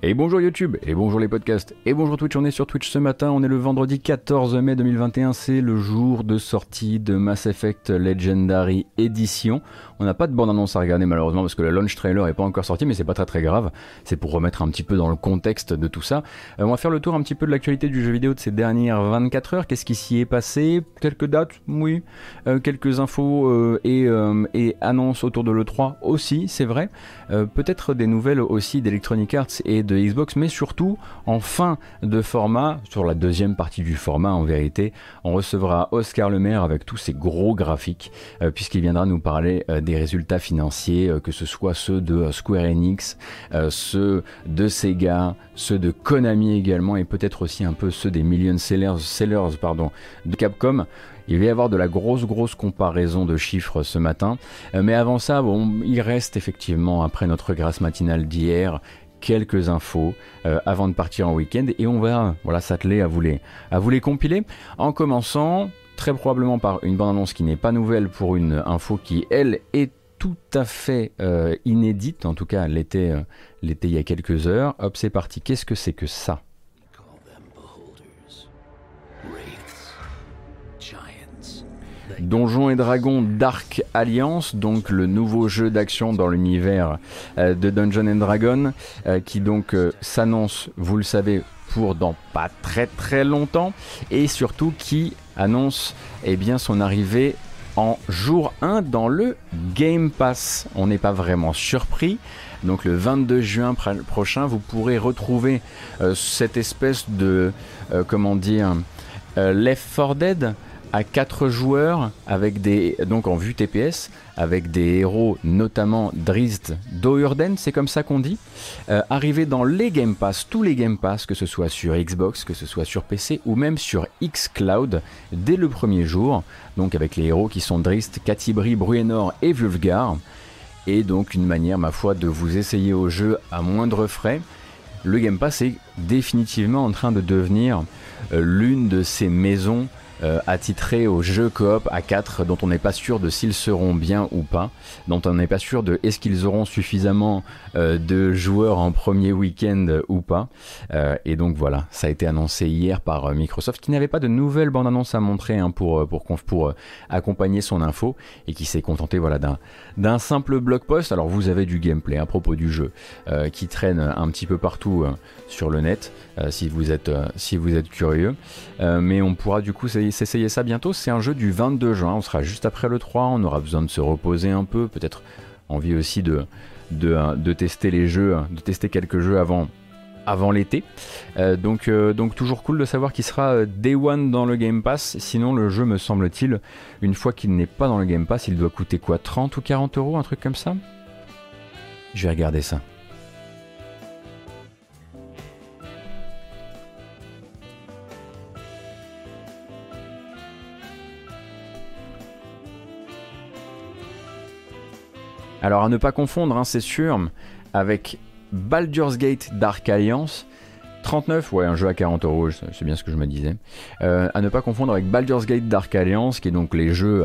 Et bonjour YouTube, et bonjour les podcasts, et bonjour Twitch, on est sur Twitch ce matin, on est le vendredi 14 mai 2021, c'est le jour de sortie de Mass Effect Legendary Edition. On n'a pas de bande-annonce à regarder malheureusement parce que le launch trailer n'est pas encore sorti, mais c'est pas très très grave, c'est pour remettre un petit peu dans le contexte de tout ça. Euh, on va faire le tour un petit peu de l'actualité du jeu vidéo de ces dernières 24 heures, qu'est-ce qui s'y est passé, quelques dates, oui, euh, quelques infos euh, et, et, annonces autour de l'E3 aussi, c'est vrai, peut-être des nouvelles aussi d'Electronic Arts et de Xbox, mais surtout en fin de format, sur la deuxième partie du format en vérité, on recevra Oscar Le Maire avec tous ses gros graphiques, euh, puisqu'il viendra nous parler euh, des résultats financiers, euh, que ce soit ceux de Square Enix, ceux de Sega, ceux de Konami également, et peut-être aussi un peu ceux des million sellers, sellers pardon, de Capcom. Il va y avoir de la grosse grosse comparaison de chiffres ce matin. mais avant ça, bon, il reste effectivement, après notre grâce matinale d'hier, quelques infos euh, avant de partir en week-end. Et on va voilà, s'atteler à vous, les, à vous les compiler. En commençant très probablement par une bande-annonce qui n'est pas nouvelle pour une info qui elle est tout à fait euh, inédite, en tout cas l'était euh, il y a quelques heures. Hop c'est parti, qu'est-ce que c'est que ça? Donjons et Dragons Dark Alliance, donc le nouveau jeu d'action dans l'univers euh, de Dungeon and Dragon, euh, qui donc euh, s'annonce, vous le savez, pour dans pas très très longtemps, et surtout qui annonce eh son arrivée en jour 1 dans le Game Pass. On n'est pas vraiment surpris. Donc le 22 juin prochain, vous pourrez retrouver cette espèce de, comment dire, Left 4 Dead à 4 joueurs avec des donc en vue TPS avec des héros notamment Drizzt Dourden, c'est comme ça qu'on dit, euh, arriver dans les Game Pass, tous les Game Pass, que ce soit sur Xbox, que ce soit sur PC ou même sur Xcloud dès le premier jour, donc avec les héros qui sont Drizzt, Catibri, Bruenor et Vulgar, et donc une manière ma foi de vous essayer au jeu à moindre frais. Le Game Pass est définitivement en train de devenir euh, l'une de ces maisons euh, attitré aux jeux coop à 4 dont on n'est pas sûr de s'ils seront bien ou pas, dont on n'est pas sûr de est-ce qu'ils auront suffisamment euh, de joueurs en premier week-end ou pas. Euh, et donc voilà, ça a été annoncé hier par Microsoft qui n'avait pas de nouvelle bande-annonce à montrer hein, pour, pour, pour accompagner son info et qui s'est contenté voilà, d'un simple blog post. Alors vous avez du gameplay à propos du jeu qui traîne un petit peu partout sur le net si, vous êtes, si vous êtes curieux. mais on pourra du coup s'essayer ça bientôt. C'est un jeu du 22 juin, on sera juste après le 3, on aura besoin de se reposer un peu, peut-être envie aussi de, de, tester les jeux, de tester quelques jeux avant, avant l'été. Euh, donc, euh, donc toujours cool de savoir qu'il sera euh, Day One dans le Game Pass. Sinon le jeu me semble-t-il, une fois qu'il n'est pas dans le Game Pass, il doit coûter quoi 30 ou 40 euros, un truc comme ça? Je vais regarder ça. Alors à ne pas confondre, hein, c'est sûr, avec Baldur's Gate Dark Alliance, 39, ouais, un jeu à 40 euros, c'est bien ce que je me disais. Euh, à ne pas confondre avec Baldur's Gate Dark Alliance, qui est donc les jeux,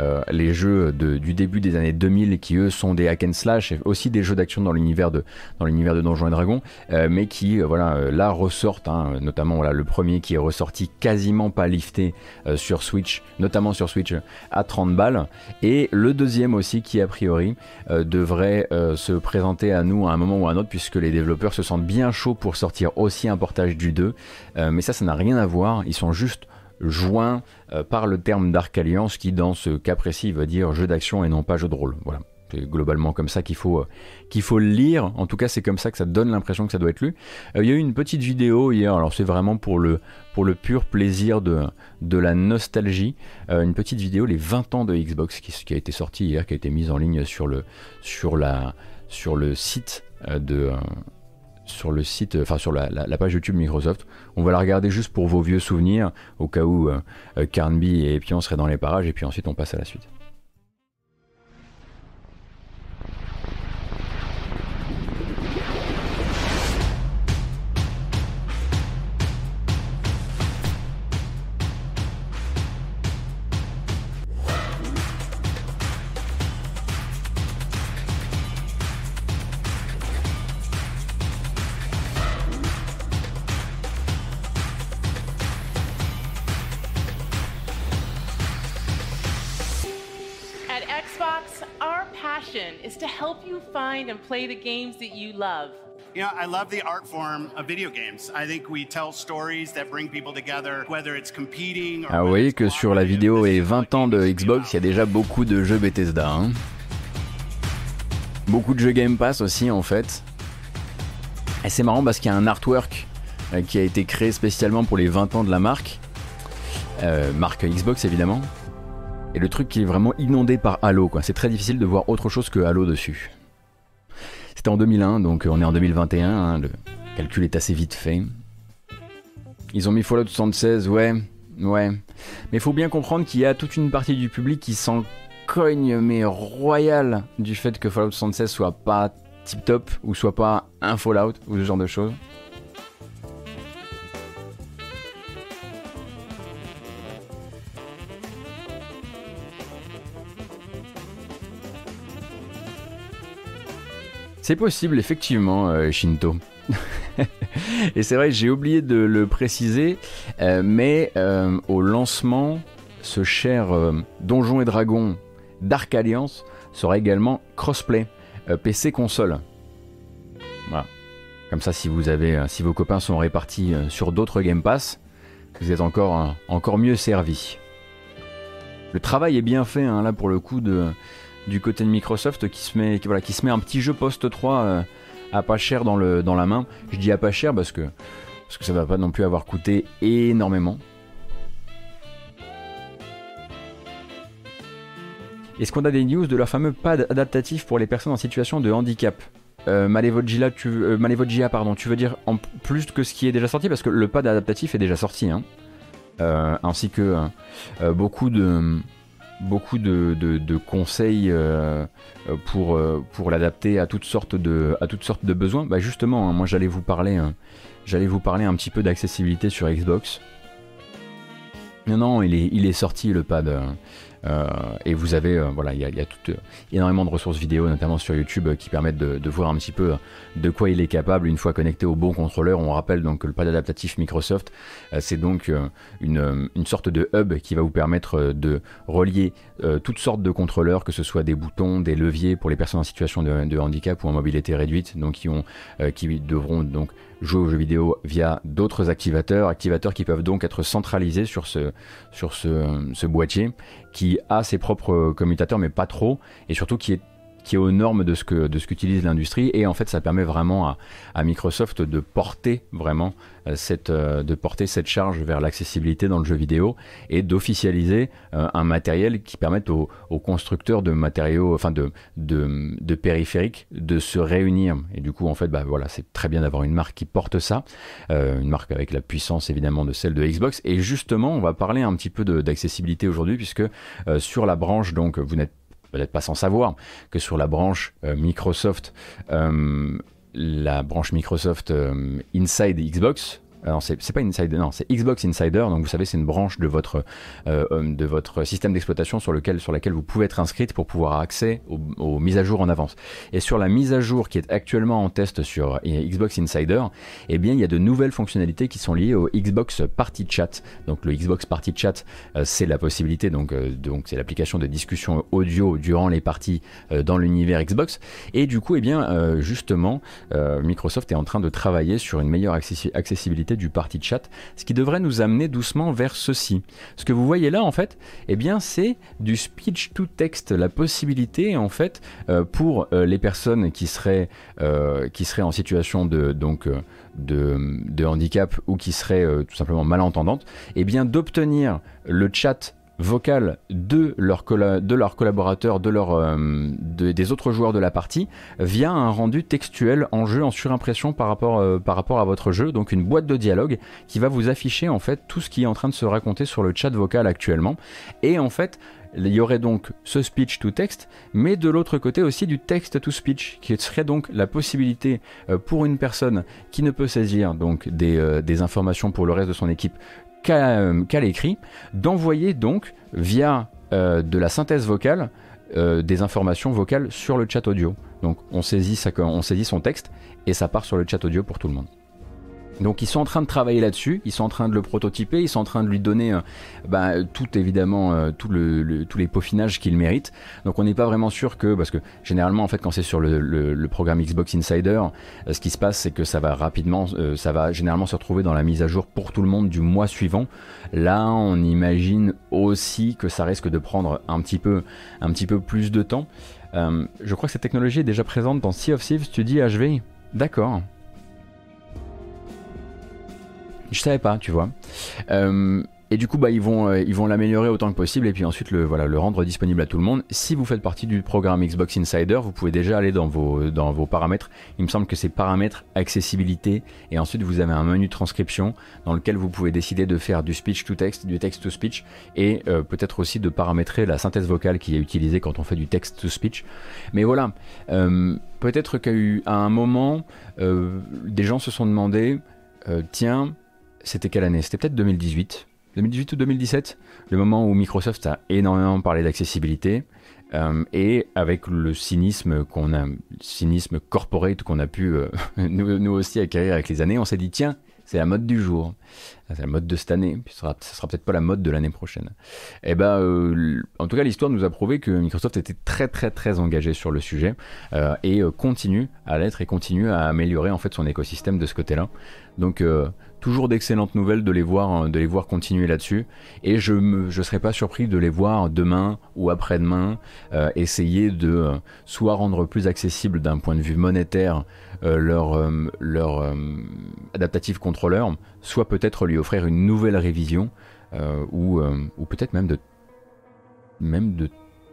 euh, les jeux du début des années 2000, qui eux sont des hack and slash, et aussi des jeux d'action dans l'univers de dans l'univers de Donjons et Dragons, euh, mais qui voilà là ressortent, hein, notamment voilà le premier qui est ressorti quasiment pas lifté sur Switch, notamment sur Switch à 30 balles, et le deuxième aussi qui a priori devrait se présenter à nous à un moment ou à un autre, puisque les développeurs se sentent bien chauds pour sortir aussi un portage du 2, euh, mais ça, ça n'a rien à voir, ils sont juste joints euh, par le terme Dark Alliance qui, dans ce cas précis, veut dire jeu d'action et non pas jeu de rôle. Voilà. C'est globalement comme ça qu'il faut, euh, qu'il faut le lire. En tout cas, c'est comme ça que ça donne l'impression que ça doit être lu. Il y a eu une petite vidéo hier, alors c'est vraiment pour le, pour le pur plaisir de, de la nostalgie. une petite vidéo, les 20 ans de Xbox, qui, qui, a été sortie hier, qui a été mise en ligne sur le, sur la, sur le site de sur le site, enfin sur la, page YouTube Microsoft. On va la regarder juste pour vos vieux souvenirs, au cas où euh, euh, Carnby et Pion seraient dans les parages, et puis ensuite on passe à la suite. Find and play the games that you love. You know, I love the art form of video games. I think we tell stories that bring people together, whether it's competing or Ah, vous voyez que sur la vidéo et 20 ans de Xbox, il y a déjà beaucoup de jeux Bethesda. hein. Beaucoup de jeux Game Pass aussi en fait. Et c'est marrant parce qu'il y a un artwork euh, qui a été créé spécialement pour les 20 ans de la marque. Euh, marque Xbox évidemment. Et le truc qui est vraiment inondé par Halo quoi. C'est très difficile de voir autre chose que Halo dessus. C'était en 2001 donc on est en 2021. hein, le calcul est assez vite fait. Ils ont mis Fallout 76, ouais, ouais. Mais il faut bien comprendre qu'il y a toute une partie du public qui s'en cogne, mais royal, du fait que Fallout 76 soit pas tip top, ou soit pas un Fallout, ou ce genre de choses. C'est possible, effectivement, euh, Shinto. Et c'est vrai, j'ai oublié de le préciser, euh, mais euh, au lancement, ce cher Donjon et Dragon Dark Alliance sera également crossplay PC console. Voilà. Comme ça, si vous avez, si vos copains sont répartis sur d'autres Game Pass, vous êtes encore, encore mieux servi. Le travail est bien fait hein, là pour le coup de, du côté de Microsoft qui se met, voilà, qui se met un petit jeu post 3 euh, à pas cher dans, le, dans la main. Je dis à pas cher parce que, parce que ça va pas non plus avoir coûté énormément. Est-ce qu'on a des news de leur fameux pad adaptatif pour les personnes en situation de handicap? Euh, tu, euh, pardon, tu veux dire en plus que ce qui est déjà sorti? Parce que le pad adaptatif est déjà sorti, hein. Euh, ainsi que beaucoup de beaucoup de, de- conseils euh, euh, pour, euh, pour l'adapter à toutes sortes de à toutes sortes de besoins. Bah justement, hein, moi j'allais vous parler euh, j'allais vous parler un petit peu d'accessibilité sur Xbox. Non, non, il est, il est sorti le pad. Euh, et vous avez, euh, voilà, il y a, tout, euh, énormément de ressources vidéo, notamment sur YouTube, qui permettent de, voir un petit peu de quoi il est capable une fois connecté au bon contrôleur. On rappelle donc que le pad adaptatif Microsoft, c'est donc une, une sorte de hub qui va vous permettre de relier toutes sortes de contrôleurs, que ce soit des boutons, des leviers pour les personnes en situation de, de handicap ou en mobilité réduite, donc qui, ont, qui devront donc jouer aux jeux vidéo via d'autres activateurs, activateurs qui peuvent donc être centralisés sur ce, sur ce, ce boîtier qui a ses propres commutateurs mais pas trop et surtout qui est qui est aux normes de ce que de ce qu'utilise l'industrie. Et en fait ça permet vraiment à, Microsoft de porter vraiment euh, cette euh, de porter cette charge vers l'accessibilité dans le jeu vidéo et d'officialiser euh, un matériel qui permette aux, aux constructeurs de matériaux enfin de, de périphériques de se réunir. Et du coup en fait bah voilà c'est très bien d'avoir une marque qui porte ça une marque avec la puissance évidemment de celle de Xbox. Et justement on va parler un petit peu d'accessibilité aujourd'hui puisque sur la branche donc vous n'êtes peut-être pas sans savoir que sur la branche euh, Microsoft, euh, la branche Microsoft euh, Inside Xbox. Alors c'est pas Inside, non, c'est Xbox Insider. Donc vous savez, c'est une branche de votre euh, euh, de votre système d'exploitation sur lequel sur laquelle vous pouvez être inscrite pour pouvoir accès aux, mises à jour en avance. Et sur la mise à jour qui est actuellement en test sur euh, Xbox Insider, eh bien il y a de nouvelles fonctionnalités qui sont liées au Xbox Party Chat. Donc le Xbox Party Chat, c'est la possibilité donc donc c'est l'application de discussion audio durant les parties dans l'univers Xbox. Et du coup, eh bien justement, Microsoft est en train de travailler sur une meilleure accessi- accessibilité du Party Chat, ce qui devrait nous amener doucement vers ceci. Ce que vous voyez là, en fait, eh bien c'est du speech to text, la possibilité en fait euh, pour euh, les personnes qui seraient euh, qui seraient en situation de donc de, handicap ou qui seraient tout simplement malentendantes, eh bien d'obtenir le chat vocal de leurs collaborateurs, euh, de- des autres joueurs de la partie, via un rendu textuel en jeu en surimpression par rapport, euh, par rapport à votre jeu, donc une boîte de dialogue qui va vous afficher en fait tout ce qui est en train de se raconter sur le chat vocal actuellement. Et en fait, il y aurait donc ce speech to text, mais de l'autre côté aussi du text to speech, qui serait donc la possibilité euh, pour une personne qui ne peut saisir donc des, des informations pour le reste de son équipe qu'à euh, qu'à l'écrit, d'envoyer donc via euh, de la synthèse vocale euh, des informations vocales sur le chat audio. Donc on saisit, sa- on saisit son texte et ça part sur le chat audio pour tout le monde. Donc ils sont en train de travailler là-dessus, ils sont en train de le prototyper, ils sont en train de lui donner euh, bah, tout évidemment euh, tous les peaufinages qu'il mérite. Donc on n'est pas vraiment sûr que parce que généralement en fait quand c'est sur le, le, programme Xbox Insider, euh, ce qui se passe c'est que ça va rapidement, ça va généralement se retrouver dans la mise à jour pour tout le monde du mois suivant. Là on imagine aussi que ça risque de prendre un petit peu un petit peu plus de temps. je crois que cette technologie est déjà présente dans Sea of Thieves. Tu dis HV D'accord. Je savais pas, tu vois. Euh, et du coup, bah, ils vont, euh, ils vont l'améliorer autant que possible et puis ensuite le, voilà, le rendre disponible à tout le monde. Si vous faites partie du programme Xbox Insider, vous pouvez déjà aller dans vos, dans vos paramètres. Il me semble que c'est paramètres, accessibilité et ensuite vous avez un menu transcription dans lequel vous pouvez décider de faire du speech to text, du text to speech et euh, peut-être aussi de paramétrer la synthèse vocale qui est utilisée quand on fait du text to speech. Mais voilà, peut-être qu'à un moment, des gens se sont demandé, tiens, c'était quelle année? C'était peut-être 2018 2018 ou 2017 Le moment où Microsoft a énormément parlé d'accessibilité. Euh, et avec le cynisme qu'on a, cynisme corporate qu'on a pu euh, nous, aussi acquérir avec les années, on s'est dit tiens, c'est la mode du jour, c'est la mode de cette année, puis ce sera, sera peut-être pas la mode de l'année prochaine. Et eh ben, euh, en tout cas, l'histoire nous a prouvé que Microsoft était très très très engagé sur le sujet et continue à l'être et continue à améliorer en fait son écosystème de ce côté-là. Donc toujours d'excellentes nouvelles de les voir, de les voir continuer là-dessus. Et je ne serais pas surpris de les voir demain ou après-demain euh, essayer de euh, soit rendre plus accessible d'un point de vue monétaire euh, leur, adaptative contrôleur, soit peut-être lui offrir une nouvelle révision ou, peut-être même de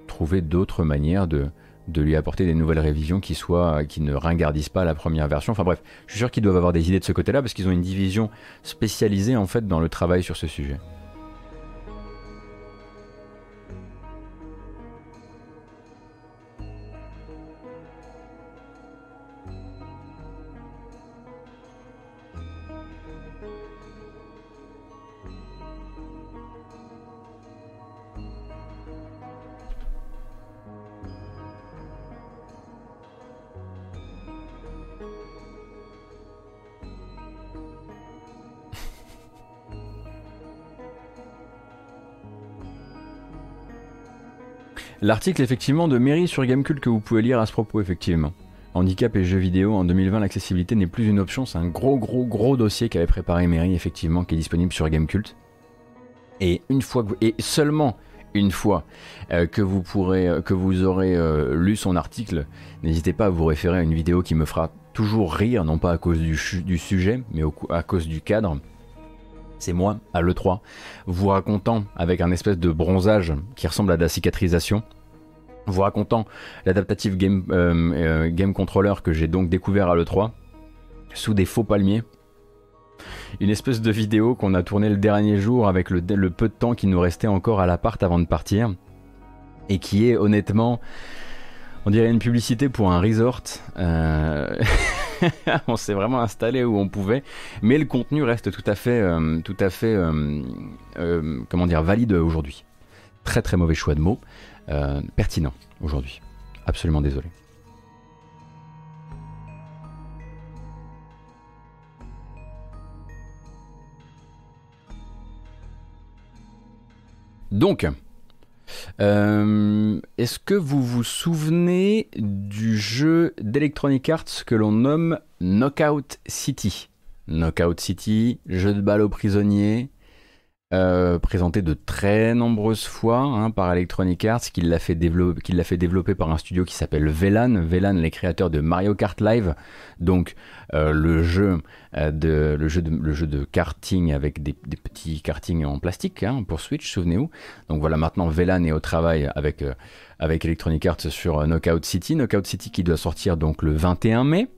trouver d'autres manières de, de lui apporter des nouvelles révisions qui soient qui ne ringardisent pas la première version. Enfin bref, je suis sûr qu'ils doivent avoir des idées de ce côté-là parce qu'ils ont une division spécialisée en fait dans le travail sur ce sujet. L'article effectivement de Mary sur Gamecult que vous pouvez lire à ce propos effectivement. Handicap et jeux vidéo, en 2020 l'accessibilité n'est plus une option, c'est un gros gros gros dossier qu'avait préparé Mary effectivement qui est disponible sur Gamecult. Et une fois et seulement une fois euh, que vous pourrez euh, que vous aurez euh, lu son article, n'hésitez pas à vous référer à une vidéo qui me fera toujours rire, non pas à cause du sujet, mais à cause du cadre c'est moi à l'E3, vous racontant avec un espèce de bronzage qui ressemble à de la cicatrisation, vous racontant l'adaptative game, euh, euh, game Controller que j'ai donc découvert à l'E3, sous des faux palmiers. Une espèce de vidéo qu'on a tournée le dernier jour avec le, le peu de temps qui nous restait encore à l'appart avant de partir, et qui est honnêtement on dirait une publicité pour un resort. Euh, on s'est vraiment installé où on pouvait, mais le contenu reste tout à fait, euh, tout à fait, euh, comment dire, valide aujourd'hui. Très très mauvais choix de mots, pertinent aujourd'hui. Absolument désolé. Donc, euh, est-ce que vous vous souvenez du jeu d'Electronic Arts que l'on nomme Knockout City? Knockout City, jeu de balle aux prisonniers, euh, présenté de très nombreuses fois hein, par Electronic Arts, qui l'a fait, développer, par un studio qui s'appelle Velan. Velan, les créateurs de Mario Kart Live, donc euh, le, jeu, euh, de, le, jeu de, le jeu de karting avec des, petits kartings en plastique hein, pour Switch, souvenez-vous. Donc voilà, maintenant Velan est au travail avec, avec Electronic Arts sur Knockout City. Knockout City qui doit sortir donc le 21 mai.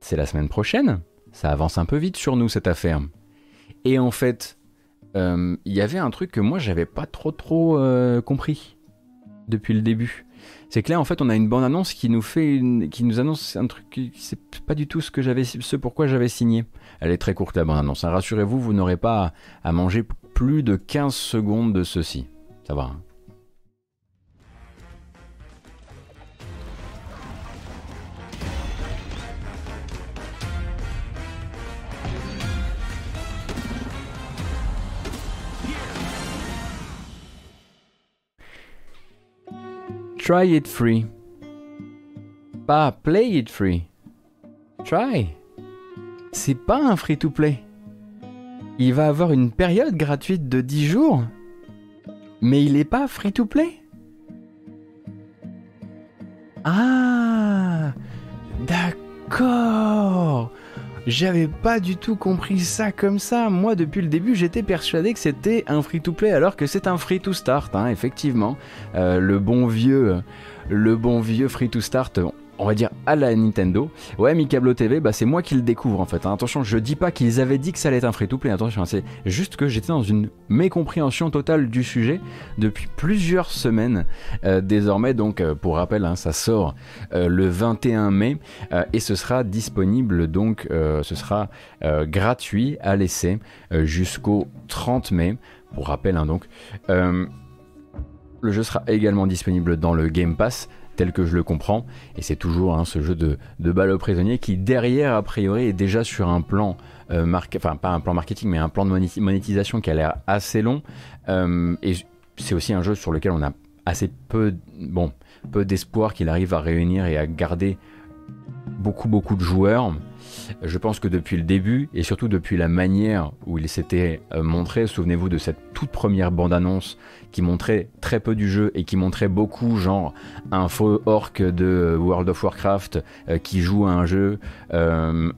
C'est la semaine prochaine. Ça avance un peu vite sur nous cette affaire. Et en fait, il y avait un truc que moi j'avais pas trop trop euh, compris depuis le début. C'est que là en fait on a une bande annonce qui nous fait qui nous annonce un truc qui c'est pas du tout ce que j'avais ce pourquoi j'avais signé. Elle est très courte la bande annonce. Hein. Rassurez-vous, vous, n'aurez pas à, manger plus de 15 secondes de ceci. Ça va. Hein. Try it free. Pas play it free. Try. C'est pas un free-to-play. Il va avoir une période gratuite de 10 jours, mais il n'est pas free-to-play. Ah D'accord J'avais pas du tout compris ça comme ça. Moi, depuis le début, j'étais persuadé que c'était un free-to-play, alors que c'est un free-to-start, hein, effectivement. Euh, le bon vieux, le bon vieux free-to-start on va dire à la Nintendo. Ouais, Mikablo TV, bah c'est moi qui le découvre en fait. Hein. Attention, je dis pas qu'ils avaient dit que ça allait être un free-to-play. Attention, c'est juste que j'étais dans une mécompréhension totale du sujet depuis plusieurs semaines euh, désormais. Donc, euh, pour rappel, hein, ça sort euh, le 21 mai et ce sera disponible donc, ce sera gratuit à l'essai jusqu'au 30 mai. Pour rappel, hein, donc. le jeu sera également disponible dans le Game Pass tel que je le comprends. Et c'est toujours hein, ce jeu de, de balle aux prisonniers qui, derrière, a priori, est déjà sur un plan, euh, enfin pas un plan marketing, mais un plan de monétisation qui a l'air assez long. Euh, et c'est aussi un jeu sur lequel on a assez peu, bon, peu d'espoir qu'il arrive à réunir et à garder beaucoup, beaucoup de joueurs. Je pense que depuis le début, et surtout depuis la manière où il s'était euh, montré, souvenez-vous de cette toute première bande-annonce qui montrait très peu du jeu et qui montrait beaucoup, genre un faux orc de World of Warcraft euh, qui joue à un jeu, euh,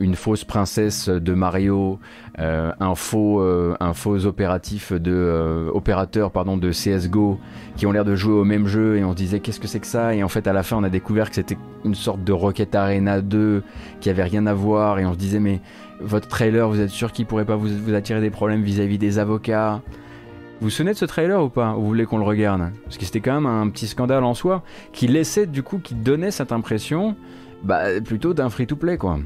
une fausse princesse de Mario, euh, un faux, un faux opératif de opérateur pardon de CS:GO qui ont l'air de jouer au même jeu et on se disait qu'est-ce que c'est que ça? Et en fait à la fin on a découvert que c'était une sorte de Rocket Arena 2 qui avait rien à voir et on se disait mais votre trailer vous êtes sûr qu'il pourrait pas vous, vous attirer des problèmes vis-à-vis -vis des avocats? Vous vous souvenez de ce trailer ou pas Ou vous voulez qu'on le regarde? Parce que c'était quand même un petit scandale en soi qui laissait du coup, qui donnait cette impression bah, plutôt d'un free-to-play quoi.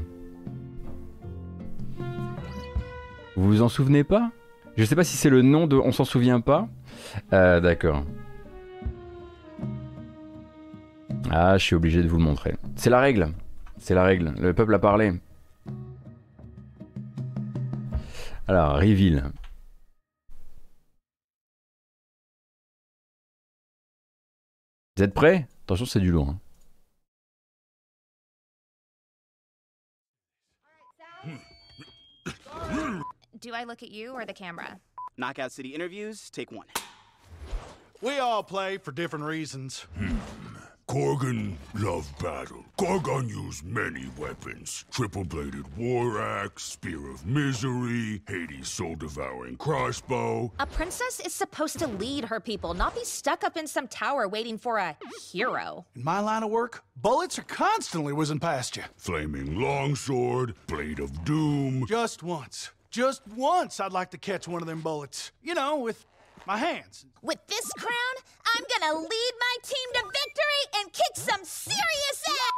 Vous vous en souvenez pas? Je sais pas si c'est le nom de On s'en souvient pas. Euh, D'accord. Ah, je suis obligé de vous le montrer. C'est la règle. C'est la règle. Le peuple a parlé. Alors, reveal. Vous êtes prêts? Attention, c'est du lourd. Hein. Do I look at you or the camera? Knockout City interviews, take one. We all play for different reasons. Korgan loved battle. Gorgon used many weapons. Triple-bladed war axe, spear of misery, Hades' soul-devouring crossbow. A princess is supposed to lead her people, not be stuck up in some tower waiting for a hero. In my line of work, bullets are constantly whizzing past you. Flaming longsword, blade of doom. Just once. Just once I'd like to catch one of them bullets. You know, with my hands. With this crown, I'm gonna lead my team to victory and kick some serious ass!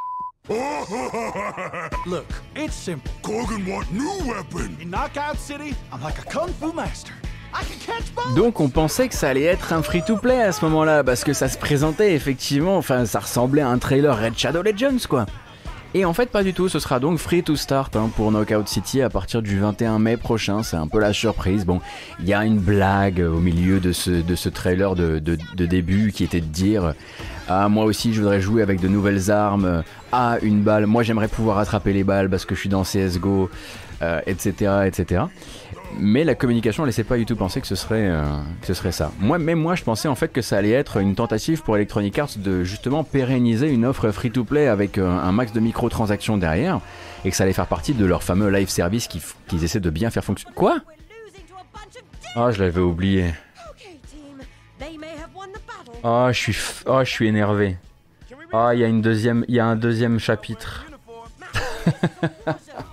Look, it's simple. Korgan want new weapon. In Knockout City, I'm like a kung fu master. I can catch Donc on pensait que ça allait être un free-to-play à ce moment-là, parce que ça se présentait effectivement, enfin ça ressemblait à un trailer Red Shadow Legends quoi. Et en fait, pas du tout, ce sera donc free to start hein, pour Knockout City à partir du 21 mai prochain. C'est un peu la surprise. Bon, il y a une blague au milieu de ce, de ce trailer de, de, début qui était de dire Ah, moi aussi, je voudrais jouer avec de nouvelles armes. Ah, une balle. Moi, j'aimerais pouvoir attraper les balles parce que je suis dans CSGO, etc., etc mais la communication ne laissait pas du tout penser que ce serait, euh, que ce serait ça. Moi, même moi, je pensais en fait que ça allait être une tentative pour Electronic Arts de justement pérenniser une offre free-to-play avec euh, un max de microtransactions derrière, et que ça allait faire partie de leur fameux live service qu'ils essaient de bien faire fonctionner. Quoi? Ah, oh, je l'avais oublié. Ah, oh, je suis, oh, je suis énervé. Ah, oh, il y a une deuxième, il y a un deuxième chapitre.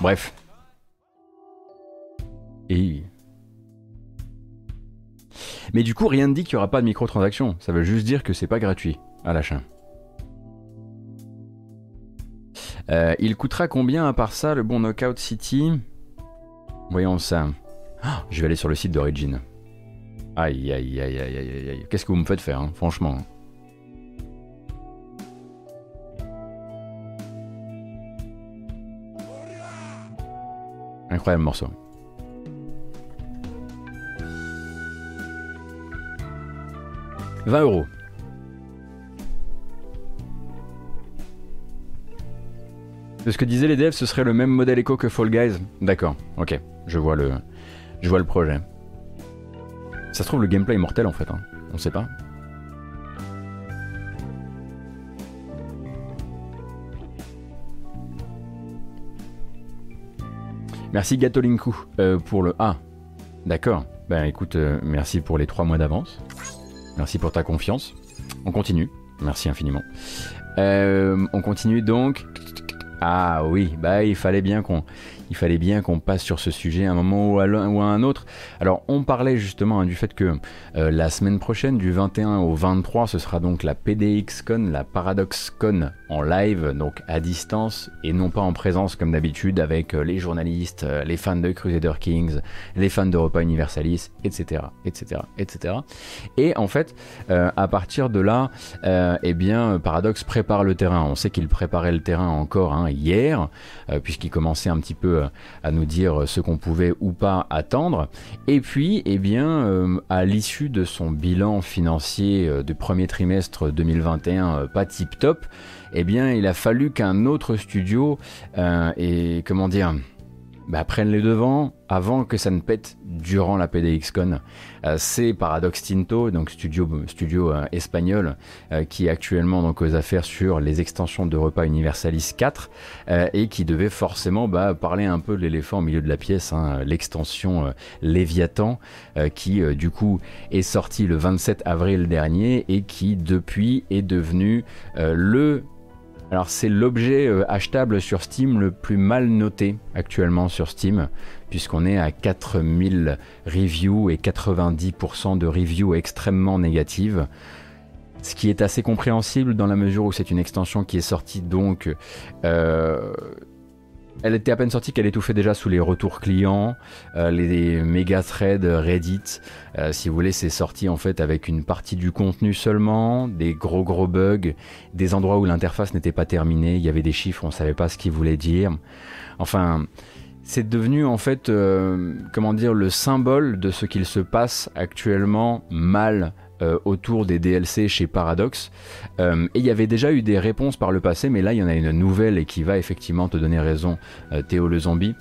Bref. Mais du coup, rien ne dit qu'il n'y aura pas de microtransactions. Ça veut juste dire que c'est pas gratuit à l'achat. Euh, il coûtera combien à part ça le bon Knockout City? Voyons ça. Ah, je vais aller sur le site d'Origin. Aïe aïe aïe aïe aïe aïe. Qu'est-ce que vous me faites faire, hein, franchement Incroyable morceau. « 20 euros. De ce que disaient les devs, ce serait le même modèle éco que Fall Guys. D'accord, ok, je vois le, je vois le projet. Ça se trouve, le gameplay est mortel en fait, hein. on sait pas. Merci Gatolinku euh, pour le A. D'accord. Ben écoute, euh, merci pour les trois mois d'avance. Merci pour ta confiance. On continue. Merci infiniment. Euh, on continue donc. Ah oui, bah il fallait bien qu'on il fallait bien qu'on passe sur ce sujet à un moment ou à, un autre. Alors on parlait justement hein, du fait que euh, la semaine prochaine, du 21 au 23, ce sera donc la PDXCon, la ParadoxCon en live, donc à distance et non pas en présence comme d'habitude avec euh, les journalistes, euh, les fans de Crusader Kings, les fans d'Europa Universalis, etc., etc., etc. Et en fait, à partir de là, eh bien, Paradox prépare le terrain. On sait qu'il préparait le terrain encore hein, hier, puisqu'il commençait un petit peu euh, à nous dire ce qu'on pouvait ou pas attendre. Et puis, eh bien, euh, à l'issue de son bilan financier euh, du premier trimestre 2021 pas tip top, eh bien, il a fallu qu'un autre studio et comment dire bah, prennent les devants avant que ça ne pète durant la PDXCon. Euh, c'est Paradox Tinto, donc studio, studio euh, espagnol, euh, qui est actuellement donc aux affaires sur les extensions de repas Universalis 4 et qui devait forcément bah, parler un peu de l'éléphant au milieu de la pièce, hein, l'extension Léviathan, qui du coup est sortie le 27 avril dernier et qui depuis est devenu le alors c'est l'objet euh, achetable sur Steam le plus mal noté actuellement sur Steam, puisqu'on est à 4000 reviews et 90% de reviews extrêmement négatives. Ce qui est assez compréhensible dans la mesure où c'est une extension qui est sortie donc euh, elle était à peine sortie qu'elle étouffait déjà sous les retours clients, euh, les méga threads Reddit. Euh, si vous voulez, c'est sorti en fait avec une partie du contenu seulement, des gros gros bugs, des endroits où l'interface n'était pas terminée, il y avait des chiffres, on savait pas ce qu'ils voulaient dire. Enfin, c'est devenu en fait, euh, comment dire, le symbole de ce qu'il se passe actuellement mal euh, autour des DLC chez Paradox. Euh, et il y avait déjà eu des réponses par le passé, mais là il y en a une nouvelle et qui va effectivement te donner raison, euh, Théo le zombie.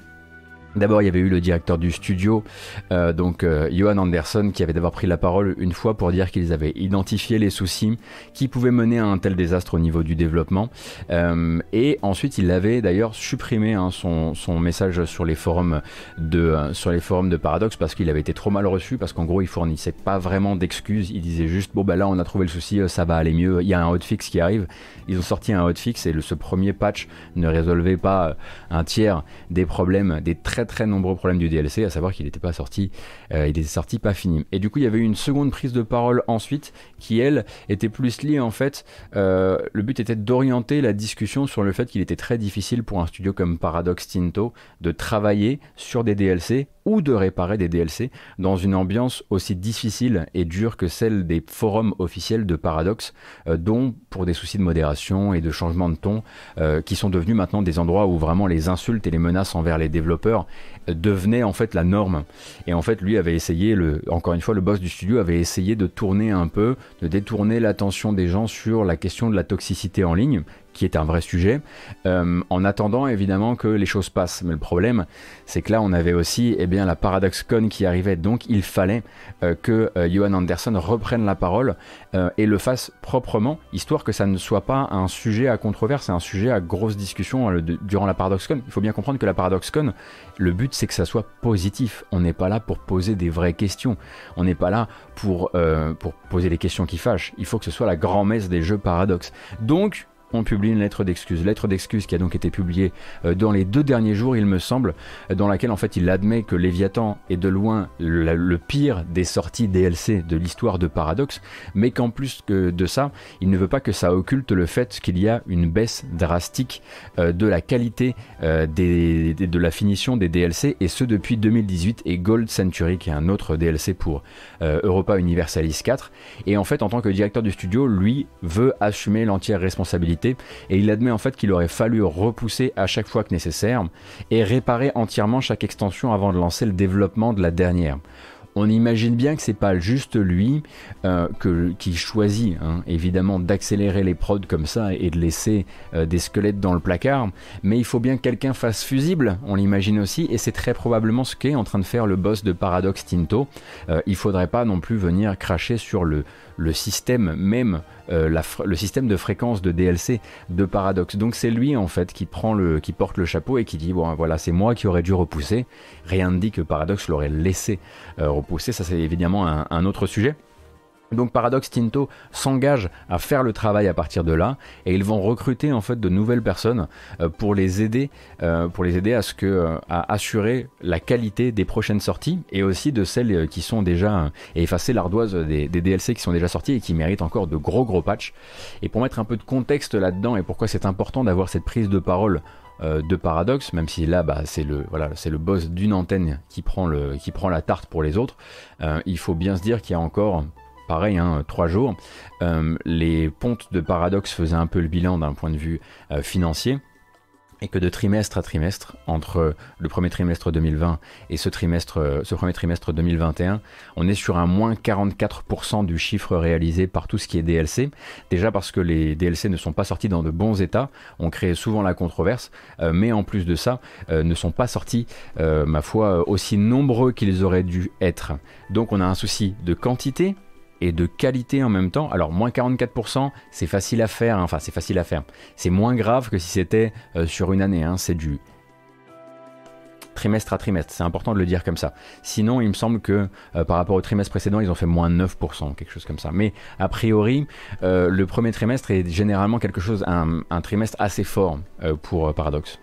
D'abord, il y avait eu le directeur du studio, euh, donc euh, Johan Anderson, qui avait d'abord pris la parole une fois pour dire qu'ils avaient identifié les soucis qui pouvaient mener à un tel désastre au niveau du développement. Euh, et ensuite, il avait d'ailleurs supprimé hein, son, message sur les forums de sur les forums de Paradox parce qu'il avait été trop mal reçu, parce qu'en gros, il fournissait pas vraiment d'excuses. Il disait juste bon bah là, on a trouvé le souci, ça va aller mieux. Il y a un hotfix qui arrive. Ils ont sorti un hotfix et ce premier patch ne résolvait pas un tiers des problèmes, des très très nombreux problèmes du DLC, à savoir qu'il n'était pas sorti, euh, il était sorti pas fini. Et du coup, il y avait eu une seconde prise de parole ensuite, qui elle était plus liée en fait. Euh, le but était d'orienter la discussion sur le fait qu'il était très difficile pour un studio comme Paradox Tinto de travailler sur des DLC ou de réparer des DLC dans une ambiance aussi difficile et dure que celle des forums officiels de Paradox, euh, dont pour des soucis de modération et de changement de ton, qui sont devenus maintenant des endroits où vraiment les insultes et les menaces envers les développeurs devenait en fait la norme. Et en fait, lui avait essayé, encore une fois, le boss du studio avait essayé de tourner un peu, de détourner l'attention des gens sur la question de la toxicité en ligne, qui est un vrai sujet, euh, en attendant évidemment que les choses passent. Mais le problème, c'est que là, on avait aussi eh bien, la ParadoxCon qui arrivait, donc il fallait euh, que euh, Johan Anderson reprenne la parole et le fasse proprement, histoire que ça ne soit pas un sujet à controverse, un sujet à grosse discussion durant la ParadoxCon. Il faut bien comprendre que la ParadoxCon, le but c'est que ça soit positif. On n'est pas là pour poser des vraies questions. On n'est pas là pour, pour poser des questions qui fâchent. Il faut que ce soit la grand-messe des jeux Paradox. Donc, on publie une lettre d'excuse. Lettre d'excuse qui a donc été publiée euh, dans les deux derniers jours, il me semble, euh, dans laquelle en fait il admet que Léviathan est de loin le, pire des sorties DLC de l'histoire de Paradox, mais qu'en plus que de ça, il ne veut pas que ça occulte le fait qu'il y a une baisse drastique euh, de la qualité de la finition des DLC, et ce depuis 2018 et Gold Century, qui est un autre DLC pour Europa Universalis 4. Et en fait, en tant que directeur du studio, lui veut assumer l'entière responsabilité et il admet en fait qu'il aurait fallu repousser à chaque fois que nécessaire et réparer entièrement chaque extension avant de lancer le développement de la dernière. On imagine bien que c'est pas juste lui euh, qui choisit hein, évidemment d'accélérer les prods comme ça et de laisser euh, des squelettes dans le placard, mais il faut bien que quelqu'un fasse fusible, on l'imagine aussi, et c'est très probablement ce qu'est en train de faire le boss de Paradox Tinto. Euh, il faudrait pas non plus venir cracher sur le système même, euh, le système de fréquence de DLC de Paradox. Donc c'est lui en fait qui prend le, qui porte le chapeau et qui dit bon voilà c'est moi qui aurais dû repousser. Rien ne dit que Paradox l'aurait laissé euh, repousser. Ça c'est évidemment un autre sujet. Donc Paradox Tinto s'engage à faire le travail à partir de là et ils vont recruter en fait de nouvelles personnes euh, pour les aider euh, pour les aider à ce que euh, à assurer la qualité des prochaines sorties et aussi de celles qui sont déjà et effacer l'ardoise des, DLC qui sont déjà sortis et qui méritent encore de gros gros patchs et pour mettre un peu de contexte là-dedans et pourquoi c'est important d'avoir cette prise de parole de Paradox, même si là bah, c'est le voilà le boss d'une antenne qui prend le qui prend la tarte pour les autres. il faut bien se dire qu'il y a encore pareil, hein, trois jours. Euh, les pontes de Paradox faisaient un peu le bilan d'un point de vue euh, financier et que de trimestre à trimestre, entre le premier trimestre 2020 et ce, trimestre, euh, ce premier trimestre 2021, on est sur un moins 44% du chiffre réalisé par tout ce qui est DLC. Déjà parce que les DLC ne sont pas sortis dans de bons états, on crée souvent la controverse, mais en plus de ça, ne sont pas sortis, ma foi, aussi nombreux qu'ils auraient dû être. Donc on a un souci de quantité, et de qualité en même temps. Alors moins 44%, c'est facile à faire, hein. enfin c'est facile à faire. C'est moins grave que si c'était euh, sur une année, hein. c'est du trimestre à trimestre, c'est important de le dire comme ça. Sinon, il me semble que euh, par rapport au trimestre précédent, ils ont fait moins 9%, quelque chose comme ça. Mais a priori, euh, le premier trimestre est généralement quelque chose, un, un trimestre assez fort pour Paradox.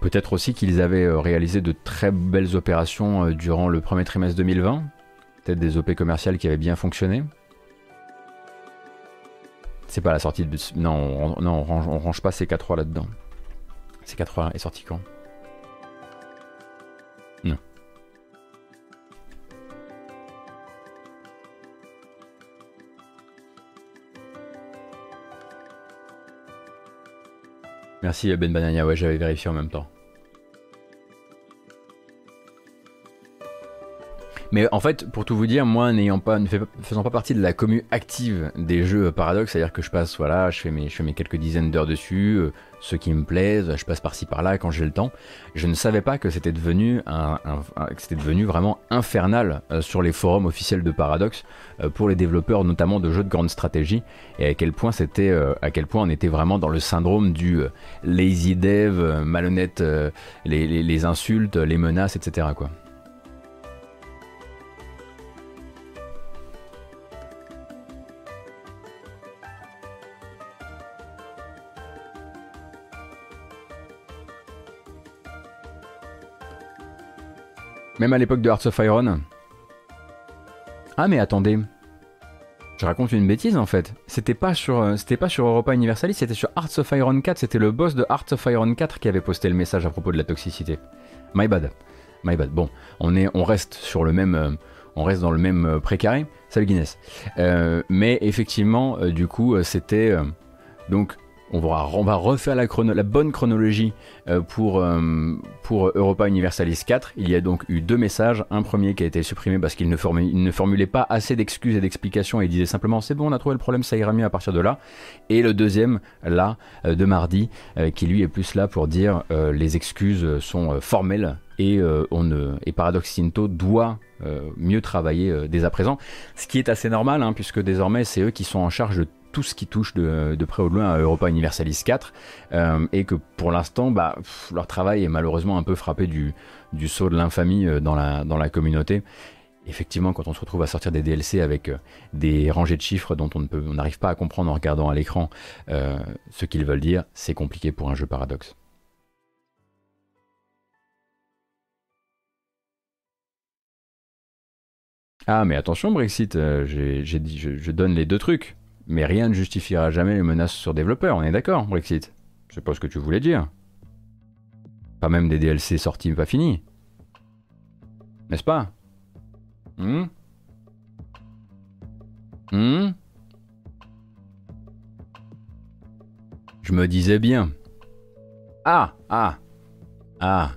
Peut-être aussi qu'ils avaient réalisé de très belles opérations durant le premier trimestre 2020, Peut-être des OP commerciales qui avaient bien fonctionné. C'est pas la sortie de... Non, on, non, on range, pas C4 là-dedans. C4 est sorti quand? Non. Merci Ben Banania, ouais j'avais vérifié en même temps. Mais en fait, pour tout vous dire, moi, n'ayant pas, ne faisant pas partie de la commu active des jeux Paradox, c'est-à-dire que je passe, voilà, je fais mes, je fais mes quelques dizaines d'heures dessus, euh, ceux qui me plaisent, je passe par-ci par-là quand j'ai le temps. Je ne savais pas que c'était devenu un, devenu vraiment infernal euh, sur les forums officiels de Paradox euh, pour les développeurs, notamment de jeux de grande stratégie, et à quel point c'était, à quel point on était vraiment dans le syndrome du lazy dev, malhonnête, les, les, les insultes, les menaces, etc. quoi. Même à l'époque de Hearts of Iron. Ah mais attendez. Je raconte une bêtise en fait. C'était pas sur euh, Europa Universalis, c'était sur Hearts of Iron 4, c'était le boss de Hearts of Iron 4 qui avait posté le message à propos de la toxicité. My bad. My bad. Bon, on est on reste sur le même euh, on reste dans le même euh, précaré. Salut Guinness. mais effectivement, du coup, c'était donc on va, refaire la, bonne chronologie euh, pour, euh, pour Europa Universalis 4. Il y a donc eu deux messages. Un premier qui a été supprimé parce qu'il ne, formulait pas assez d'excuses et d'explications et il disait simplement c'est bon, on a trouvé le problème, ça ira mieux à partir de là. Et le deuxième, là, euh, de mardi, qui lui est plus là pour dire les excuses sont formelles et, on Paradox doit mieux travailler dès à présent. Ce qui est assez normal, hein, puisque désormais c'est eux qui sont en charge de tout ce qui touche de, près ou de loin à Europa Universalis 4 euh, et que pour l'instant bah, leur travail est malheureusement un peu frappé du, du saut de l'infamie euh, dans la, communauté. Effectivement, quand on se retrouve à sortir des DLC avec euh, des rangées de chiffres dont on n'arrive pas à comprendre en regardant à l'écran ce qu'ils veulent dire, c'est compliqué pour un jeu paradoxe. Ah mais attention Brexit, je donne les deux trucs. Mais rien ne justifiera jamais les menaces sur développeurs, on est d'accord, Brexit sais pas ce que tu voulais dire. Pas même des DLC sortis pas finis. N'est-ce pas? Hum Hum Je me disais bien. Ah Ah Ah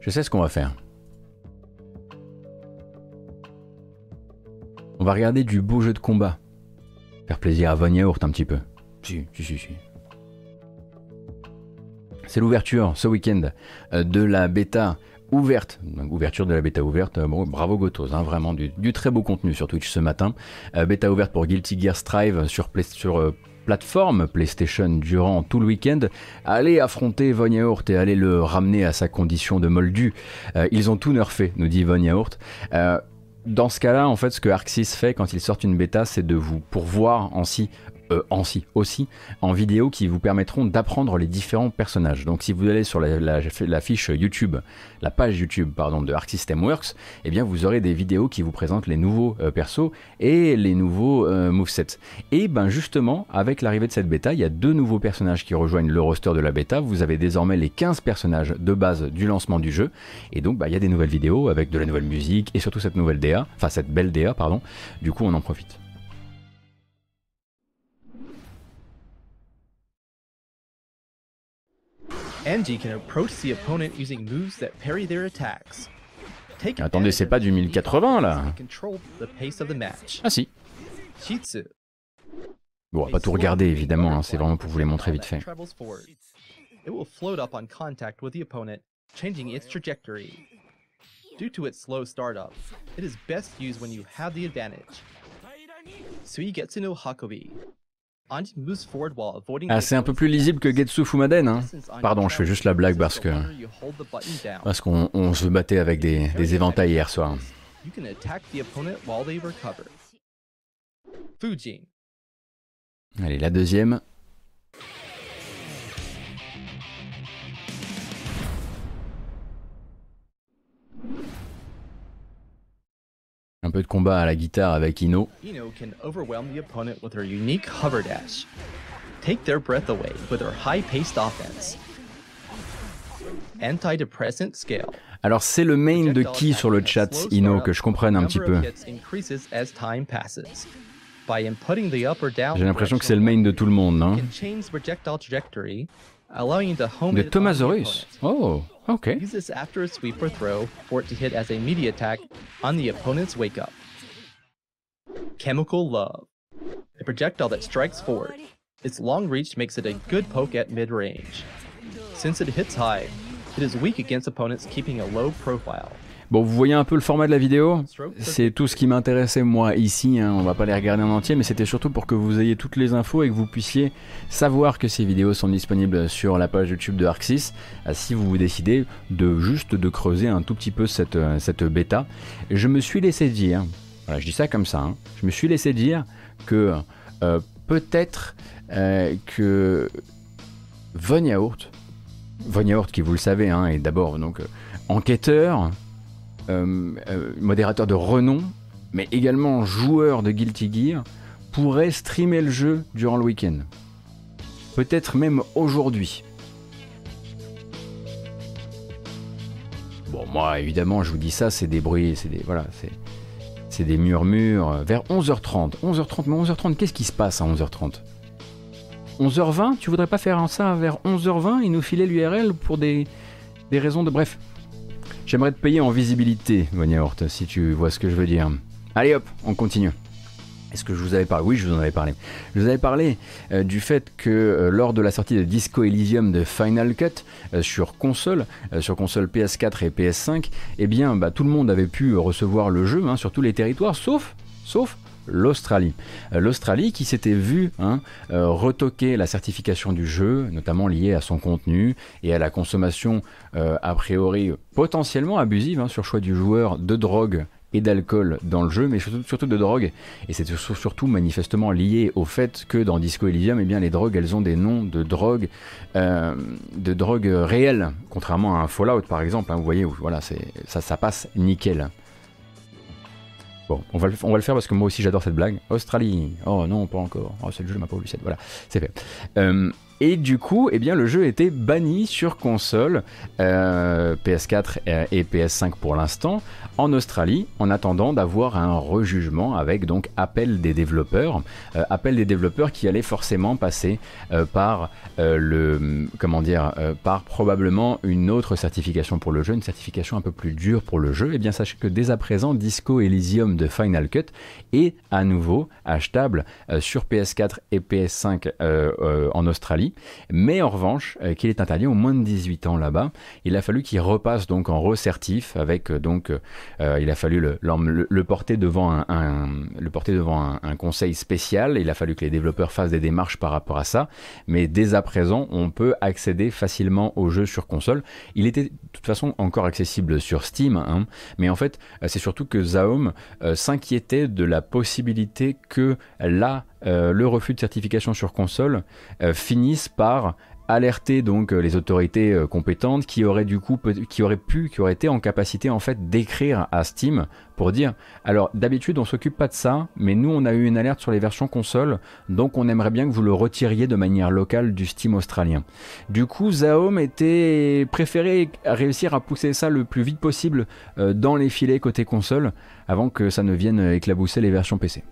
Je sais ce qu'on va faire. On va regarder du beau jeu de combat. Faire plaisir à Von Yaourt un petit peu. Si, si, si, si. C'est l'ouverture ce week-end euh, de la bêta ouverte, donc ouverture de la bêta ouverte, euh, bon, bravo Gotos, hein, vraiment du, du très beau contenu sur Twitch ce matin. Euh, bêta ouverte pour Guilty Gear Strive sur, Play- sur euh, plateforme PlayStation durant tout le week-end. Allez affronter Von Yaourt et allez le ramener à sa condition de moldu. Euh, ils ont tout nerfé, nous dit Von Yaourt. Dans ce cas-là, en fait, ce que Arxis fait quand ils sortent une bêta, c'est de vous pourvoir en si, euh, en si aussi, en vidéo qui vous permettront d'apprendre les différents personnages. Donc, si vous allez sur la, fiche YouTube, la page YouTube, pardon, de Arc System Works, eh bien, vous aurez des vidéos qui vous présentent les nouveaux euh, persos et les nouveaux euh, movesets. Et ben, justement, avec l'arrivée de cette bêta, il y a deux nouveaux personnages qui rejoignent le roster de la bêta. Vous avez désormais les 15 personnages de base du lancement du jeu. Et donc, bah, il y a des nouvelles vidéos avec de la nouvelle musique et surtout cette nouvelle DA, enfin cette belle DA, pardon. Du coup, on en profite. Angie can approach the opponent using moves that parry their attacks. Take Attendez, c'est pas du 1080 là and Control the pace of the match. Ah si. Shitsu. Bon, on va pas tout regarder évidemment, hein, c'est vraiment pour vous les montrer vite fait. It will float up on contact with the opponent, changing its trajectory. Due to its slow startup, it is best used when you have the advantage. Suigetsu no Hakobi. Ah, c'est un peu plus lisible que Getsu Fumaden. Hein. Pardon, je fais juste la blague parce que parce qu'on on se battait avec des, des éventails hier soir. Allez, la deuxième. Un peu de combat à la guitare avec Ino. Ino can overwhelm the opponent with her unique hover dash. Take their breath away with her high-paced offense. Antidepressant scale. Alors c'est le main de qui sur le chat, Ino, que je comprenne un petit peu. J'ai l'impression que c'est le main de tout le monde, non? De Thomasaurus. opponent. Oh, ok. Use this after a sweep or throw for it to hit as a media attack on the opponent's wake up. Chemical Love. A projectile that strikes forward. Its long reach makes it a good poke at mid range. Since it hits high, it is weak against opponents keeping a low profile. Bon, vous voyez un peu le format de la vidéo C'est tout ce qui m'intéressait moi ici, hein. on va pas les regarder en entier, mais c'était surtout pour que vous ayez toutes les infos et que vous puissiez savoir que ces vidéos sont disponibles sur la page YouTube de Arxis, euh, si vous décidez de juste de creuser un tout petit peu cette, euh, cette bêta. Je me suis laissé dire, voilà, je dis ça comme ça, hein, je me suis laissé dire que euh, peut-être euh, que Von Yaourt, Von Yaourt qui vous le savez hein, est d'abord donc euh, enquêteur, modérateur de renom, mais également joueur de Guilty Gear, pourrait streamer le jeu durant le week-end. Peut-être même aujourd'hui. Bon, moi, évidemment, je vous dis ça, c'est des bruits, c'est des, voilà, c'est, des murmures. Vers 11h30. 11h30, mais 11h30, qu'est-ce qui se passe à 11h30 11h20 Tu voudrais pas faire ça vers 11h20 et nous filer l'URL pour des, des raisons de... Bref, J'aimerais te payer en visibilité, Monia Hort, si tu vois ce que je veux dire. Allez hop, on continue. Est-ce que je vous avais parlé? Oui, je vous en avais parlé. Je vous avais parlé euh, du fait que euh, lors de la sortie de Disco Elysium de Final Cut euh, sur console, sur console PS4 et PS5, eh bien, bah, tout le monde avait pu recevoir le jeu hein, sur tous les territoires, sauf, sauf l'Australie. Euh, L'Australie qui s'était vue hein, euh, retoquer la certification du jeu, notamment liée à son contenu et à la consommation euh, a priori potentiellement abusive hein, sur choix du joueur de drogue et d'alcool dans le jeu, mais surtout, de drogue. Et c'est sur- surtout manifestement lié au fait que dans Disco Elysium, eh bien, les drogues, elles ont des noms de drogues, euh, de drogues réelles, contrairement à un Fallout par exemple. hein, vous voyez, ça passe nickel. Bon, on va, le, on va le faire parce que moi aussi j'adore cette blague. Australie, oh non, pas encore. Oh, c'est le jeu de ma pauvre Lucette. Voilà, c'est fait. Euh, Et du coup, eh bien, le jeu était banni sur console, euh, PS4 et PS5 pour l'instant, en Australie, en attendant d'avoir un rejugement avec donc appel des développeurs, euh, appel des développeurs qui allait forcément passer euh, par probablement une autre certification pour le jeu, une certification un peu plus dure pour le jeu. Eh bien, sachez que dès à présent, Disco Elysium de Final Cut est à nouveau achetable sur PS4 et PS5 en Australie mais en revanche, euh, qu'il est interdit aux moins de 18 ans là-bas. Il a fallu qu'il repasse donc en recertif avec euh, donc, euh, il a fallu le, porter devant un, conseil spécial. Il a fallu que les développeurs fassent des démarches par rapport à ça, mais dès à présent, on peut accéder facilement au jeu sur console. Il était de toute façon encore accessible sur Steam, hein, mais en fait, c'est surtout que Zaom s'inquiétait de la possibilité que là euh, le refus de certification sur console euh, finisse par alerter donc euh, les autorités compétentes qui auraient du coup qui auraient pu qui auraient été en capacité en fait d'écrire à Steam pour dire alors d'habitude on s'occupe pas de ça mais nous on a eu une alerte sur les versions console donc on aimerait bien que vous le retiriez de manière locale du Steam australien. Du coup Zaom était préféré réussir à pousser ça le plus vite possible dans les filets côté console avant que ça ne vienne éclabousser les versions PC.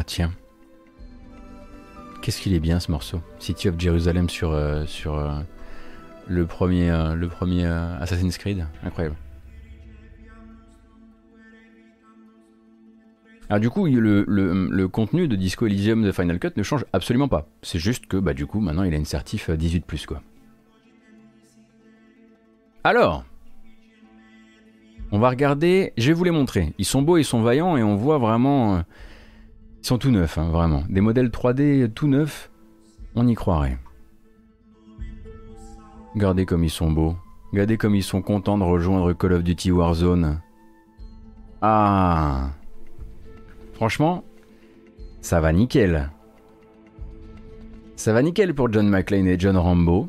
Ah tiens. Qu'est-ce qu'il est bien ce morceau? City of Jerusalem sur, euh, sur euh, le premier, euh, le premier Assassin's Creed. Incroyable. Alors du coup, le, contenu de Disco Elysium de Final Cut ne change absolument pas. C'est juste que bah, du coup, maintenant il a une certif 18+. Quoi. Alors, on va regarder, je vais vous les montrer. Ils sont beaux, ils sont vaillants et on voit vraiment... Ils sont tout neufs, hein, vraiment. Des modèles 3D tout neufs, on y croirait. Regardez comme ils sont beaux. Regardez comme ils sont contents de rejoindre Call of Duty Warzone. Ah Franchement, ça va nickel. Ça va nickel pour John McClane et John Rambo.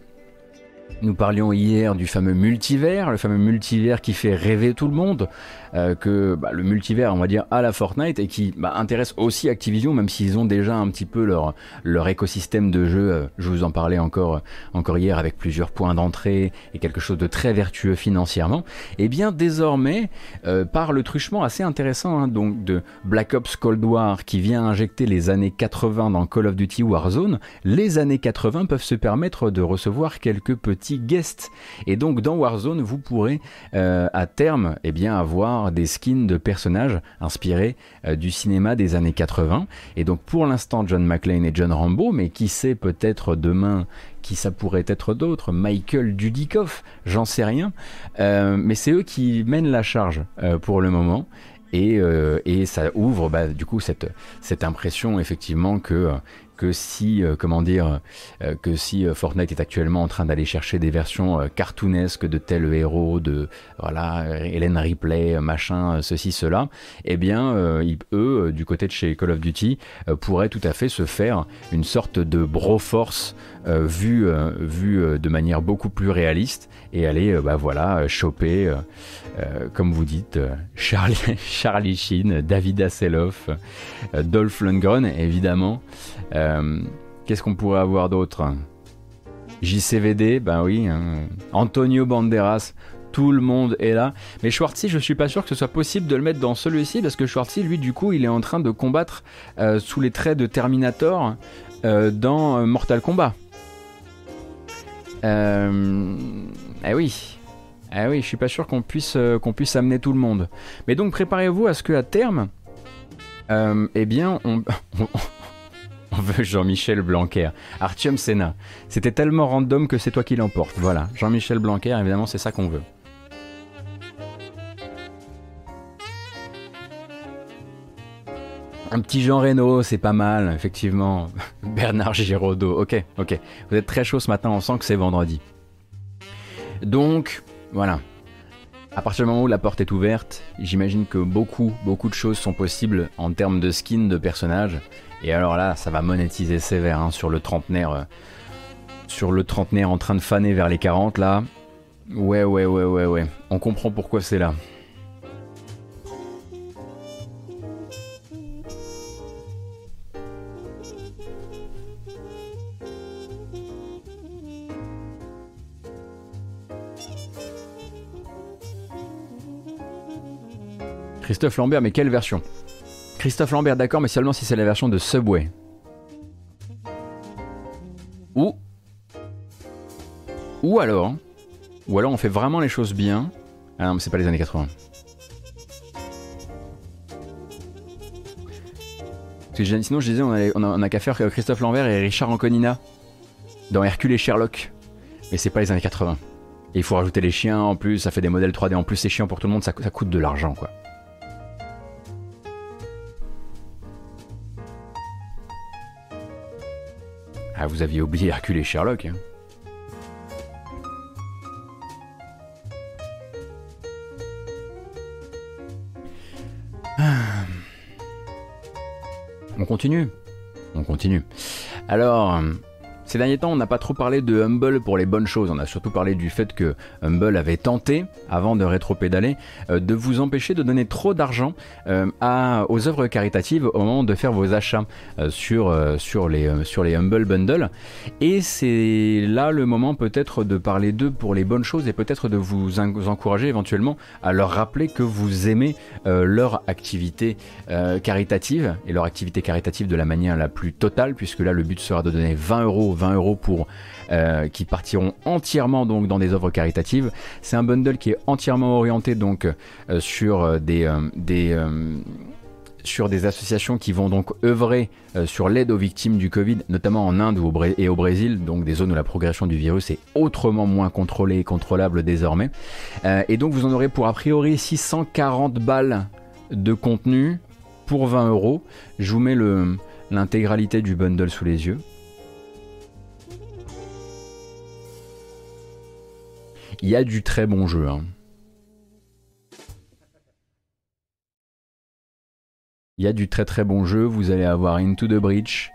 Nous parlions hier du fameux multivers, le fameux multivers qui fait rêver tout le monde. Euh, que bah, le multivers, on va dire, à la Fortnite et qui bah, intéresse aussi Activision, même s'ils ont déjà un petit peu leur, leur écosystème de jeu. Euh, je vous en parlais encore, encore hier avec plusieurs points d'entrée et quelque chose de très vertueux financièrement. Et eh bien désormais, euh, par le truchement assez intéressant hein, donc de Black Ops Cold War qui vient injecter les années 80 dans Call of Duty Warzone, les années 80 peuvent se permettre de recevoir quelques petits guests. Et donc dans Warzone, vous pourrez à terme eh bien, avoir des skins de personnages inspirés euh, du cinéma des années 80. Et donc pour l'instant John McClane et John Rambo, mais qui sait peut-être demain qui ça pourrait être d'autres, Michael Dudikoff, j'en sais rien. Euh, mais c'est eux qui mènent la charge euh, pour le moment. Et, et, ça ouvre bah, du coup cette, cette impression effectivement que que si, euh, comment dire, euh, que si euh, Fortnite est actuellement en train d'aller chercher des versions cartoonesques de tel héros, de voilà, Hélène Ripley, machin, ceci, cela, eh bien, eux, du côté de chez Call of Duty, pourraient tout à fait se faire une sorte de Broforce vue, vue de manière beaucoup plus réaliste et aller, bah voilà, choper, comme vous dites, Charlie, Charlie Sheen, David Hasselhoff, Dolph Lundgren, évidemment. Euh, qu'est-ce qu'on pourrait avoir d'autre? JCVD, ben oui. Hein. Antonio Banderas, tout le monde est là. Mais Schwartzy, je suis pas sûr que ce soit possible de le mettre dans celui-ci parce que Schwartzy, lui, du coup, il est en train de combattre euh, sous les traits de Terminator euh, dans Mortal Kombat. eh oui. Eh oui, je suis pas sûr qu'on puisse, qu'on puisse amener tout le monde. Mais donc préparez-vous à ce qu'à terme, eh bien, on, On veut Jean-Michel Blanquer. Artium Senna. C'était tellement random que c'est toi qui l'emporte. Voilà, Jean-Michel Blanquer, évidemment, c'est ça qu'on veut. Un petit Jean Reno, c'est pas mal, effectivement. Bernard Giraudot, ok, ok. Vous êtes très chaud ce matin, on sent que c'est vendredi. Donc, voilà. À partir du moment où la porte est ouverte, j'imagine que beaucoup, beaucoup de choses sont possibles en termes de skin de personnages. Et alors là, ça va monétiser sévère hein, sur le trentenaire. euh, sur le trentenaire en train de faner vers les 40 là. Ouais, ouais, ouais, ouais, ouais. On comprend pourquoi c'est là. Christophe Lambert, mais quelle version? Christophe Lambert, d'accord, mais seulement si c'est la version de Subway. Ou. Ou alors. Ou alors on fait vraiment les choses bien. Ah non, mais c'est pas les années 80. Parce que j'ai- sinon, je disais, on a, qu'à faire Christophe Lambert et Richard Anconina dans Hercule et Sherlock. Mais c'est pas les années 80. Et il faut rajouter les chiens en plus, ça fait des modèles 3D en plus, c'est chiant pour tout le monde, ça coûte de l'argent quoi. Ah, vous aviez oublié Hercule et Sherlock. hein. Ah. On continue. On continue. Alors, ces derniers temps, on n'a pas trop parlé de Humble pour les bonnes choses. On a surtout parlé du fait que Humble avait tenté, avant de rétro-pédaler, euh, de vous empêcher de donner trop d'argent euh, aux œuvres caritatives au moment de faire vos achats euh, sur, euh, sur, les, sur les Humble Bundle. Et c'est là le moment peut-être de parler d'eux pour les bonnes choses et peut-être de vous vous encourager éventuellement à leur rappeler que vous aimez leur activité caritative et leur activité caritative de la manière la plus totale puisque là le but sera de donner 20 euros 20 euros pour euh, qui partiront entièrement donc dans des œuvres caritatives c'est un bundle qui est entièrement orienté donc euh, sur euh, des sur des associations qui vont donc œuvrer sur l'aide aux victimes du Covid, notamment en Inde et au Brésil, donc des zones où la progression du virus est autrement moins contrôlée et contrôlable désormais. Et donc vous en aurez pour a priori 640 balles de contenu pour 20 euros. Je vous mets l'intégralité du bundle sous les yeux. Il y a du très bon jeu. hein. Il y a du très très bon jeu. Vous allez avoir Into the Breach.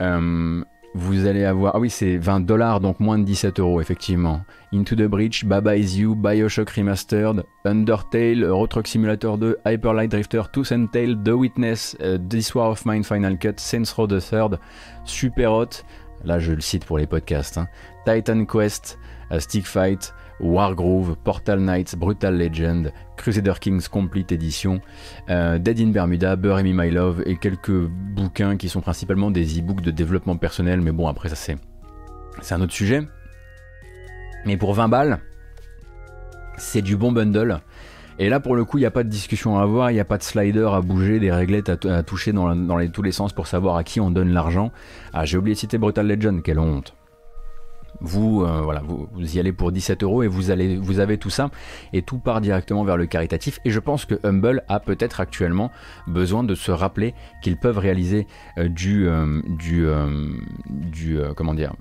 Euh, vous allez avoir. Ah oui, c'est 20 dollars, donc moins de 17 euros, effectivement. Into the Breach, Baba Is You, Bioshock Remastered, Undertale, Euro Simulator 2, Hyper Light Drifter, Tooth and Tail, The Witness, euh, This War of Mine Final Cut, Saints Row the Third, Super Hot. Là, je le cite pour les podcasts. hein, Titan Quest, euh, Stick Fight, Wargroove, Portal Knights, Brutal Legend, Crusader Kings Complete Edition, euh, Dead in Bermuda, Bury Me My Love et quelques bouquins qui sont principalement des e-books de développement personnel, mais bon après ça c'est c'est un autre sujet. Mais pour 20 balles, c'est du bon bundle. Et là pour le coup il n'y a pas de discussion à avoir, il n'y a pas de slider à bouger, des réglettes à, toucher dans, tous les sens pour savoir à qui on donne l'argent. Ah j'ai oublié de citer Brutal Legend, quelle honte. Vous, euh, voilà, vous, y allez pour 17 euros et vous, allez, vous avez tout ça et tout part directement vers le caritatif. Et je pense que Humble a peut-être actuellement besoin de se rappeler qu'ils peuvent réaliser euh, du, euh, du, comment dire,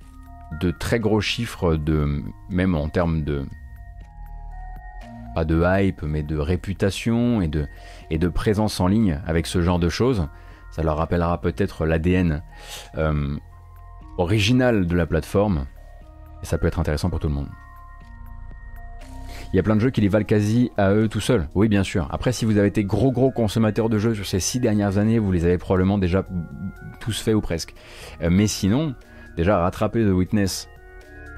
de très gros chiffres de, même en termes de pas de hype, mais de réputation et de, et de présence en ligne avec ce genre de choses. Ça leur rappellera peut-être l'ADN original de la plateforme. Ça peut être intéressant pour tout le monde. Il y a plein de jeux qui les valent quasi à eux tout seuls. Oui, bien sûr. Après, si vous avez été gros gros consommateur de jeux sur ces six dernières années, vous les avez probablement déjà tous faits ou presque. Euh, mais sinon, déjà rattraper The Witness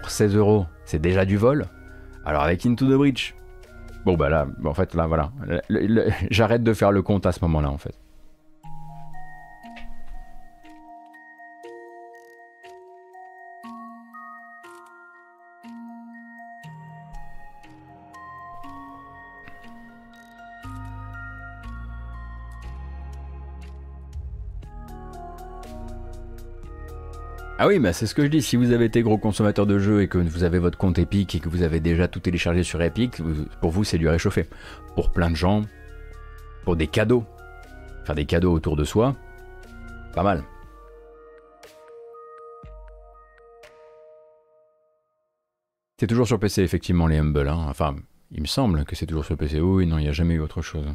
pour 16 euros, c'est déjà du vol. Alors avec Into the Breach, bon bah là, en fait là voilà, j'arrête de faire le compte à ce moment-là en fait. Ah oui, bah c'est ce que je dis. Si vous avez été gros consommateur de jeux et que vous avez votre compte Epic et que vous avez déjà tout téléchargé sur Epic, pour vous c'est du réchauffé. Pour plein de gens, pour des cadeaux, faire des cadeaux autour de soi, pas mal. C'est toujours sur PC effectivement les Humble. hein. Enfin, Il me semble que c'est toujours sur PC. Oui, non, il n'y a jamais eu autre chose.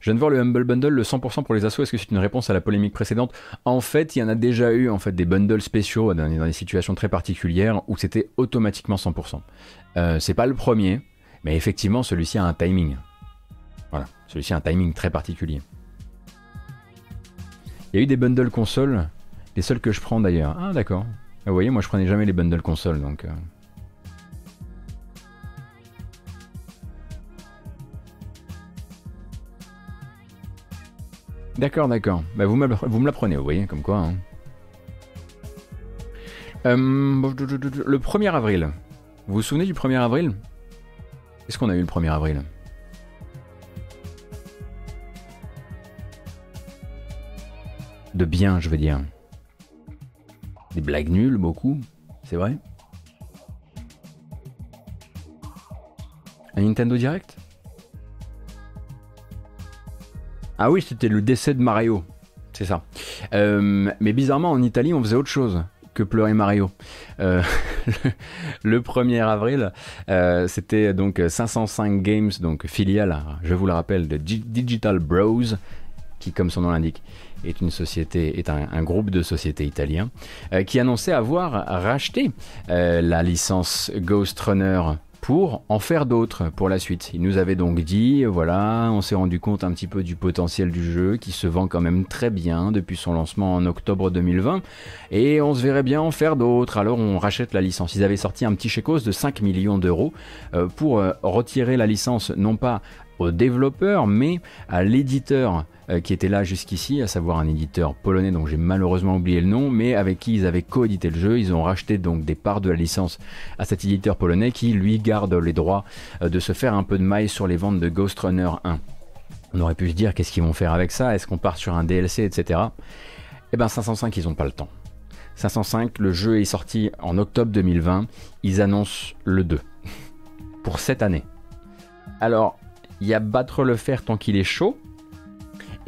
Je viens de voir le Humble Bundle, le 100% pour les assos. Est-ce que c'est une réponse à la polémique précédente? En fait, il y en a déjà eu en fait des bundles spéciaux dans, des situations très particulières où c'était automatiquement 100%. Euh, c'est pas le premier, mais effectivement, celui-ci a un timing. Voilà, celui-ci a un timing très particulier. Il y a eu des bundles consoles, les seuls que je prends d'ailleurs. Ah d'accord. Vous voyez, moi je prenais jamais les bundles consoles, donc... Euh. D'accord, d'accord. Bah, vous, me, vous me l'apprenez, vous voyez, comme quoi. Hein. Euh, le 1er avril. Vous vous souvenez du 1er avril? Qu'est-ce qu'on a eu le 1er avril? De bien, je veux dire. Des blagues nulles, beaucoup, c'est vrai Un Nintendo Direct? Ah oui, c'était le décès de Mario. C'est ça. Euh, mais bizarrement, en Italie, on faisait autre chose que pleurer Mario. Euh, le, 1er avril, euh, c'était donc 505 Games, donc filiale, je vous le rappelle, de Digital Bros, qui, comme son nom l'indique, est une société, est un, groupe de sociétés italiens, qui annonçait avoir racheté la licence Ghost Runner pour en faire d'autres pour la suite. Il nous avait donc dit, voilà, on s'est rendu compte un petit peu du potentiel du jeu qui se vend quand même très bien depuis son lancement en octobre 2020 et on se verrait bien en faire d'autres. Alors on rachète la licence. Ils avaient sorti un petit chèque de 5 millions d'euros euh, pour euh, retirer la licence non pas aux développeurs mais à l'éditeur qui était là jusqu'ici, à savoir un éditeur polonais dont j'ai malheureusement oublié le nom, mais avec qui ils avaient coédité le jeu. Ils ont racheté donc des parts de la licence à cet éditeur polonais qui lui garde les droits euh, de se faire un peu de maille sur les ventes de Ghost Runner 1. On aurait pu se dire qu'est-ce qu'ils vont faire avec ça, est-ce qu'on part sur un DLC, etc. Eh ben 505, ils n'ont pas le temps. 505, le jeu est sorti en octobre 2020, ils annoncent le 2 pour cette année. Alors, il y a battre le fer tant qu'il est chaud,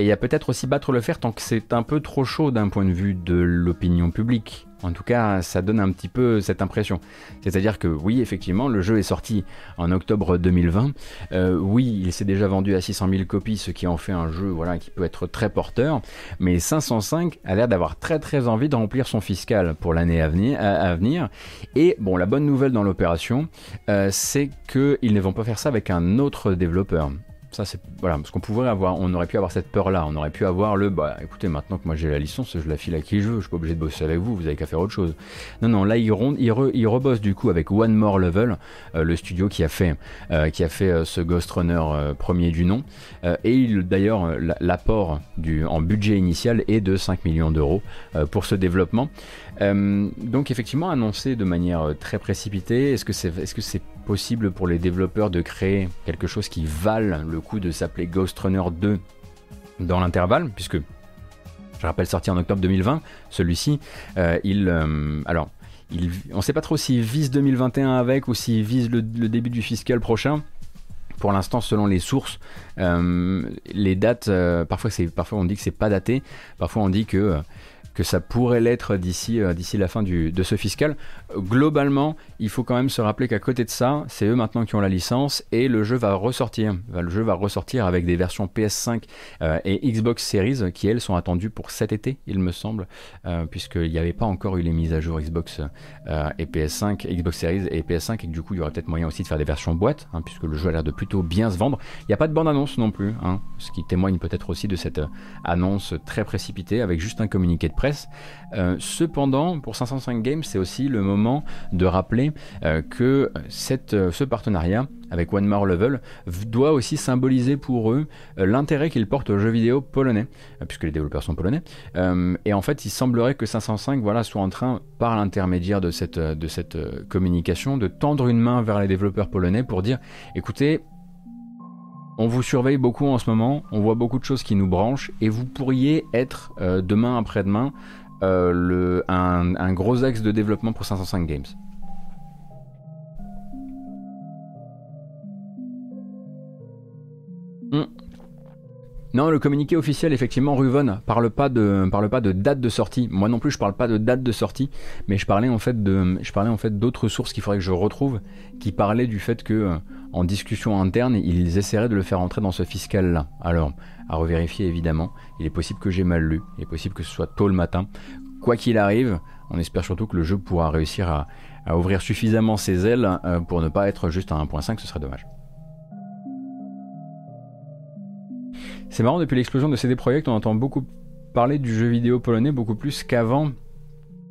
et il y a peut-être aussi battre le fer tant que c'est un peu trop chaud d'un point de vue de l'opinion publique. En tout cas, ça donne un petit peu cette impression. C'est-à-dire que oui, effectivement, le jeu est sorti en octobre 2020. Euh, oui, il s'est déjà vendu à 600 000 copies, ce qui en fait un jeu voilà, qui peut être très porteur. Mais 505 a l'air d'avoir très très envie de remplir son fiscal pour l'année à venir, Et bon, la bonne nouvelle dans l'opération, euh, c'est qu'ils ne vont pas faire ça avec un autre développeur. Ça, c'est voilà, parce qu'on pourrait avoir, on aurait pu avoir cette peur-là. On aurait pu avoir le, bah, écoutez, maintenant que moi j'ai la licence, je la file à qui je veux. Je suis pas obligé de bosser avec vous. Vous avez qu'à faire autre chose. Non, non, là ils, ils, rebossent du coup avec One More Level, euh, le studio qui a fait, euh, qui a fait euh, ce Ghost Runner premier du nom. et d'ailleurs, l'apport du en budget initial est de 5 millions d'euros pour ce développement. donc effectivement, annoncé de manière très précipitée. Est-ce que c'est, est-ce que c'est possible pour les développeurs de créer quelque chose qui vale le coup de s'appeler Ghost Runner 2 dans l'intervalle, puisque je rappelle sorti en octobre 2020, celui-ci, euh, il... Euh, alors, il, on ne sait pas trop s'il vise 2021 avec ou s'il vise le, début du fiscal prochain. Pour l'instant, selon les sources, euh, les dates, parfois, parfois on dit que c'est pas daté, parfois on dit que que ça pourrait l'être d'ici euh, d'ici la fin du, de ce fiscal. Globalement, il faut quand même se rappeler qu'à côté de ça, c'est eux maintenant qui ont la licence et le jeu va ressortir. Le jeu va ressortir avec des versions PS5 euh, et Xbox Series qui elles sont attendues pour cet été, il me semble, euh, puisqu'il n'y avait pas encore eu les mises à jour Xbox et PS5, Xbox Series et PS5 et que du coup il y aurait peut-être moyen aussi de faire des versions boîte, hein, puisque le jeu a l'air de plutôt bien se vendre. Il n'y a pas de bande-annonce non plus, hein, ce qui témoigne peut-être aussi de cette annonce très précipitée avec juste un communiqué de euh, cependant, pour 505 Games, c'est aussi le moment de rappeler euh, que euh, ce partenariat avec One More Level doit aussi symboliser pour eux l'intérêt qu'ils portent aux jeux vidéo polonais, puisque les développeurs sont polonais. et en fait, il semblerait que 505 voilà, soit en train, par l'intermédiaire de cette communication, de tendre une main vers les développeurs polonais pour dire, écoutez, on vous surveille beaucoup en ce moment, on voit beaucoup de choses qui nous branchent et vous pourriez être euh, demain après-demain euh, un, gros axe de développement pour 505 Games. Hmm. Non, le communiqué officiel, effectivement, Ruvon parle pas de parle pas de date de sortie. Moi non plus, je parle pas de date de sortie, mais je parlais en fait je parlais en fait d'autres sources qu'il faudrait que je retrouve, qui parlaient du fait que euh, en discussion interne, ils essaieraient de le faire entrer dans ce fiscal-là. Alors, à revérifier évidemment. Il est possible que j'ai mal lu. Il est possible que ce soit tôt le matin. Quoi qu'il arrive, on espère surtout que le jeu pourra réussir à, ouvrir suffisamment ses ailes euh, pour ne pas être juste à 1.5. Ce serait dommage. C'est marrant, depuis l'explosion de CD Projekt, on entend beaucoup parler du jeu vidéo polonais, beaucoup plus qu'avant.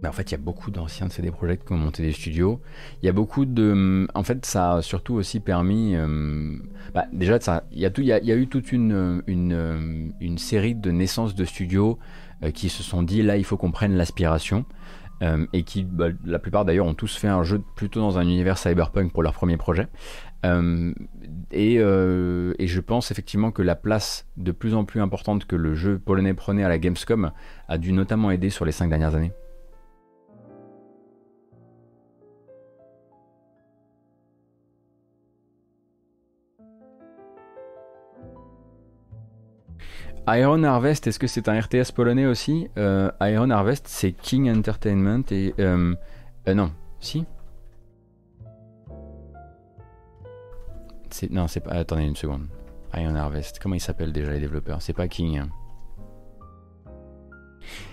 Mais en fait, il y a beaucoup d'anciens de CD Projekt qui ont monté des studios. Il y a beaucoup de. En fait, ça a surtout aussi permis. Euh, bah, déjà, ça, il, y a tout, il, y a, eu toute une, une, une, série de naissances de studios euh, qui se sont dit là, il faut qu'on prenne l'aspiration. Euh, et qui, bah, la plupart d'ailleurs, ont tous fait un jeu plutôt dans un univers cyberpunk pour leur premier projet. Euh, et, euh, et, je pense effectivement que la place de plus en plus importante que le jeu polonais prenait à la Gamescom a dû notamment aider sur les cinq dernières années. Iron Harvest, est-ce que c'est un RTS polonais aussi? Euh, Iron Harvest, c'est King Entertainment et... Euh, euh, non, si? Non, c'est pas... Attendez une seconde. Iron Harvest, comment ils s'appellent déjà les développeurs? C'est pas King. Hein.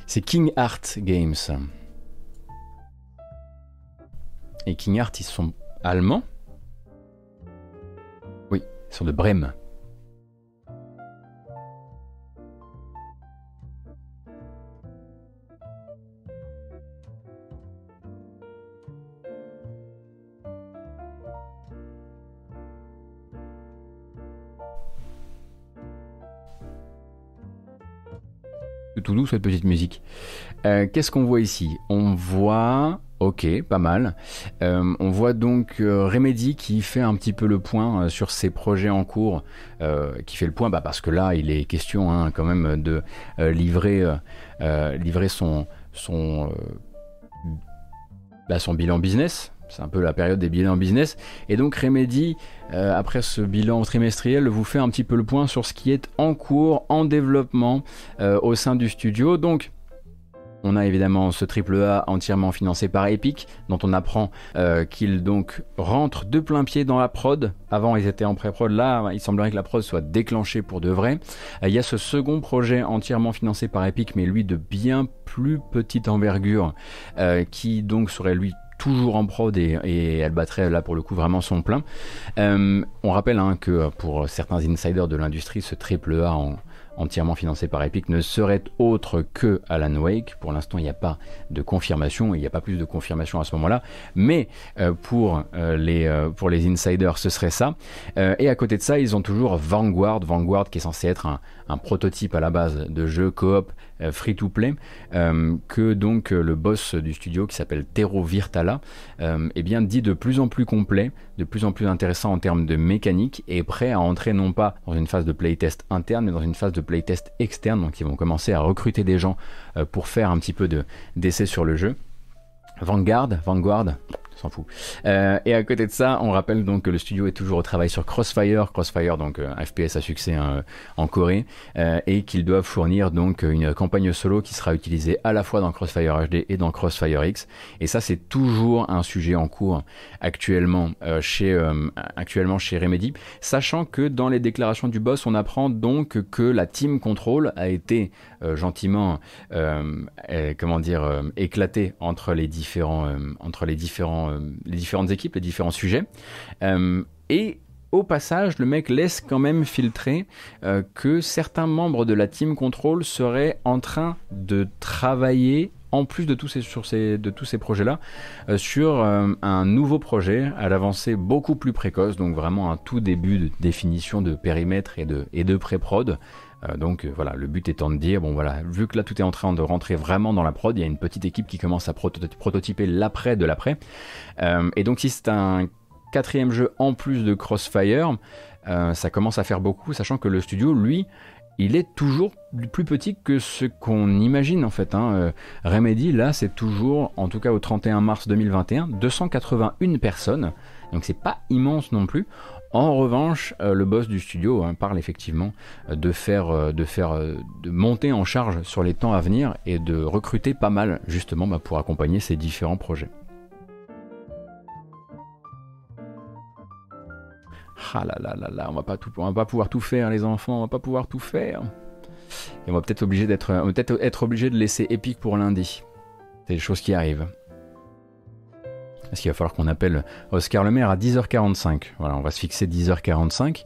C'est King Art Games. Et King Art, ils sont allemands? Oui, ils sont de Brême. Tout doux cette petite musique. Euh, qu'est-ce qu'on voit ici? On voit, ok, pas mal. Euh, on voit donc euh, Remedy qui fait un petit peu le point sur ses projets en cours, qui fait le point bah, parce que là il est question hein, quand même de livrer, livrer son, son, bah, son bilan business. C'est un peu la période des bilans business. Et donc Remedy, euh, après ce bilan trimestriel, vous fait un petit peu le point sur ce qui est en cours, en développement euh, au sein du studio. Donc on a évidemment ce triple A entièrement financé par Epic, dont on apprend euh, qu'il donc rentre de plein pied dans la prod. Avant, ils étaient en pré-prod. Là, il semblerait que la prod soit déclenchée pour de vrai. il y a ce second projet entièrement financé par Epic, mais lui de bien plus petite envergure, qui donc serait lui toujours en prod et, elle battrait là pour le coup vraiment son plein. Euh, on rappelle hein, que pour certains insiders de l'industrie, ce triple A en, entièrement financé par Epic, ne serait autre que Alan Wake. Pour l'instant, il n'y a pas de confirmation, il n'y a pas plus de confirmation à ce moment-là, mais euh, pour, les, euh, pour les insiders, ce serait ça. et à côté de ça, ils ont toujours Vanguard, Vanguard qui est censé être un, un prototype à la base de jeu coop free-to-play, que donc le boss du studio qui s'appelle Tero Virtala, eh bien dit de plus en plus complet, de plus en plus intéressant en termes de mécanique et prêt à entrer non pas dans une phase de playtest interne, mais dans une phase de playtest externe. Donc ils vont commencer à recruter des gens euh, pour faire un petit peu d'essais sur le jeu. Vanguard, Vanguard, s'en fout. Euh, et à côté de ça, on rappelle donc que le studio est toujours au travail sur Crossfire, Crossfire donc euh, FPS à succès hein, en Corée, euh, et qu'ils doivent fournir donc une campagne solo qui sera utilisée à la fois dans Crossfire HD et dans Crossfire X. Et ça, c'est toujours un sujet en cours actuellement chez actuellement chez Remedy, sachant que dans les déclarations du boss, on apprend donc que la Team Control a été gentiment comment dire éclatée entre les différents entre les différents euh, les différentes équipes, les différents sujets. Euh, et au passage, le mec laisse quand même filtrer euh, que certains membres de la team control seraient en train de travailler en plus de tous ces, sur ces, projets-là, sur un nouveau projet à l'avancée beaucoup plus précoce, donc vraiment un tout début de définition de périmètre et de, et de pré-prod. Euh, donc euh, voilà, le but étant de dire, bon voilà, vu que là tout est en train de rentrer vraiment dans la prod, il y a une petite équipe qui commence à prototyper l'après de l'après. Euh, et donc si c'est un quatrième jeu en plus de Crossfire, ça commence à faire beaucoup, sachant que le studio, lui, il est toujours plus petit que ce qu'on imagine en fait. Hein. Remedy, là, c'est toujours, en tout cas au 31 mars 2021, 281 personnes. Donc c'est pas immense non plus. En revanche, euh, le boss du studio hein, parle effectivement euh, de faire, euh, de faire, de monter en charge sur les temps à venir et de recruter pas mal justement bah, pour accompagner ces différents projets. Ah là là là là, on va pas va pas pouvoir tout faire les enfants, on va pas pouvoir tout faire. Et on va peut-être obligé d'être, peut-être être obligé de laisser Epic pour lundi. C'est des choses qui arrivent. Parce qu'il va falloir qu'on appelle Oscar Le Maire à 10h45. Voilà, on va se fixer 10h45.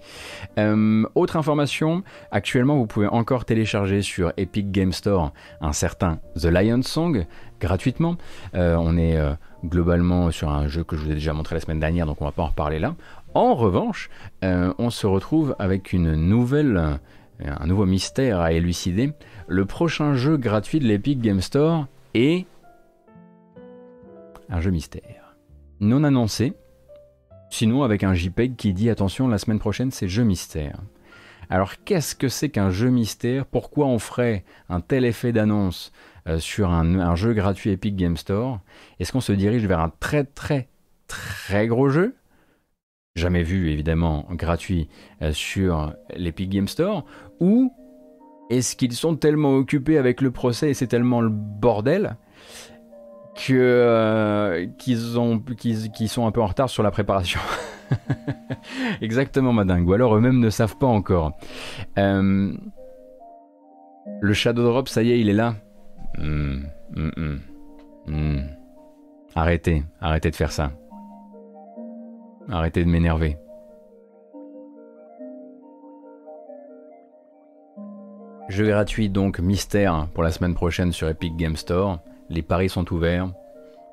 Euh, autre information, actuellement vous pouvez encore télécharger sur Epic Game Store un certain The Lion Song gratuitement. Euh, on est euh, globalement sur un jeu que je vous ai déjà montré la semaine dernière, donc on va pas en reparler là. En revanche, on se retrouve avec un nouveau mystère à élucider. Le prochain jeu gratuit de l'Epic Game Store est un jeu mystère. Non annoncé, sinon avec un JPEG qui dit attention, la semaine prochaine c'est jeu mystère. Alors qu'est-ce que c'est qu'un jeu mystère? Pourquoi on ferait un tel effet d'annonce euh, sur un, jeu gratuit Epic Game Store? Est-ce qu'on se dirige vers un très très très gros jeu? Jamais vu évidemment gratuit euh, sur l'Epic Game Store? Ou est-ce qu'ils sont tellement occupés avec le procès et c'est tellement le bordel euh, qu'ils ont qu'ils qu'ils sont un peu en retard sur la préparation. Exactement, madingue. Ou alors eux-mêmes ne savent pas encore. Euh, le Shadow Drop, ça y est, il est là. Hmm, hmm, hmm. Arrêtez, arrêtez de faire ça. Arrêtez de m'énerver. Jeu gratuit donc mystère pour la semaine prochaine sur Epic Game Store. Les paris sont ouverts.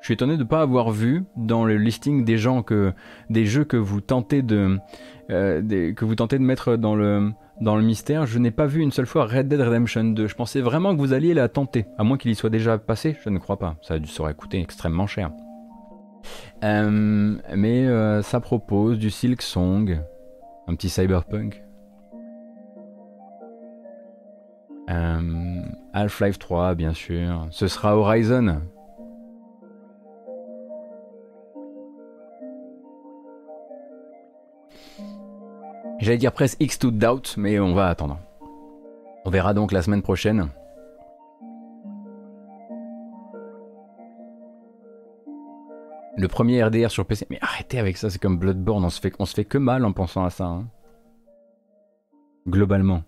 Je suis étonné de ne pas avoir vu dans le listing des gens que des jeux que vous tentez de euh, mettre dans le mystère. Je n'ai pas vu une seule fois Red Dead Redemption 2. Je pensais vraiment que vous alliez la tenter, à moins qu'il y soit déjà passé. Je ne crois pas. Ça aurait coûté extrêmement cher. Euh, mais euh, ça propose du Silk Song, un petit cyberpunk. Euh, Half-Life 3, bien sûr. Ce sera Horizon. J'allais dire presque X to Doubt, mais on va attendre. On verra donc la semaine prochaine. Le premier RDR sur PC. Mais arrêtez avec ça, c'est comme Bloodborne, on se fait, on se fait que mal en pensant à ça. hein. Globalement.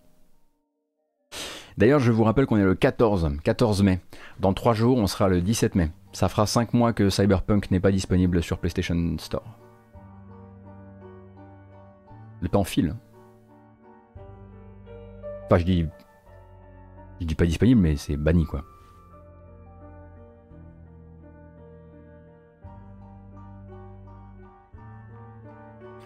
D'ailleurs, je vous rappelle qu'on est le 14, 14 mai. Dans 3 jours, on sera le 17 mai. Ça fera 5 mois que Cyberpunk n'est pas disponible sur PlayStation Store. Le temps file. Enfin, je dis. Je dis pas disponible, mais c'est banni quoi.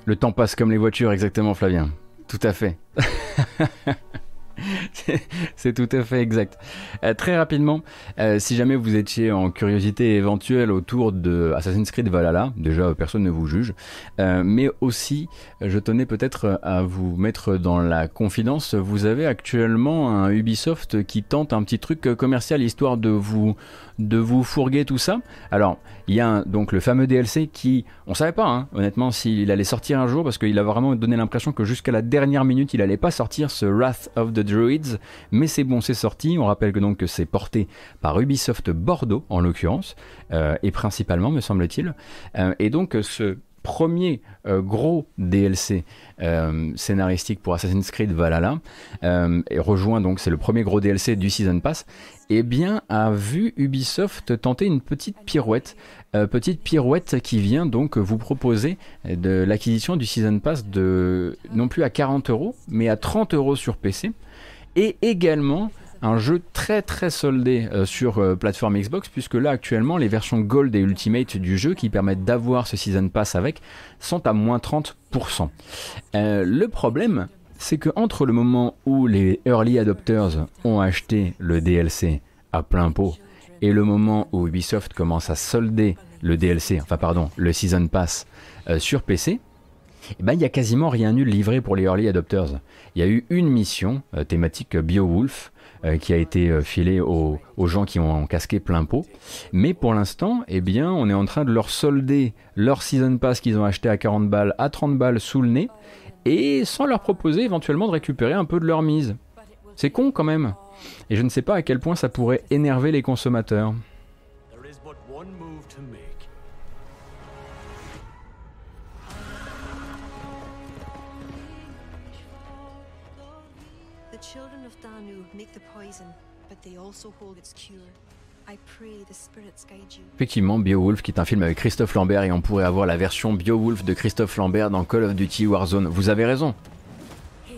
Le temps passe comme les voitures, exactement, Flavien. Tout à fait. C'est- tout à fait exact. Euh, très rapidement, euh, si jamais vous étiez en curiosité éventuelle autour de Assassin's Creed Valhalla, déjà euh, personne ne vous juge, mais aussi je tenais peut-être à vous mettre dans la confidence, vous avez actuellement un Ubisoft qui tente un petit truc commercial histoire de vous de vous fourguer tout ça. Alors, il y a donc le fameux DLC qui, on savait pas, hein, honnêtement, s'il allait sortir un jour, parce qu'il a vraiment donné l'impression que jusqu'à la dernière minute, il allait pas sortir ce Wrath of the Druids, mais c'est bon, c'est sorti. On rappelle que donc c'est porté par Ubisoft Bordeaux, en l'occurrence, euh, et principalement, me semble-t-il. Euh, et donc, ce premier euh, gros DLC scénaristique pour Assassin's Creed Valhalla, euh, et rejoint donc, c'est le premier gros DLC du Season Pass, eh bien, a vu Ubisoft tenter une petite pirouette. Petite pirouette qui vient donc vous proposer de l'acquisition du Season Pass de non plus à 40 euros, mais à 30 euros sur PC. Et également un jeu très très soldé euh, sur euh, plateforme Xbox, puisque là actuellement les versions Gold et Ultimate du jeu qui permettent d'avoir ce Season Pass avec sont à moins 30%. Euh, le problème, c'est que entre le moment où les early adopters ont acheté le DLC à plein pot et le moment où Ubisoft commence à solder le DLC, enfin pardon, le Season Pass sur PC, eh ben, il y a quasiment rien eu de livré pour les early adopters. Il y a eu une mission euh, thématique Beowulf euh, qui a été euh, filé aux, aux gens qui ont casqué plein pot. Mais pour l'instant, eh bien, on est en train de leur solder leur season pass qu'ils ont acheté à 40 balles, à 30 balles sous le nez, et sans leur proposer éventuellement de récupérer un peu de leur mise. C'est con quand même. Et je ne sais pas à quel point ça pourrait énerver les consommateurs. Effectivement, Beowulf, qui est un film avec Christophe Lambert, et on pourrait avoir la version Beowulf de Christophe Lambert dans Call of Duty Warzone. Vous avez raison.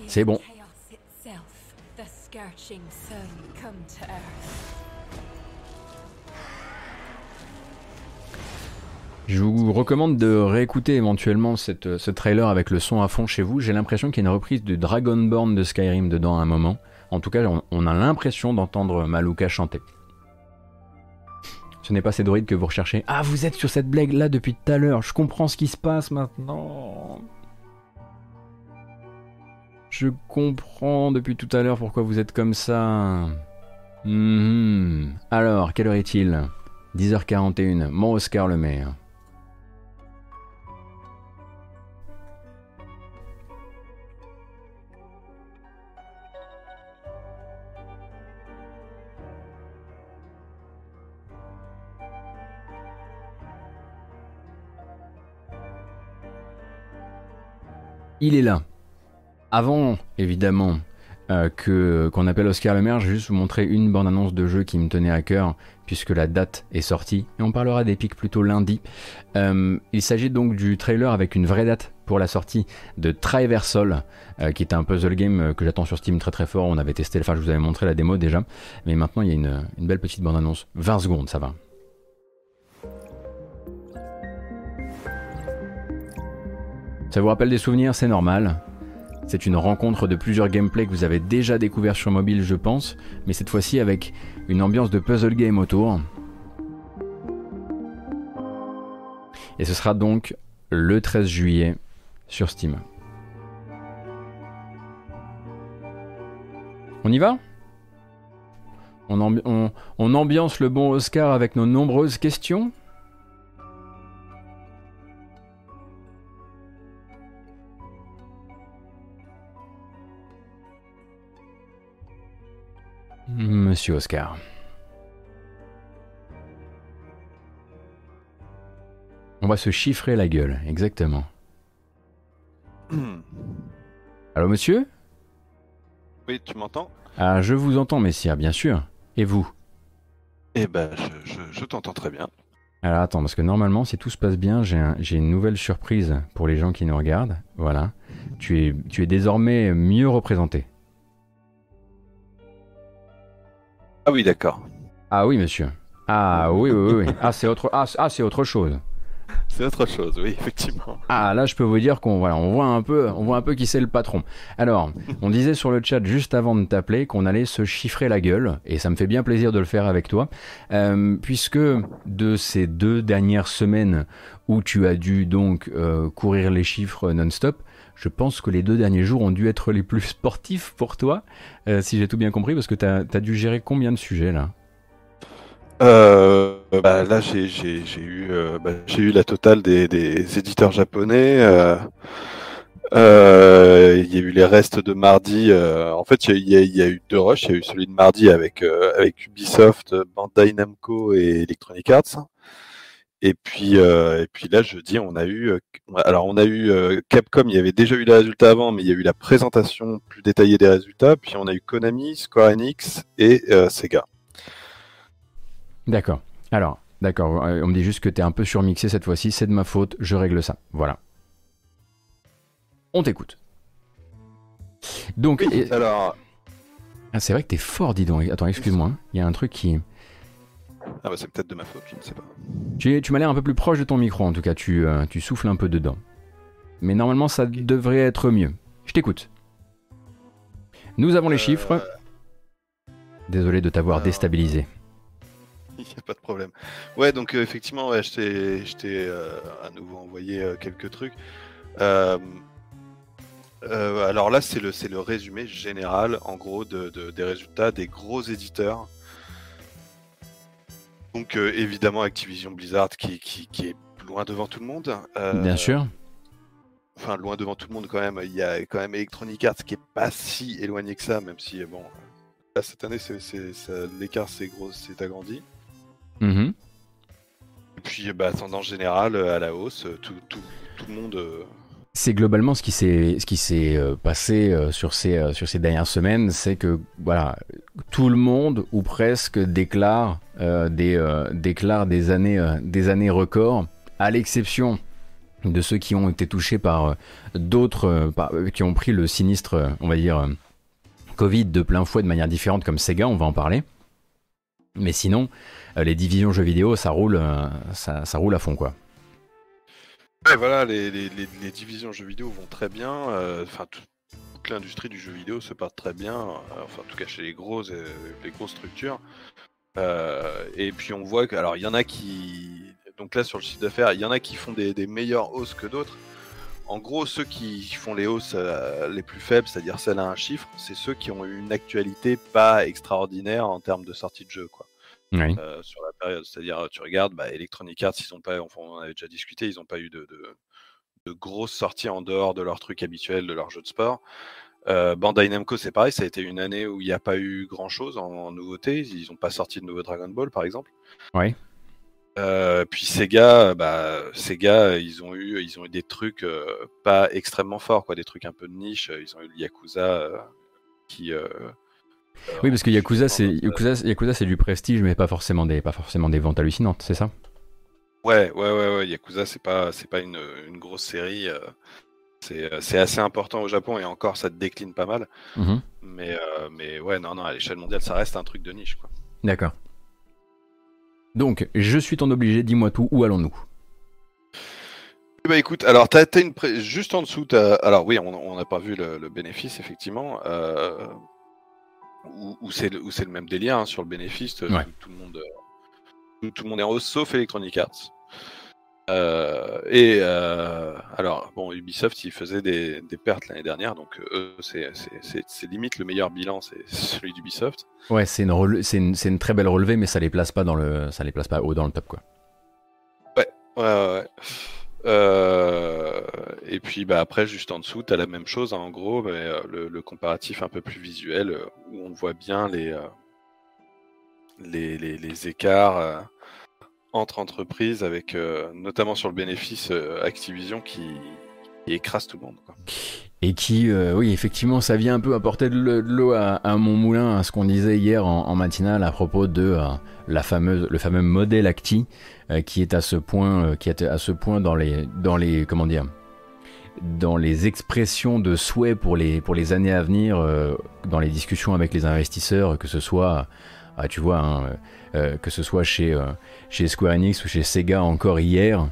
C'est bon. Je vous recommande de réécouter éventuellement cette- ce trailer avec le son à fond chez vous. J'ai l'impression qu'il y a une reprise du Dragonborn de Skyrim dedans à un moment. En tout cas, on, a l'impression d'entendre Maluka chanter. Ce n'est pas ces droïdes que vous recherchez. Ah, vous êtes sur cette blague là depuis tout à l'heure. Je comprends ce qui se passe maintenant. Je comprends depuis tout à l'heure pourquoi vous êtes comme ça. Mhm. Alors, quelle heure est-il? 10h41. Mon Oscar le maire. Il est là. Avant, évidemment, euh, que qu'on appelle Oscar Le Maire, je vais juste vous montrer une bande-annonce de jeu qui me tenait à cœur, puisque la date est sortie, et on parlera des pics plutôt lundi. Euh, il s'agit donc du trailer avec une vraie date pour la sortie de Traversal, euh, qui est un puzzle game que j'attends sur Steam très très fort. On avait testé, enfin je vous avais montré la démo déjà, mais maintenant il y a une, une belle petite bande-annonce. 20 secondes, ça va. Ça vous rappelle des souvenirs, c'est normal. C'est une rencontre de plusieurs gameplays que vous avez déjà découvert sur mobile, je pense, mais cette fois-ci avec une ambiance de puzzle game autour. Et ce sera donc le 13 juillet sur Steam. On y va? On, on ambiance le bon Oscar avec nos nombreuses questions? Monsieur Oscar. On va se chiffrer la gueule, exactement. Allô, monsieur? Oui, tu m'entends? Ah, je vous entends, messire, bien sûr. Et vous? Eh ben, je, je- je t'entends très bien. Alors attends, parce que normalement, si tout se passe bien, j'ai un- j'ai une nouvelle surprise pour les gens qui nous regardent. Voilà. Tu es, tu es désormais mieux représenté. Ah oui, d'accord. Ah oui, monsieur. Ah oui, oui, oui. oui. Ah, c'est autre, ah, c'est- ah, c'est autre chose. C'est autre chose, oui, effectivement. Ah là, je peux vous dire qu'on voilà, on voit un peu, on voit un peu qui c'est le patron. Alors, on disait sur le chat juste avant de t'appeler qu'on allait se chiffrer la gueule, et ça me fait bien plaisir de le faire avec toi, euh, puisque de ces deux dernières semaines où tu as dû donc euh, courir les chiffres non-stop, je pense que les deux derniers jours ont dû être les plus sportifs pour toi, euh, si j'ai tout bien compris, parce que tu as, dû gérer combien de sujets là? Euh, bah, là, euh, bah, j'ai eu la totale des, éditeurs japonais. Il y a eu les restes de mardi. en fait, il y, a- eu deux rushs. Il y a eu celui de mardi avec, avec Ubisoft, Bandai Namco et Electronic Arts. Et puis, euh, et puis là, jeudi, on a eu. euh, alors, on a eu euh, Capcom. Il y avait déjà eu les résultats avant, mais il y a eu la présentation plus détaillée des résultats. Puis, on a eu Konami, Square Enix et euh, Sega. D'accord. Alors, d'accord, on me dit juste que t'es un peu surmixé cette fois-ci, c'est de ma faute, je règle ça. Voilà. On t'écoute. Donc, Oui, et- alors, ah, c'est vrai que t'es fort, dis donc. Attends, excuse-moi, hein. il y a un truc qui... ah bah, c'est peut-être de ma faute, je ne sais pas. Tu, tu m'as l'air un peu plus proche de ton micro, en tout cas, tu, euh, tu souffles un peu dedans. Mais normalement, ça devrait être mieux. Je t'écoute. Nous avons les Euh, chiffres. Désolé de t'avoir alors- déstabilisé. Il n'y a pas de problème. Ouais, donc euh, effectivement, ouais, je t'ai euh, à nouveau envoyé euh, quelques trucs. Euh, Euh, alors là, c'est le, résumé général, en gros, de, de- des résultats des gros éditeurs. Donc euh, évidemment Activision Blizzard qui, qui, qui est loin devant tout le monde. Euh, Bien sûr. Enfin, loin devant tout le monde quand même. Il y a quand même Electronic Arts qui est pas si éloigné que ça, même si bon, là, cette année c'est, c'est- l'écart s'est gros, s'est agrandi. Mhm. Et puis bah, tendance générale euh, à la hausse, tout, tout, tout le monde. C'est globalement ce qui s'est euh, passé euh, sur ces euh, sur ces dernières semaines, c'est que tout le monde ou presque déclare des années records, à l'exception de ceux qui ont été touchés par d'autres qui ont pris le sinistre, on va dire Covid de plein fouet de manière différente comme Sega, on va en parler. Mais sinon, les divisions jeux vidéo, ça roule, ça roule à fond quoi. Ouais, voilà, les, les, les, les divisions jeux vidéo vont très bien. euh, Enfin, tout- toute l'industrie du jeu vidéo se porte très bien. euh, enfin, en tout cas, chez les grosses, euh, les grosses structures. Et puis, on voit que, alors, il y en a qui, donc là, sur le chiffre d'affaires, il y en a qui font des, des meilleures hausses que d'autres. En gros, ceux qui font les hausses euh, les plus faibles, c'est-à-dire celles à un chiffre, c'est ceux qui ont eu une actualité pas extraordinaire en termes de sortie de jeu, quoi. Oui. Euh, sur la période. C'est-à-dire, tu regardes, bah, Electronic Arts, ils ont pas, enfin, on en avait déjà discuté, ils n'ont pas eu de, de, de grosses sorties en dehors de leur truc habituel, de leur jeu de sport. Euh, Bandai Namco, c'est pareil, ça a été une année où il n'y a pas eu grand-chose en, en nouveauté. Ils n'ont pas sorti de nouveau Dragon Ball, par exemple. Oui. Euh, puis Sega, bah, Sega, ils ont eu, ils ont eu des trucs euh, pas extrêmement forts, quoi, des trucs un peu de niche. Ils ont eu le Yakuza euh, qui. Oui, parce que Yakuza, c'est Yakuza, Yakuza, c'est du prestige, mais pas forcément des, pas forcément des ventes hallucinantes, c'est ça? Ouais, ouais, ouais, ouais. Yakuza, c'est pas, c'est pas une, une grosse série. euh, c'est, euh, c'est assez important au Japon et encore, ça décline pas mal. Mhm. Mais, euh, mais ouais, non, non, à l'échelle mondiale, ça reste un truc de niche, quoi. D'accord. Donc, je suis ton obligé, dis-moi tout, où allons-nous? Bah écoute, alors t'as, t'as une pré- juste en dessous, t'as... alors oui, on on n'a pas vu le, le bénéfice effectivement, euh, où, où c'est le, même délire hein, sur le bénéfice, Ouais. tout, tout le monde, euh, tout, tout le monde est en hausse sauf Electronic Arts. Euh, et euh, alors bon, Ubisoft il faisait des, des pertes l'année dernière, donc euh, eux c'est, limite le meilleur bilan, c'est celui d'Ubisoft. Ouais, c'est une, une très belle relevée, mais ça les place pas dans le, ça les place pas haut dans le top, quoi. Ouais, ouais, ouais. Euh, et puis bah, après, juste en dessous, tu as la même chose, hein, en gros, mais euh, le, comparatif un peu plus visuel, euh, où on voit bien les, les, les, écarts entre entreprises, avec notamment sur le bénéfice Activision qui, écrase tout le monde. Et qui, euh, oui, effectivement, ça vient un peu apporter de le- de l'eau à, à mon moulin, à ce qu'on disait hier en, en matinale à propos de euh, la fameuse, le fameux modèle Acti, euh, qui est à ce point, euh, qui est à ce point dans les, dans les, comment dire, dans les expressions de souhait pour les, pour les années à venir, euh, dans les discussions avec les investisseurs, que ce soit, ah, tu vois, hein, euh, que ce soit chez, chez Square Enix ou chez Sega encore hier,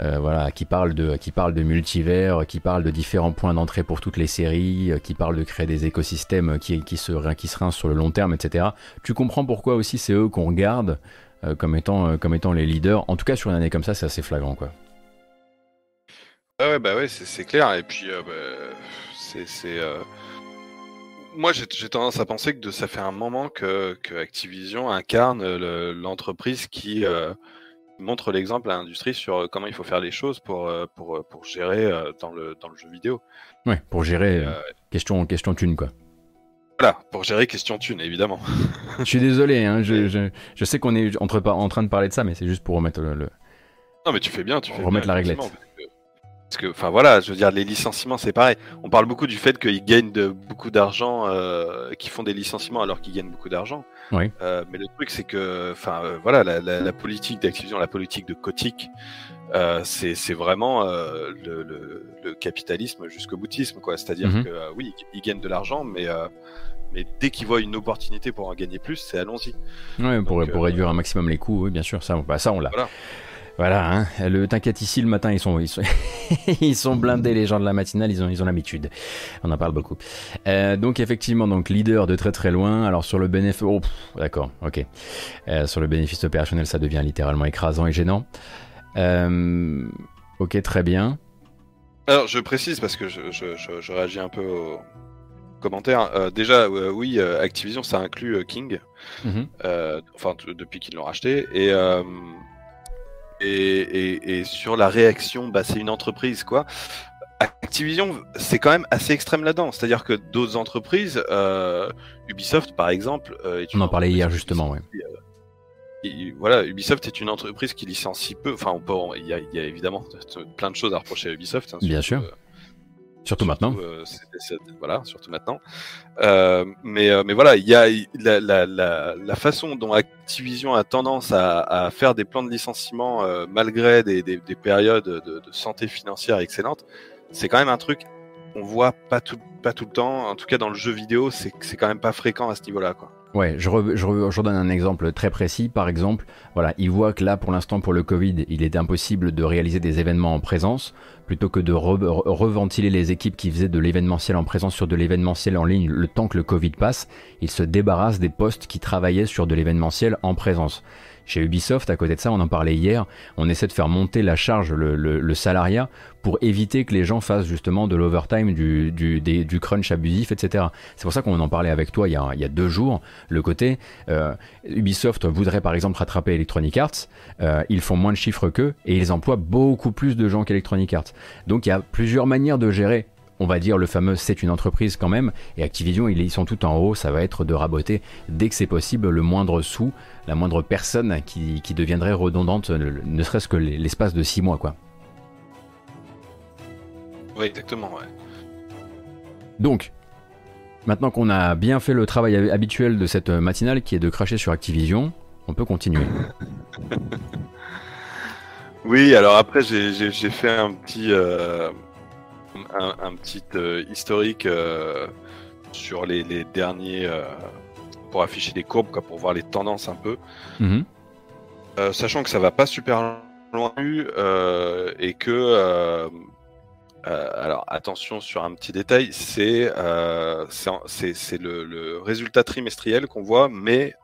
euh, qui parle de qui parle de multivers, qui parle de différents points d'entrée pour toutes les séries, euh, qui parle de créer des écosystèmes qui qui se qui se rincent sur le long terme, etc. Tu comprends pourquoi aussi c'est eux qu'on regarde euh, comme étant euh, comme étant les leaders. En tout cas sur une année comme ça, c'est assez flagrant quoi. Ouais, bah ouais, c'est, clair. Et puis, euh, bah, c'est. euh, Moi, j'ai, tendance à penser que ça fait un moment que, que Activision incarne le- l'entreprise qui euh, montre l'exemple à l'industrie sur euh, comment il faut faire les choses pour, euh, pour, euh, pour gérer dans, le, dans le jeu vidéo. Ouais, pour gérer euh, question question thune quoi. Voilà, pour gérer question thune, évidemment. je suis désolé, hein, je, je, je sais qu'on est entre, en train de parler de ça, mais c'est juste pour remettre le, le- Non, mais tu fais bien, tu fais remettre bien, la réglette. Parce que, enfin voilà, je veux dire, les licenciements, c'est pareil. On parle beaucoup du fait qu'ils gagnent de, beaucoup d'argent, euh, qu'ils font des licenciements alors qu'ils gagnent beaucoup d'argent. Oui. Euh, mais le truc, c'est que, enfin, euh, voilà, la, la- la politique d'Activision, la politique de Kotick, c'est vraiment le, le- le capitalisme jusqu'au boutisme, quoi. C'est-à-dire Mhm. que, oui, ils gagnent de l'argent, mais, mais dès qu'ils voient une opportunité pour en gagner plus, c'est allons-y. Ouais, pour, Donc, pour réduire un maximum les coûts, oui, bien sûr, ça, on- bah, ça on l'a. Voilà. Voilà, hein. le t'inquiète ici le matin ils sont ils sont, ils sont blindés les gens de la matinale ils ont ils ont l'habitude on en parle beaucoup Euh, donc effectivement donc leader de très très loin alors sur le bénéfice oh, d'accord ok Euh, sur le bénéfice opérationnel ça devient littéralement écrasant et gênant Euh, ok très bien Alors, je précise parce que je, je, je, je réagis un peu aux commentaires. Euh, déjà, euh, oui, euh, Activision, ça inclut King, Mhm. enfin, depuis qu'ils l'ont racheté. Et, et, et, et sur la réaction, bah, c'est une entreprise, quoi. Activision, c'est quand même assez extrême là-dedans. C'est-à-dire que d'autres entreprises, euh, Ubisoft, par exemple, euh, est On en parlait hier justement, ouais. et voilà, Ubisoft est une entreprise qui licencie peu. Enfin, on peut, il, y a, il y a évidemment plein de choses à reprocher à Ubisoft. hein, Bien sûr. euh, Surtout maintenant. euh, voilà, surtout maintenant. Euh, mais, euh, mais voilà, il y a la, la, la, la façon dont Activision a tendance à, à faire des plans de licenciement euh, malgré des, des, des périodes de, de santé financière excellentes. C'est quand même un truc on voit pas tout, pas tout le temps. En tout cas, dans le jeu vidéo, c'est quand même pas fréquent à ce niveau-là, quoi. Ouais, je, je, re- je redonne un exemple très précis. Par exemple, voilà, il voit que là, pour l'instant, pour le Covid, il est impossible de réaliser des événements en présence. Plutôt que de re- re- reventiler les équipes qui faisaient de l'événementiel en présence sur de l'événementiel en ligne le temps que le Covid passe, il se débarrasse des postes qui travaillaient sur de l'événementiel en présence. Chez Ubisoft, à côté de ça, on en parlait hier, on essaie de faire monter la charge, le, salariat, pour éviter que les gens fassent justement de l'overtime, du, du, crunch abusif, etc. C'est pour ça qu'on en parlait avec toi il y a, il y a deux jours. Le côté, euh, Ubisoft voudrait par exemple rattraper Electronic Arts, euh, ils font moins de chiffres qu'eux et ils emploient beaucoup plus de gens qu'Electronic Arts. Donc il y a plusieurs manières de gérer. On va dire le fameux c'est une entreprise quand même, et Activision ils sont tout en haut, ça va être de raboter dès que c'est possible le moindre sou, la moindre personne qui, qui deviendrait redondante, ne, serait-ce que l'espace de six mois quoi. Oui, exactement, ouais. Donc, maintenant qu'on a bien fait le travail hab- habituel de cette matinale qui est de cracher sur Activision, on peut continuer. Oui, alors après j'ai fait un petit euh, un, un petit euh, historique euh, sur les, les derniers euh, pour afficher des courbes quoi, pour voir les tendances un peu, Mhm. Euh, sachant que ça va pas super loin euh, et que euh, alors attention sur un petit détail, c'est c'est le, le résultat trimestriel qu'on voit, mais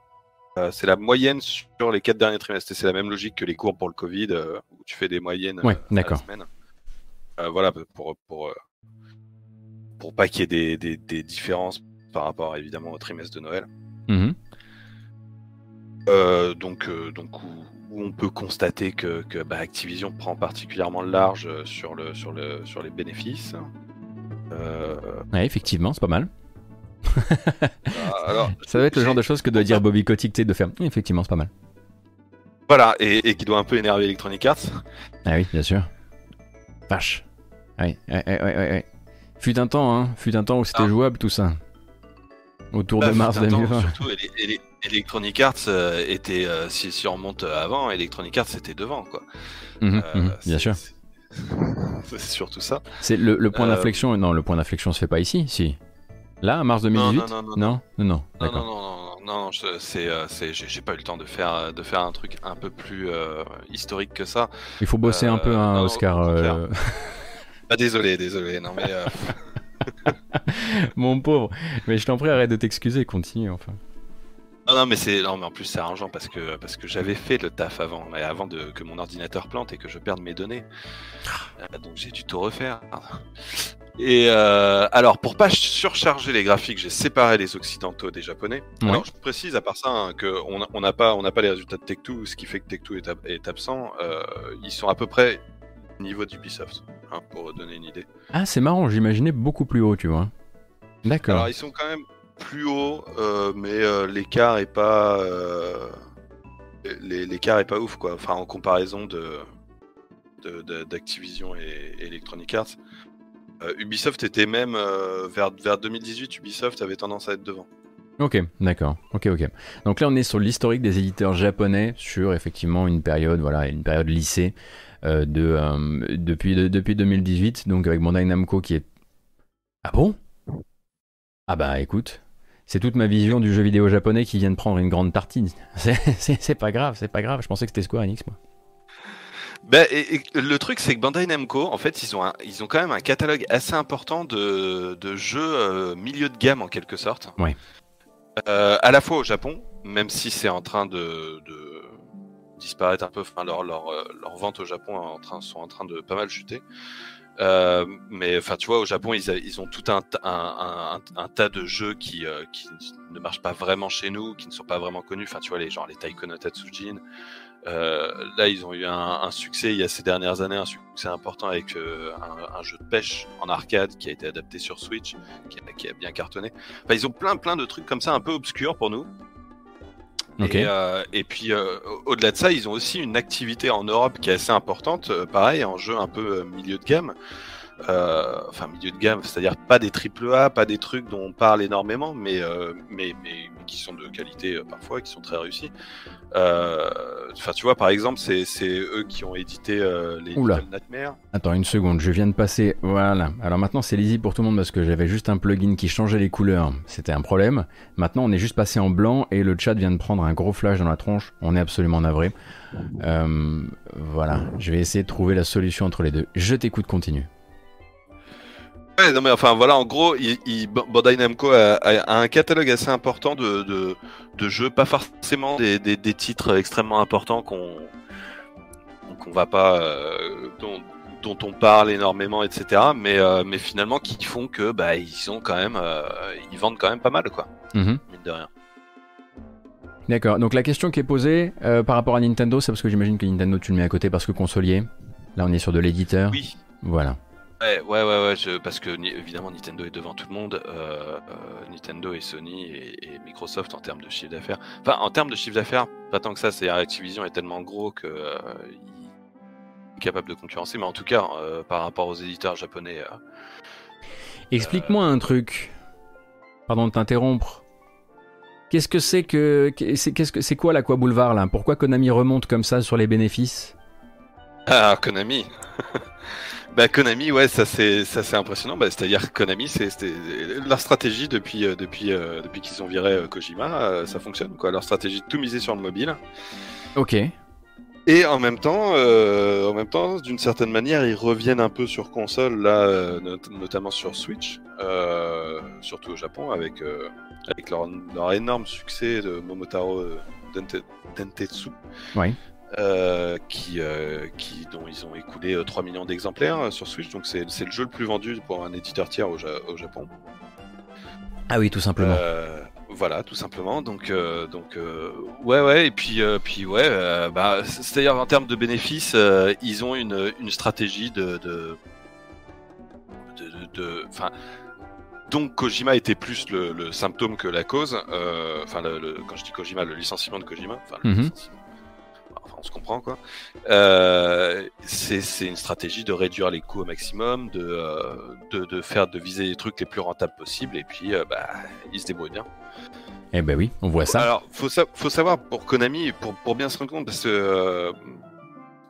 c'est la moyenne sur les quatre derniers trimestres. C'est la même logique que les cours pour le Covid, où tu fais des moyennes Ouais, à la semaine. Euh, voilà, pour, pour, euh, pour pas qu'il y ait des, des, des différences par rapport évidemment au trimestre de Noël. Mhm. Euh, donc, euh, donc où, où on peut constater que, que bah, Activision prend particulièrement large sur, le, sur, le, sur les bénéfices. Euh, Ouais, effectivement, c'est pas mal. alors, Ça doit être le genre de choses que doit dire Bobby Kotick, de faire. "Oui, Effectivement, c'est pas mal. voilà, et, et qui doit un peu énerver Electronic Arts. Ah oui, bien sûr. Vache. Ouais, ouais, ouais, ouais. Fut un temps, hein. Fut un temps où c'était jouable tout ça. Autour de Bah, mars un temps, 2020. Surtout, Ele- Ele- Electronic Arts euh, était, euh, si, si on remonte avant, Electronic Arts était devant, quoi. Mhm, Euh, mhm, bien sûr. C'est surtout ça. C'est le, le point Euh, d'inflexion. Non, le point d'inflexion se fait pas ici, si. Là, mars 2018 non, non, non, non, non, non, Non, non, non, non, non, non, je- c'est, euh, j'ai pas eu le temps de faire, de faire un truc un peu plus euh, historique que ça. Il faut bosser un peu, Euh, hein, Oscar. Ah, désolé, désolé, non mais. euh, Mon pauvre. Mais je t'en prie, arrête de t'excuser, continue enfin. Non, non, mais c'est, non, mais en plus c'est arrangeant parce que parce que j'avais fait le taf avant, mais avant de que mon ordinateur plante et que je perde mes données, Euh, donc j'ai dû tout refaire. Et euh, alors pour pas surcharger les graphiques, j'ai séparé les occidentaux des japonais. Ouais. Alors je précise à part ça hein, que on a- on n'a pas on n'a pas les résultats de Tech2, ce qui fait que Tech2 est, ab- est absent. Euh, ils sont à peu près au niveau d'Ubisoft, hein, pour donner une idée. Ah, c'est marrant, j'imaginais beaucoup plus haut, tu vois. D'accord. Alors ils sont quand même plus hauts, euh, mais euh, l'écart est pas euh, l'é- l'écart est pas ouf quoi. Enfin en comparaison de d'Activision et, et Electronic Arts. Ubisoft était même vers vers 2018, Ubisoft avait tendance à être devant. Ok, d'accord. Ok, ok. Donc là, on est sur l'historique des éditeurs japonais sur effectivement une période, voilà, une période lycée de euh, depuis de- depuis 2018. Donc avec Bandai Namco qui est ah bon? Ah bah écoute, c'est toute ma vision du jeu vidéo japonais qui vient de prendre une grande tartine. C'est- pas grave, c'est pas grave. Je pensais que c'était Square Enix, moi. Ben, et, et le truc, c'est que Bandai Namco, en fait, ils ont, un- ils ont quand même un catalogue assez important de, de jeux euh, milieu de gamme en quelque sorte. Ouais. Euh, à la fois au Japon, même si c'est en train de, de disparaître un peu, enfin, leur, leur, euh, leurs ventes au Japon en train, sont en train de pas mal chuter. Euh, mais enfin, tu vois, au Japon, ils, ils ont tout un, un, un- tas de jeux qui, euh, qui ne marchent pas vraiment chez nous, qui ne sont pas vraiment connus. Enfin, tu vois, les genre les Taiko no Tatsujin. Là, ils ont eu un, succès il y a ces dernières années, un succès important avec un, un jeu de pêche en arcade qui a été adapté sur Switch, qui a, qui a bien cartonné. Enfin, ils ont plein plein de trucs comme ça un peu obscurs pour nous. Euh, et puis euh, au- au-delà de ça, ils ont aussi une activité en Europe qui est assez importante, euh, pareil, en jeu un peu milieu de gamme. Euh, enfin milieu de gamme, c'est-à-dire pas des triple A, pas des trucs dont on parle énormément, mais euh, mais, mais, mais qui sont de qualité euh, parfois, qui sont très réussis. Enfin, tu vois, par exemple, c'est eux qui ont édité les Oula. Little Nightmares. Attends une seconde, je viens de passer. Voilà. Alors maintenant c'est lisible pour tout le monde parce que j'avais juste un plugin qui changeait les couleurs. C'était un problème. Maintenant on est juste passé en blanc et le chat vient de prendre un gros flash dans la tronche. On est absolument navré. Voilà. Je vais essayer de trouver la solution entre les deux. Je t'écoute, continue. Ouais, non mais enfin voilà, en gros, il, il- Bandai Namco a, un catalogue assez important de, de, de jeux, pas forcément des, des, des titres extrêmement importants qu'on qu'on va pas euh, dont, dont on parle énormément, etc. Mais euh, mais finalement qui font que bah ils ont quand même euh, ils vendent quand même pas mal quoi, Mhm. mine de rien. D'accord. Donc la question qui est posée par rapport à Nintendo, c'est parce que j'imagine que Nintendo tu le mets à côté parce que consolier. Là on est sur de l'éditeur. Oui. Voilà. Ouais, ouais, ouais, ouais, je- parce que évidemment Nintendo est devant tout le monde. euh, euh, Nintendo et Sony et, et Microsoft en termes de chiffre d'affaires. Enfin, en termes de chiffre d'affaires, pas tant que ça. C'est Activision est tellement gros que euh, il est capable de concurrencer. Mais en tout cas, par rapport aux éditeurs japonais, Explique-moi un truc. Pardon de t'interrompre. Qu'est-ce que c'est que c'est qu'est-ce que c'est quoi l'Aqua Boulevard là? Pourquoi Konami remonte comme ça sur les bénéfices? Ah, Konami. Bah Konami, ouais, ça c'est ça c'est impressionnant. Bah, c'est-à-dire Konami, c'est leur stratégie depuis euh, depuis euh, depuis qu'ils ont viré euh, Kojima, ça fonctionne quoi. Leur stratégie de tout miser sur le mobile. Ok. Et en même temps, en même temps, d'une certaine manière, ils reviennent un peu sur console là, not- notamment sur Switch, surtout au Japon, avec avec leur, leur énorme succès de Momotaro Dente- Dentetsu. Oui. Euh, qui, euh, qui, dont ils ont écoulé euh, 3 millions d'exemplaires euh, sur Switch, donc c'est le jeu le plus vendu pour un éditeur tiers au, Ja- au Japon. Ah oui, tout simplement. Euh, voilà, tout simplement. Donc, euh, donc euh, ouais, ouais. Et puis, euh, puis ouais. euh, bah, c'est-à-dire en termes de bénéfices, euh, ils ont une, une stratégie de, de, enfin. donc Kojima était plus le, le symptôme que la cause. euh, Enfin, quand je dis Kojima, le licenciement de Kojima. Enfin, Mhm. Enfin, on se comprend quoi. Euh, c'est une stratégie de réduire les coûts au maximum, de, euh, de, de faire de viser les trucs les plus rentables possibles, et puis euh, bah, ils se débrouillent bien. Eh ben oui, on voit ça. Alors, faut, sa- faut savoir pour Konami, pour, pour bien se rendre compte, parce que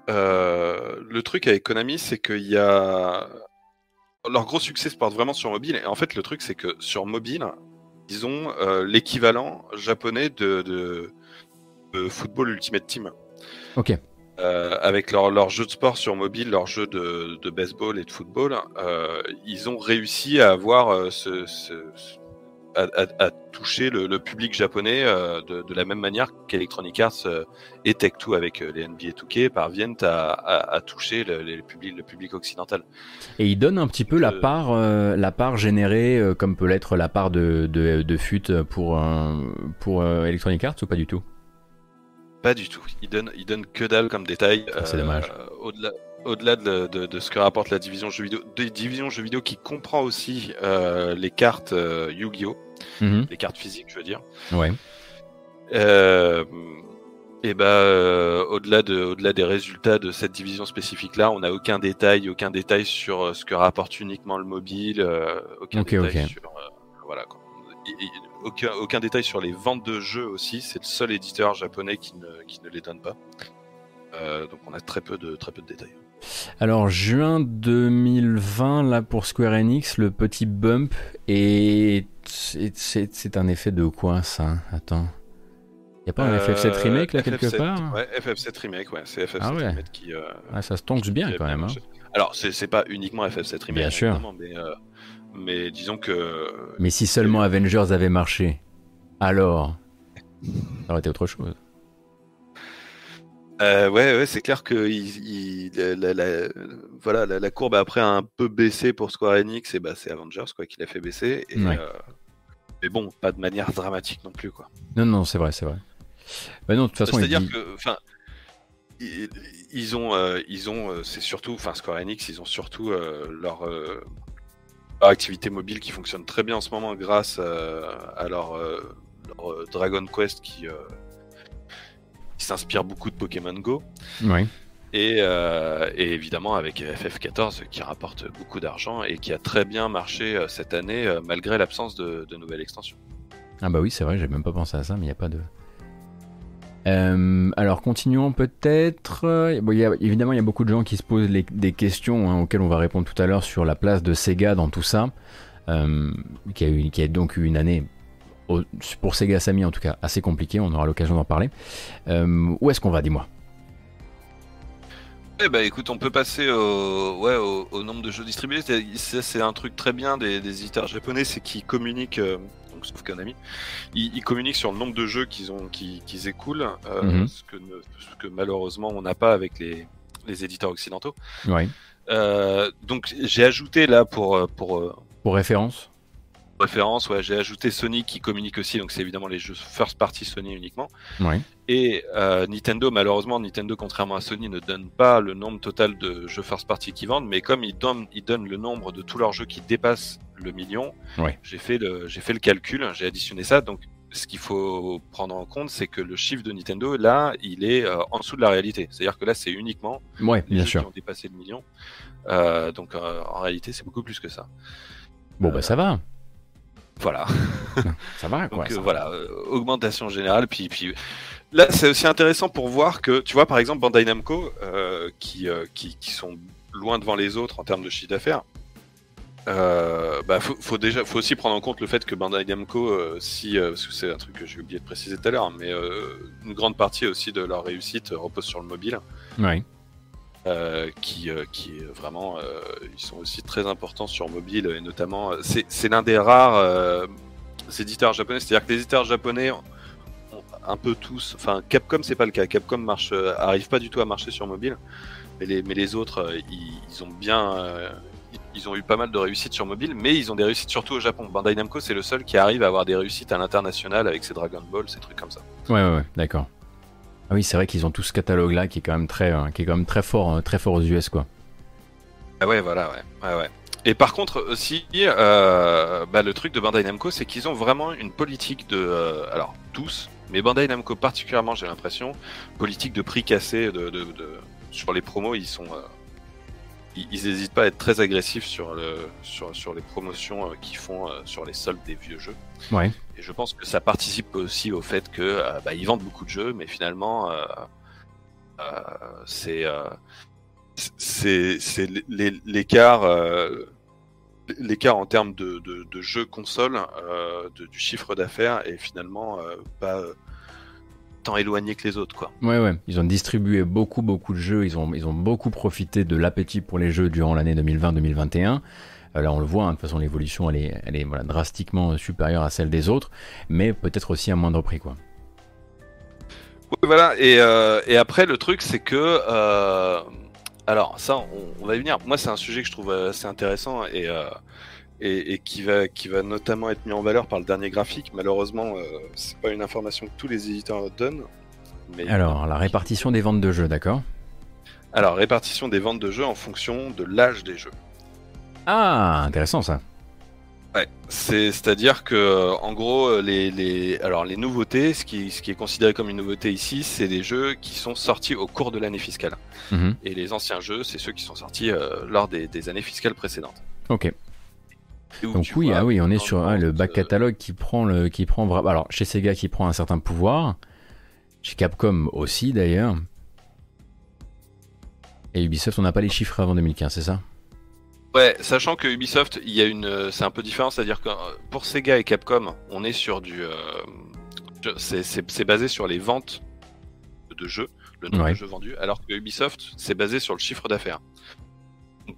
le truc avec Konami, c'est qu'il y a. Leur gros succès se porte vraiment sur mobile. Et en fait, le truc, c'est que sur mobile, ils ont l'équivalent japonais de, de, de Football Ultimate Team. Ok. Euh, avec leur, leur jeu de sport sur mobile, leur jeu de, de baseball et de football, euh, ils ont réussi à avoir euh, ce, ce- ce- à, à- à toucher le, le public japonais euh, de, de la même manière qu'Electronic Arts et Tech2 avec les NBA 2K parviennent à, toucher le, les publics- le public occidental. Et il donne un petit peu la part, la part générée, comme peut l'être la part de, de, de FUT pour, pour Electronic Arts ou pas du tout? Pas du tout. Ils donnent, ils donnent que dalle comme détail. Ah, c'est dommage. Au-delà, au-delà de, de- de ce que rapporte la division jeux vidéo, des divisions jeux vidéo qui comprend aussi euh, les cartes euh, Yu-Gi-Oh, Mhm. les cartes physiques, je veux dire. Ouais. Euh, et ben, euh, au-delà de, au-delà des résultats de cette division spécifique-là, on n'a aucun détail, aucun détail sur euh, ce que rapporte uniquement le mobile, euh, aucun détail ok. sur, euh, voilà quoi. Et- et aucun, aucun détail sur les ventes de jeux aussi. C'est le seul éditeur japonais qui ne, qui ne les donne pas. Euh, donc on a très peu de, très peu de détails. Alors juin 2020 là pour Square Enix, le petit bump et c'est- un effet de quoi ça? Attends. Y a pas un FF7 Euh, remake là quelque FF7, part? Ouais, FF7 remake, ouais, c'est FF7 Ah ouais. remake qui. euh, Ah, ça se tonque bien qui quand même. hein. Alors c'est pas uniquement FF7 remake, Bien sûr. mais euh, mais disons que Mais si seulement Avengers avait marché, alors ça aurait été autre chose. Euh, ouais, ouais, c'est clair que il, il- la, la- la- voilà, la, courbe après a un peu baissé pour Square Enix, et bah c'est Avengers quoi qui l'a fait baisser. Et, Ouais. euh, mais bon, pas de manière dramatique non plus quoi. Non, non, c'est vrai, c'est vrai. Bah non, de toute façon, C'est-à-dire dit- que, enfin, ils, ils ont, euh, ils ont, euh, c'est surtout, enfin Square Enix, ils ont surtout euh, euh, leur activité mobile qui fonctionne très bien en ce moment grâce euh, à leur, euh, leur, euh, Dragon Quest qui, qui s'inspire beaucoup de Pokémon Go. Et, euh, et évidemment avec FF14 qui rapporte beaucoup d'argent et qui a très bien marché cette année malgré l'absence de, de nouvelles extensions. Ah bah oui, c'est vrai, j'ai même pas pensé à ça, mais il n'y a pas de... Euh, alors continuons peut-être. Évidemment, il y a beaucoup de gens qui se posent des questions hein, auxquelles on va répondre tout à l'heure sur la place de Sega dans tout ça, euh, qui, a donc eu une année, pour Sega Sammy en tout cas, assez compliquée, on aura l'occasion d'en parler. Euh, où est-ce qu'on va, dis-moi? Eh bah écoute, on peut passer au, ouais, au, au nombre de jeux distribués. C'est- un truc très bien des, des éditeurs japonais, c'est qu'ils communiquent, euh, donc, sauf Konami, ils, ils communiquent sur le nombre de jeux qu'ils ont, qu'ils, qu'ils écoulent, euh, Mhm. ce, que ne- ce que malheureusement on n'a pas avec les, les éditeurs occidentaux. Ouais. Euh, donc j'ai ajouté là pour, euh, pour euh, Pour référence référence, ouais, j'ai ajouté Sony qui communique aussi, donc c'est évidemment les jeux first party Sony uniquement. Et euh, Nintendo, malheureusement, Nintendo, contrairement à Sony, ne donne pas le nombre total de jeux first party qu'ils vendent, mais comme ils donnent, ils donnent le nombre de tous leurs jeux qui dépassent le million, j'ai fait le, fait le calcul, j'ai additionné ça. Donc, ce qu'il faut prendre en compte, c'est que le chiffre de Nintendo, là, il est euh, en dessous de la réalité. C'est-à-dire que là, c'est uniquement Ouais, les bien jeux sûr. qui ont dépassé le million. Euh, donc, euh, en réalité, c'est beaucoup plus que ça. Bon, bah ça va. Voilà. Ça va, quoi. Donc euh, ça. voilà, euh, augmentation générale. Puis, puis là, c'est aussi intéressant pour voir que, tu vois, par exemple, Bandai Namco, euh, qui, euh, qui, qui sont loin devant les autres en termes de chiffre d'affaires. Euh, bah, faut, faut déjà, faut aussi prendre en compte le fait que Bandai Namco, si, parce que c'est un truc que j'ai oublié de préciser tout à l'heure, mais une grande partie aussi de leur réussite repose sur le mobile. Euh, qui, euh, qui vraiment, euh, ils sont aussi très importants sur mobile et notamment, c'est l'un des rares éditeurs japonais, c'est-à-dire que les éditeurs japonais ont un peu tous, enfin Capcom c'est pas le cas, Capcom marche, arrive pas du tout à marcher sur mobile, mais les, mais les autres, ils, ont bien, ils ont eu pas mal de réussites sur mobile, mais ils ont des réussites surtout au Japon. Bandai Namco c'est le seul qui arrive à avoir des réussites à l'international avec ses Dragon Ball, ces trucs comme ça. Ouais, ouais, ouais, d'accord. Ah oui, c'est vrai qu'ils ont tout ce catalogue-là qui est quand même très, euh, qui est quand même très fort, euh, très fort aux US, quoi. Ah ouais, voilà, ouais. ouais. Et par contre aussi, euh, bah, le truc de Bandai Namco, c'est qu'ils ont vraiment une politique de, alors tous, mais Bandai Namco particulièrement, j'ai l'impression, politique de prix cassé, de- sur les promos, ils sont, euh, ils, ils hésitent pas à être très agressifs sur le, sur, sur les promotions euh, qu'ils font euh, sur les soldes des vieux jeux. Ouais. Et je pense que ça participe aussi au fait que euh, bah, ils vendent beaucoup de jeux, mais finalement, euh, euh, c'est euh, c'est c'est l'é- l'écart euh, l'écart en termes de, de, de jeux console euh, de- du chiffre d'affaires est finalement euh, pas euh, tant éloigné que les autres quoi. Ouais, ouais. Ils ont distribué beaucoup, beaucoup de jeux. Ils ont, ils ont beaucoup profité de l'appétit pour les jeux durant l'année 2020-2021. Euh, Là, on le voit, hein, de toute façon, l'évolution, elle est, elle est voilà, drastiquement supérieure à celle des autres, mais peut-être aussi à moindre prix, quoi. Oui, voilà. Et, euh, et après, le truc, c'est que. euh, alors, ça, on, on va y venir. Moi, c'est un sujet que je trouve assez intéressant et, euh, et, et qui, va, qui va notamment être mis en valeur par le dernier graphique. Malheureusement, euh, c'est pas une information que tous les éditeurs donnent. Mais Alors, la répartition des ventes de jeux, d'accord Alors, répartition des ventes de jeux en fonction de l'âge des jeux. Ah, intéressant ça. Ouais, c'est c'est-à-dire que euh, en gros euh, les, les alors les nouveautés, ce qui ce qui est considéré comme une nouveauté ici, c'est des jeux qui sont sortis au cours de l'année fiscale. Mhm. Et les anciens jeux, c'est ceux qui sont sortis euh, lors des, des années fiscales précédentes. Ok. Donc oui, ah oui, on est sur le ah, le back catalogue qui prend le, qui prend alors chez Sega qui prend un certain pouvoir, chez Capcom aussi d'ailleurs, et Ubisoft on n'a pas les chiffres avant 2015, c'est ça? Ouais, sachant que Ubisoft, il y a une, c'est un peu différent, c'est-à-dire que euh, pour Sega et Capcom, on est sur du, euh, c'est- basé sur les ventes de jeux, le nombre Ouais. de jeux vendus, alors que Ubisoft, c'est basé sur le chiffre d'affaires.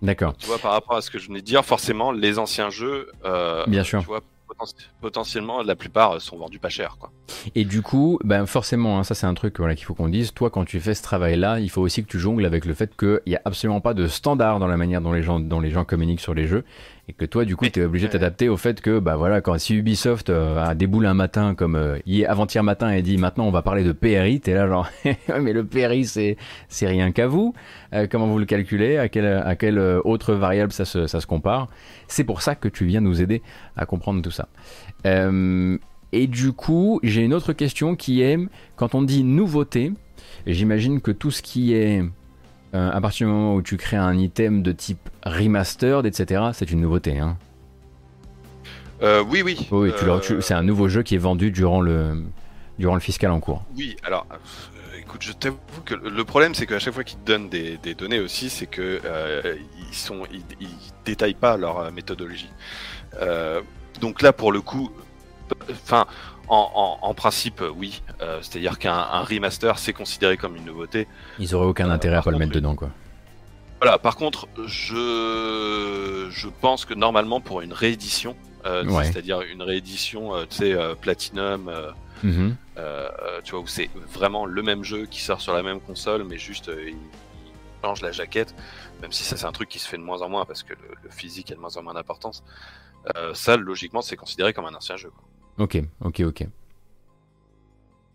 D'accord. Tu vois, par rapport à ce que je venais de dire, forcément, les anciens jeux, euh, Bien sûr. tu vois, poten- potentiellement, la plupart euh, sont vendus pas cher. Quoi. Et du coup, ben forcément, hein, ça c'est un truc voilà, qu'il faut qu'on dise. Toi, quand tu fais ce travail-là, il faut aussi que tu jongles avec le fait qu'il n'y a absolument pas de standard dans la manière dont les gens, dont les gens communiquent sur les jeux. Et que toi, du coup, tu es obligé de t'adapter au fait que, bah voilà, quand si Ubisoft euh, a déboulé un matin, comme euh, hier- avant-hier matin, et dit maintenant on va parler de PRI, t'es là genre, mais le PRI c'est c'est rien qu'à vous. Euh, comment vous le calculez? À quelle, à quelle euh, autre variable ça se, ça se compare? C'est pour ça que tu viens nous aider à comprendre tout ça. Euh, et du coup, j'ai une autre question qui est, quand on dit nouveauté, j'imagine que tout ce qui est, euh, à partir du moment où tu crées un item de type remastered, etc., c'est une nouveauté. Hein. Euh, oui, oui. Euh, tu- c'est un nouveau jeu qui est vendu durant le, durant le fiscal en cours. Oui, alors, écoute, je t'avoue que le problème, c'est qu'à chaque fois qu'ils te donnent des, des données aussi, c'est que ils sont, ils, ils détaillent pas leur méthodologie. Donc là, pour le coup, enfin, en, en- en principe, euh, oui. Euh, C'est-à-dire qu'un un remaster, c'est considéré comme une nouveauté. Ils auraient aucun intérêt à pas le mettre dedans, quoi. Voilà. Par contre, je, je pense que normalement, pour une réédition, euh, Ouais. c'est-à-dire une réédition, euh, tu sais, euh, Platinum. euh, Mhm. euh, tu vois, où c'est vraiment le même jeu qui sort sur la même console, mais juste euh, il, il change la jaquette, même si ça c'est un truc qui se fait de moins en moins parce que le, le physique a de moins en moins d'importance. Euh, ça, logiquement, c'est considéré comme un ancien jeu. quoi. Ok, ok, ok.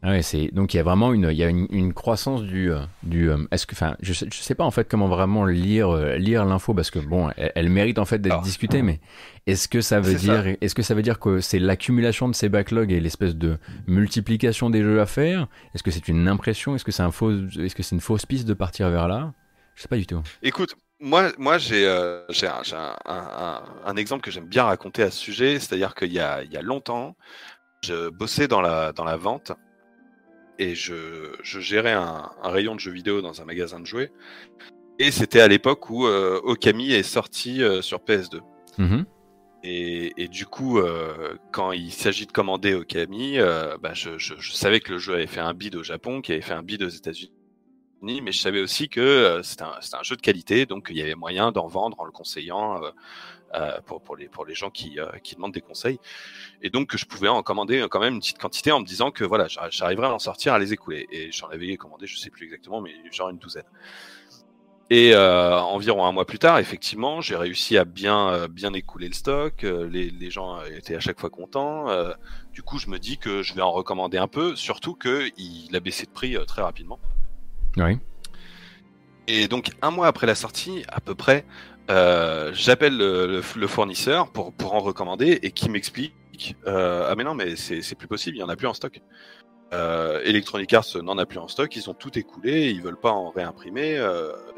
Ah ouais, c'est donc il y a vraiment une, il y a une, une croissance du, euh, du. euh, Est-ce que, enfin, je sais, je sais pas en fait comment vraiment lire, euh, lire l'info parce que bon, elle, elle mérite en fait d'être discutée, mais est-ce que ça veut dire, est-ce que ça veut dire que c'est l'accumulation de ces backlogs et l'espèce de multiplication des jeux à faire? Est-ce que c'est une impression? Est-ce que c'est un faux, est-ce que c'est une fausse piste de partir vers là? Je sais pas du tout. Écoute, moi, moi j'ai euh, j'ai un, un- un- un- exemple que j'aime bien raconter à ce sujet, c'est-à-dire qu'il y y a longtemps, je bossais dans la, dans la vente et je, je gérais un, rayon de jeux vidéo dans un magasin de jouets. Et c'était à l'époque où euh, Okami est sorti euh, sur PS2. Mhm. Et, et du coup, euh, quand il s'agit de commander Okami, euh, bah, je, je- je savais que le jeu avait fait un bid au Japon, qu'il avait fait un bid aux États-Unis, mais je savais aussi que euh, c'était un, un jeu de qualité, donc il y avait moyen d'en vendre en le conseillant euh, euh, pour, pour, les, pour les gens qui, qui demandent des conseils. Et donc je pouvais en commander quand même une petite quantité en me disant que voilà, j'arri- j'arriverais à en sortir, à les écouler. Et j'en avais commandé, je sais plus exactement, mais genre une douzaine. Et environ un mois plus tard, effectivement, j'ai réussi à bien, bien écouler le stock. Les, les gens étaient à chaque fois contents. du coup, je me dis que je vais en recommander un peu, surtout qu'il a baissé de prix très rapidement. Oui. Et donc, un mois après la sortie, à peu près, euh, j'appelle le, le- le fournisseur pour, pour en recommander et qui m'explique euh, Ah, mais non, mais c'est plus possible, il n'y en a plus en stock. Euh, Electronic Arts n'en a plus en stock, ils ont tout écoulé, ils veulent pas en réimprimer,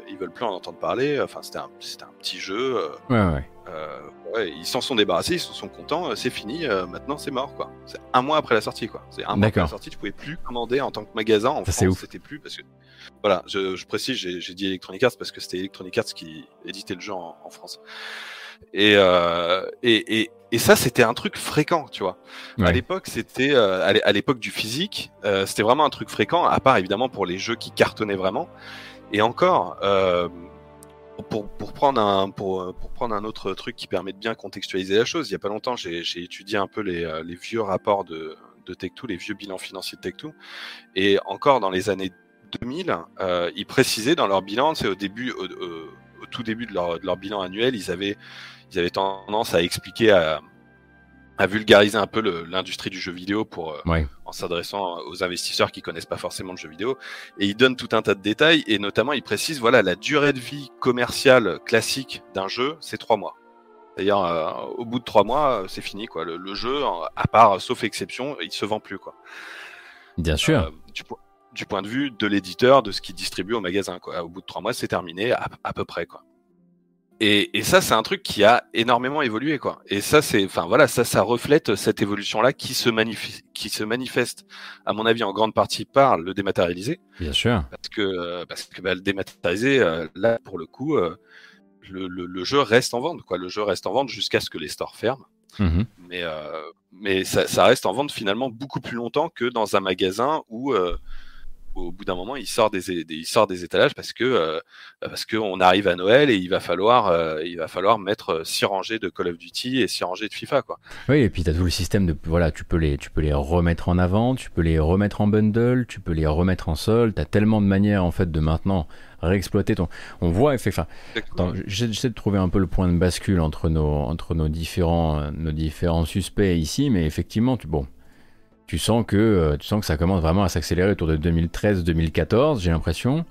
ils veulent plus en entendre parler. Enfin, c'était un, un petit jeu. Ouais, ouais. Euh, ouais, ils s'en sont débarrassés, ils sont contents, euh, c'est fini, euh, maintenant c'est mort quoi. C'est un mois après la sortie quoi. C'est un mois après la sortie, tu pouvais plus commander en tant que magasin en Ça, France, c'était plus parce que voilà, je, je précise, j'ai dit Electronic Arts parce que c'était Electronic Arts qui éditait le jeu en, en France. Et, euh, et, et, et ça, c'était un truc fréquent, tu vois. À l'époque, c'était euh, à l'é- à l'époque du physique, euh, c'était vraiment un truc fréquent, à part évidemment pour les jeux qui cartonnaient vraiment. Et encore, pour, pour, prendre un, pour, euh, pour prendre un autre truc qui permet de bien contextualiser la chose, il y a pas longtemps, j'ai étudié un peu les, euh, les vieux rapports de, de Tech2, les vieux bilans financiers de Tech2. Et encore dans les années 2000, euh, ils précisaient dans leur bilan, c'est au au, tout début de leur, de leur bilan annuel, ils avaient, ils avaient tendance à expliquer, à, à vulgariser un peu l'industrie du jeu vidéo pour, euh, Ouais. en s'adressant aux investisseurs qui connaissent pas forcément le jeu vidéo. Et ils donnent tout un tas de détails et notamment ils précisent voilà la durée de vie commerciale classique d'un jeu, c'est trois mois. C'est-à-dire euh, au bout de trois mois, euh, c'est fini quoi. Le, le jeu, à part sauf exception, il se vend plus quoi. Bien sûr. Euh, du, du point de vue de l'éditeur, de ce qu'il distribue au magasin quoi. Au bout de trois mois, c'est terminé à, à peu près quoi. Et, et ça, c'est un truc qui a énormément évolué, quoi. Et ça, c'est, enfin voilà, ça, ça reflète cette évolution-là qui se manifeste, qui se manifeste, à mon avis, en grande partie par le dématérialisé, Bien sûr. parce que euh, parce que bah, le dématérialisé, euh, là, pour le coup, euh, le, le, le jeu reste en vente, quoi. Le jeu reste en vente jusqu'à ce que les stores ferment. Mhm. Mais euh, mais ça, ça reste en vente finalement beaucoup plus longtemps que dans un magasin où euh, au bout d'un moment, il sort des, des- il sort des étalages parce que euh, parce que on arrive à Noël et il va falloir euh, il va falloir mettre euh, six rangées de Call of Duty et six rangées de FIFA quoi. Oui, et puis tu as tout le système de. Voilà, tu peux, les, tu peux les remettre en avant, tu peux les remettre en bundle, tu peux les remettre en solde. Tu as tellement de manières, en fait, de maintenant réexploiter ton. On voit, enfin, j'essaie de trouver un peu le point de bascule entre nos, entre nos, différents, euh, nos différents suspects ici, mais effectivement, tu, bon, tu, sens que, euh, tu sens que ça commence vraiment à s'accélérer autour de 2013-2014, j'ai l'impression.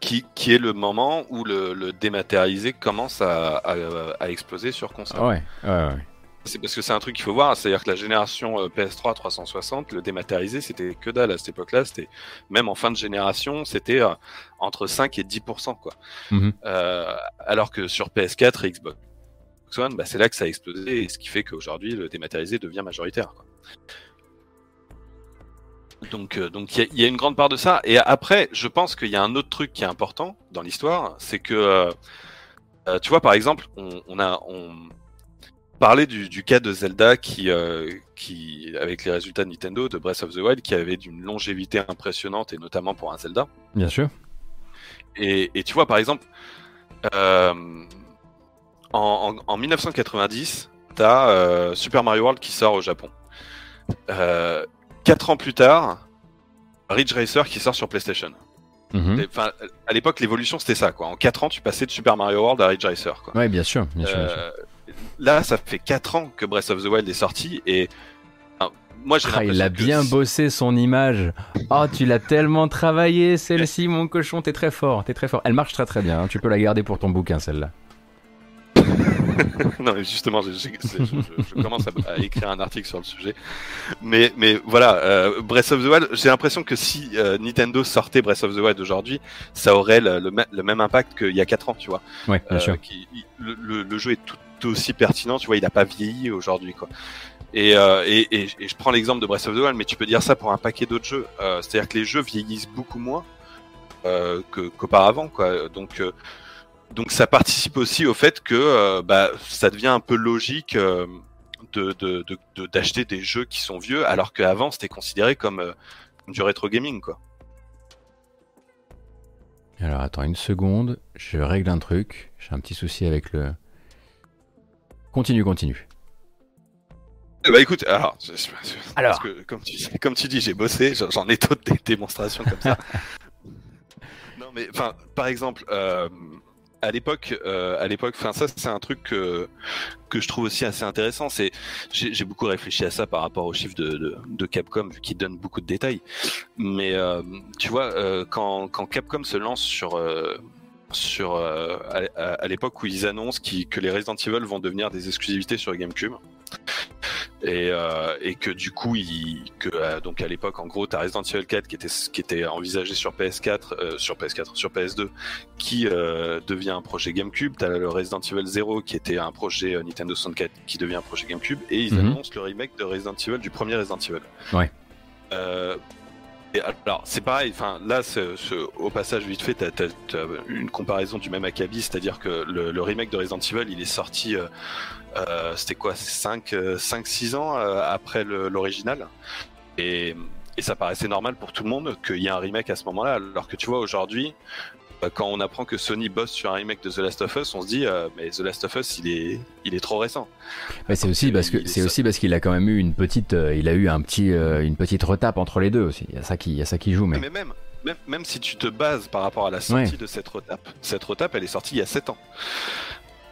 Qui, qui est le moment où le, le dématérialisé commence à, à, à exploser sur console? Ouais, ouais, ouais. C'est parce que c'est un truc qu'il faut voir, c'est-à-dire que la génération euh, PS3 360, le dématérialisé, c'était que dalle à cette époque-là. C'était même en fin de génération, c'était euh, entre 5 et 10%, quoi. Mhm. Euh, alors que sur PS4 et Xbox One, bah, c'est là que ça a explosé, et ce qui fait qu'aujourd'hui, le dématérialisé devient majoritaire. Quoi. Donc, euh, donc il y, a- il y a une grande part de ça. Et après, je pense qu'il y a un autre truc qui est important dans l'histoire, c'est que, euh, euh, tu vois, par exemple, on, on a, on parlait du, du cas de Zelda qui, euh, qui, avec les résultats de Nintendo de Breath of the Wild, qui avait d'une longévité impressionnante et notamment pour un Zelda. Bien sûr. Et, et tu vois, par exemple, en, en- en 1990, t'as Super Mario World qui sort au Japon. Euh, quatre ans plus tard, Ridge Racer qui sort sur PlayStation. Et, Enfin, à l'époque, l'évolution c'était ça, quoi. En 4 ans, tu passais de Super Mario World à Ridge Racer, quoi. Ouais, bien sûr, bien sûr, bien sûr. Euh, Là, ça fait 4 ans que Breath of the Wild est sorti et enfin, moi j'ai Ah, il a bien bossé son image. Oh, tu l'as tellement travaillé, celle-ci, mon cochon. T'es très fort, t'es très fort. Elle marche très très bien. hein. Tu peux la garder pour ton bouquin, celle-là. non, mais justement, je, je- je- je- commence à, à écrire un article sur le sujet. Mais, mais voilà, euh, Breath of the Wild, j'ai l'impression que si euh, Nintendo sortait Breath of the Wild aujourd'hui, ça aurait le, le le même impact qu'il y a 4 ans, tu vois. Ouais, bien Euh, sûr. qui- le, le- le jeu est tout aussi pertinent, tu vois, il n'a pas vieilli aujourd'hui, quoi. Et, euh, et, et, et je prends l'exemple de Breath of the Wild, mais tu peux dire ça pour un paquet d'autres jeux. Euh, C'est-à-dire que les jeux vieillissent beaucoup moins euh, qu'auparavant, quoi. Donc, euh, donc ça participe aussi au fait que euh, bah, ça devient un peu logique euh, de de- de- de- d'acheter des jeux qui sont vieux, alors qu'avant c'était considéré comme, euh, du rétro gaming, quoi. Alors attends une seconde, je règle un truc. J'ai un petit souci avec le. Continue, continue. Eh Bah écoute, alors, je- je- je- Alors. parce que, comme, tu, comme tu dis, j'ai bossé, j'en- ai d'autres des démonstrations comme ça. non mais, enfin, par exemple, euh, à l'époque, euh, à l'époque, enfin ça c'est un truc que, je trouve aussi assez intéressant. C'est, j'ai beaucoup réfléchi à ça par rapport aux chiffres de, Capcom vu qu'ils donnent beaucoup de détails. Mais euh, tu vois, euh, quand, Capcom se lance sur sur à, l'époque où ils annoncent que les Resident Evil vont devenir des exclusivités sur GameCube et, euh, et que du coup il, que euh, donc à l'époque en gros t'as Resident Evil 4 qui était qui était envisagé sur PS4 euh, sur PS4 sur PS2 qui devient un projet GameCube t'as le Resident Evil 0 qui était un projet Nintendo 64 qui devient un projet GameCube et ils Mhm. annoncent le remake de Resident Evil du premier Resident Evil Ouais. et alors, c'est pareil, enfin, là, ce- ce- au passage, vite fait, t'as as, une comparaison du même acabit, c'est-à-dire que le, le remake de Resident Evil, il est sorti, c'était quoi, 5-6 ans euh, après l'original. Et, et ça paraissait normal pour tout le monde qu'il y ait un remake à ce moment-là, alors que tu vois, aujourd'hui, euh, quand on apprend que Sony bosse sur un remake de The Last of Us, on se dit, euh, mais The Last of Us, il est, il est trop récent. Mais c'est aussi parce que c'est aussi parce qu'il a quand même eu une petite, euh, il a eu un petit, euh, une petite retape entre les deux aussi. Il y a ça qui, il y a ça qui joue, mais. Mais même, même, même si tu te bases par rapport à la sortie Ouais. de cette retape, cette retape, elle est sortie il y a 7 ans.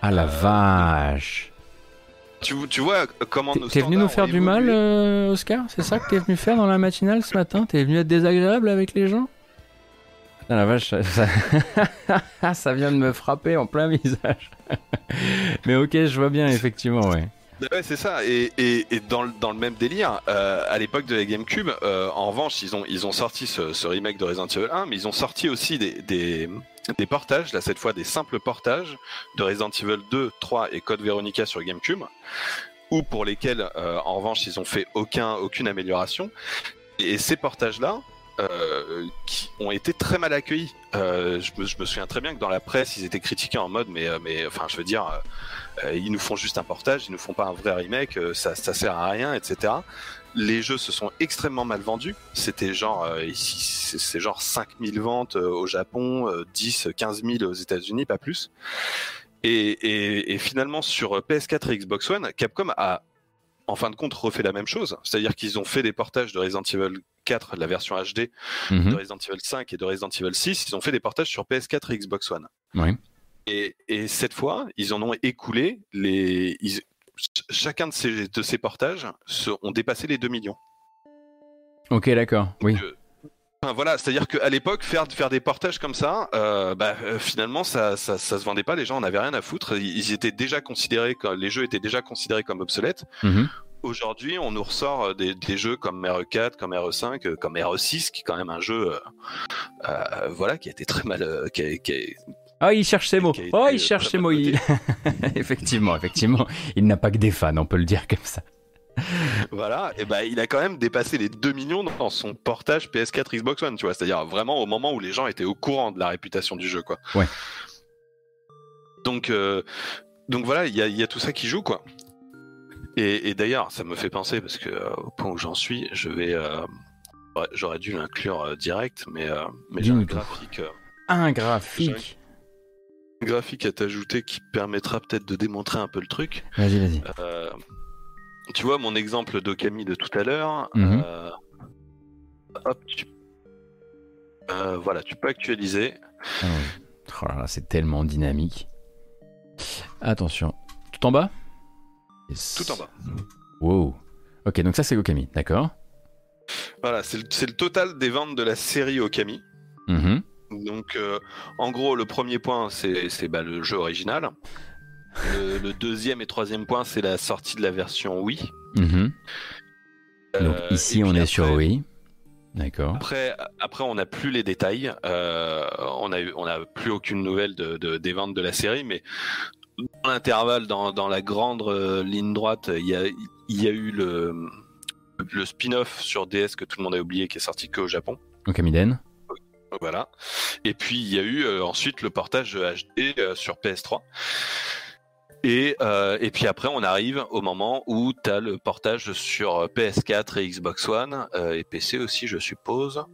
Ah la vache. Tu, tu vois comment nos T'es venu nous faire du mal, euh, Oscar C'est ça que t'es venu faire dans la matinale ce matin T'es venu être désagréable avec les gens Ah la vache, ça... ça- ça vient de me frapper en plein visage. Mais ok, je vois bien, effectivement, ouais. Ouais, c'est ça. Et, et, et dans, le, dans le même délire, euh, à l'époque de la GameCube, euh, en revanche, ils ont, ils ont sorti ce, ce remake de Resident Evil 1, mais ils ont sorti aussi des, des, des portages, là cette fois des simples portages de Resident Evil 2, 3 et Code Veronica sur GameCube, ou pour lesquels, euh, en revanche, ils ont fait aucun, aucune amélioration. Et ces portages-là, euh, qui ont été très mal accueillis. Euh, je, me, je me souviens très bien que dans la presse, ils étaient critiqués en mode, mais, euh, mais enfin, je veux dire, euh, euh, ils nous font juste un portage, ils nous font pas un vrai remake, euh, ça, ça sert à rien, etc. Les jeux se sont extrêmement mal vendus. C'était genre, euh, c'est genre 5000 ventes euh, au Japon, euh, 10, 15 000 aux États-Unis, pas plus. Et, et, et finalement, sur PS4 et Xbox One, Capcom a en fin de compte refait la même chose. C'est-à-dire qu'ils ont fait des portages de Resident Evil 4, la version HD, Mhm. de Resident Evil 5 et de Resident Evil 6. Ils ont fait des portages sur PS4 et Xbox One. Oui. Et, et cette fois, ils en ont écoulé les. ils- chacun de ces, de ces portages se- ont dépassé les 2 millions. Ok, d'accord. Oui. Enfin, voilà, c'est-à-dire qu'à l'époque, faire, faire des portages comme ça, euh, bah, euh, finalement, ça, ça, ça se vendait pas. Les gens en avaient rien à foutre. Ils, étaient déjà considérés, comme, les jeux étaient déjà considérés comme obsolètes. Mhm. Aujourd'hui, on nous ressort euh, des, des jeux comme RE4, comme RE5, euh, comme RE6, qui est quand même un jeu, euh, euh, voilà, qui a été très mal, euh, qui a- qui a- Ah, il cherche ses mots. Oh, il cherche ses mots. Il... effectivement, effectivement. Il n'a pas que des fans, on peut le dire comme ça. Voilà, et ben il a quand même dépassé les 2 millions dans son portage PS4 Xbox One, tu vois. C'est-à-dire vraiment au moment où les gens étaient au courant de la réputation du jeu, quoi. Ouais. Donc, euh, donc voilà, il y a, il y a tout ça qui joue, quoi. Et, et d'ailleurs, ça me fait penser, parce que euh, au point où j'en suis, je vais. euh, ouais, J'aurais dû l'inclure euh, direct, mais, euh, mais j'ai un graphique, euh, Un graphique. Graphique à t'ajouter qui permettra peut-être de démontrer un peu le truc. Vas-y, vas-y. Euh, tu vois mon exemple d'Okami de tout à l'heure. Mhm. euh, hop, tu... Euh, voilà, tu peux actualiser. Allons-y. Oh là là, c'est tellement dynamique. Attention. Tout en bas? Yes. Tout en bas. Wow. Ok, donc ça c'est Okami, d'accord? Voilà, c'est le, total des ventes de la série Okami. Mhm. Donc, euh, en gros, le premier point, c'est bah, le jeu original. Le, le deuxième et troisième point, c'est la sortie de la version Wii. Mhm. Donc Euh, ici et on est sur après- Wii. D'accord. Après, après, on n'a plus les détails. Euh, on a n'a plus aucune nouvelle de, de- des ventes de la série, mais dans l'intervalle, dans, dans la grande ligne droite, il y a, y a eu le, le spin-off sur DS que tout le monde a oublié, qui est sorti qu'au Japon. Okamiden. Voilà. Et puis il y a eu euh, ensuite le portage HD euh, sur PS3. Et, euh, et puis après, on arrive au moment où tu as le portage sur PS4 et Xbox One, et PC aussi, je suppose.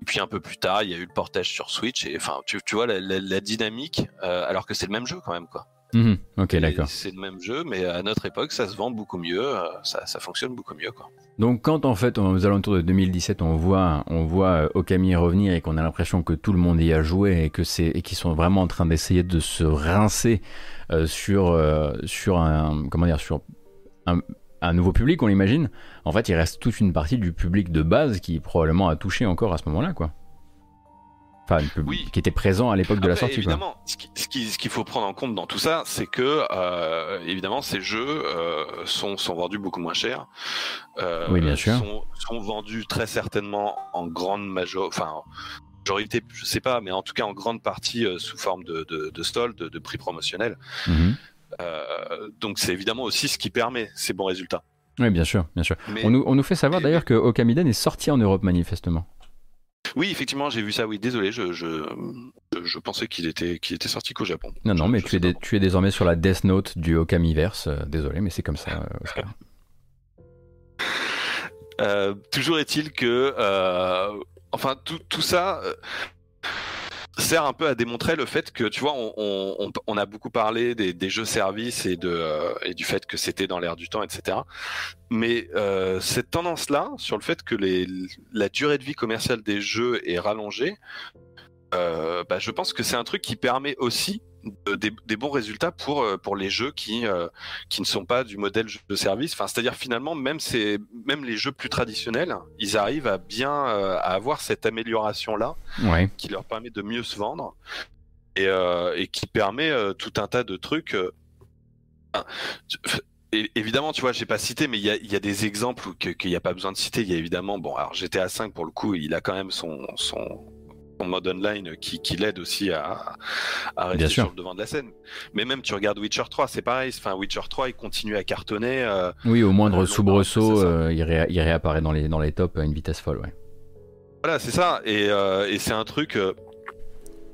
Et puis un peu plus tard, il y a eu le portage sur Switch. Et enfin, tu, tu vois la, la- la dynamique, alors que c'est le même jeu quand même, quoi. Mhm. Ok, d'accord. C'est le même jeu, mais à notre époque, ça se vend beaucoup mieux, euh, ça, ça fonctionne beaucoup mieux, quoi. Donc quand en fait aux alentours de 2017 on voit on voit euh, Okami revenir et qu'on a l'impression que tout le monde y a joué et que c'est qu'ils sont vraiment en train d'essayer de se rincer euh, sur euh, sur un comment dire sur un, un nouveau public on l'imagine en fait il reste toute une partie du public de base qui probablement a touché encore à ce moment-là quoi enfin public qui était présent à l'époque de la sortie quoi. évidemment, ce qui- ce qui- ce qu'il faut prendre en compte dans tout ça, c'est que euh, évidemment ces jeux euh, sont, sont vendus beaucoup moins cher. Euh, Oui, bien sûr. Sont, sont vendus très certainement en grande major, enfin majorité, je sais pas, mais en tout cas en grande partie euh, sous forme de, de, de stall, de, de prix promotionnel. Mhm. Donc c'est évidemment aussi ce qui permet ces bons résultats. Oui bien sûr bien sûr. Mais- on, nous, on nous fait savoir d'ailleurs que Okamiden est sorti en Europe manifestement. Oui, effectivement, j'ai vu ça. Oui, désolé, je, je, je, je pensais qu'il était, qu'il était sorti qu'au Japon. Non, non, mais tu es, tu es désormais sur la Death Note du Okamiverse. euh, désolé, mais c'est comme ça, euh, Oscar. Euh, toujours est-il que, euh, enfin, tout, tout ça sert un peu à démontrer le fait que, tu vois, on, a beaucoup parlé des, des jeux services et, de, euh, et du fait que c'était dans l'air du temps, etc. Mais euh, cette tendance-là, sur le fait que la durée de vie commerciale des jeux est rallongée, euh, bah, je pense que c'est un truc qui permet aussi de- des, des bons résultats pour, euh, pour les jeux qui, euh, qui ne sont pas du modèle jeu de service. Enfin, c'est-à-dire finalement, même, ces, même les jeux plus traditionnels, ils arrivent à bien euh, à avoir cette amélioration-là Ouais. qui leur permet de mieux se vendre et, euh, et qui permet tout un tas de trucs. enfin, tu- et- évidemment, tu vois, j'ai pas cité, mais il y a, y a des exemples qu'il n'y a pas besoin de citer. Il y a évidemment, bon, alors GTA 5 pour le coup, il a quand même son, son, son mode online qui, qui l'aide aussi à, à rester Bien sûr. sur le devant de la scène. Mais même, tu regardes Witcher 3, c'est pareil. Enfin, Witcher 3, il continue à cartonner. euh, Oui, au moindre euh, soubresaut, euh, il, ré- il réapparaît dans les, dans les tops à une vitesse folle, ouais. Voilà, c'est ça. Et, euh, et c'est un truc.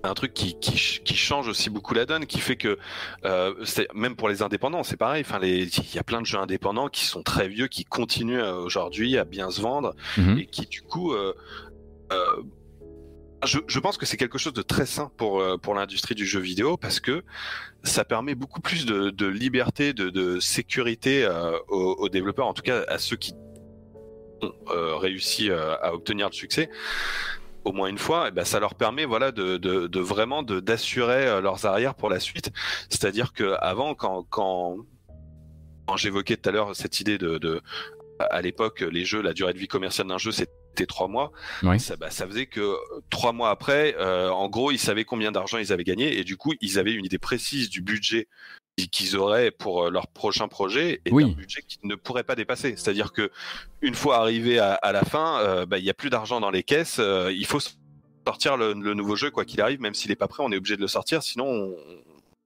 un truc qui, qui, ch- qui change aussi beaucoup la donne, qui fait que euh, même pour les indépendants, c'est pareil. Enfin, il y a plein de jeux indépendants qui sont très vieux, qui continuent aujourd'hui à bien se vendre Mhm. et qui du coup, euh, euh, je, pense que c'est quelque chose de très sain pour euh, pour l'industrie du jeu vidéo parce que ça permet beaucoup plus de, liberté, de, sécurité euh, aux, développeurs, en tout cas à ceux qui ont euh, réussi euh, à obtenir le succès au moins une fois, et ben ça leur permet voilà de, vraiment d'assurer leurs arrières pour la suite. C'est-à-dire que avant quand j'évoquais tout à l'heure cette idée de, de à l'époque les jeux la durée de vie commerciale d'un jeu c'était trois mois. Oui. Ça, bah, ça faisait que euh, trois mois après, euh, en gros, ils savaient combien d'argent ils avaient gagné et du coup, ils avaient une idée précise du budget qu'ils auraient pour euh, leur prochain projet et Oui. d'un budget qu'ils ne pourraient pas dépasser. C'est-à-dire que une fois arrivé à, à la fin, euh, bah, il n'y a plus d'argent dans les caisses. euh, il faut sortir le, le nouveau jeu quoi qu'il arrive, même s'il n'est pas prêt, on est obligé de le sortir, sinon on,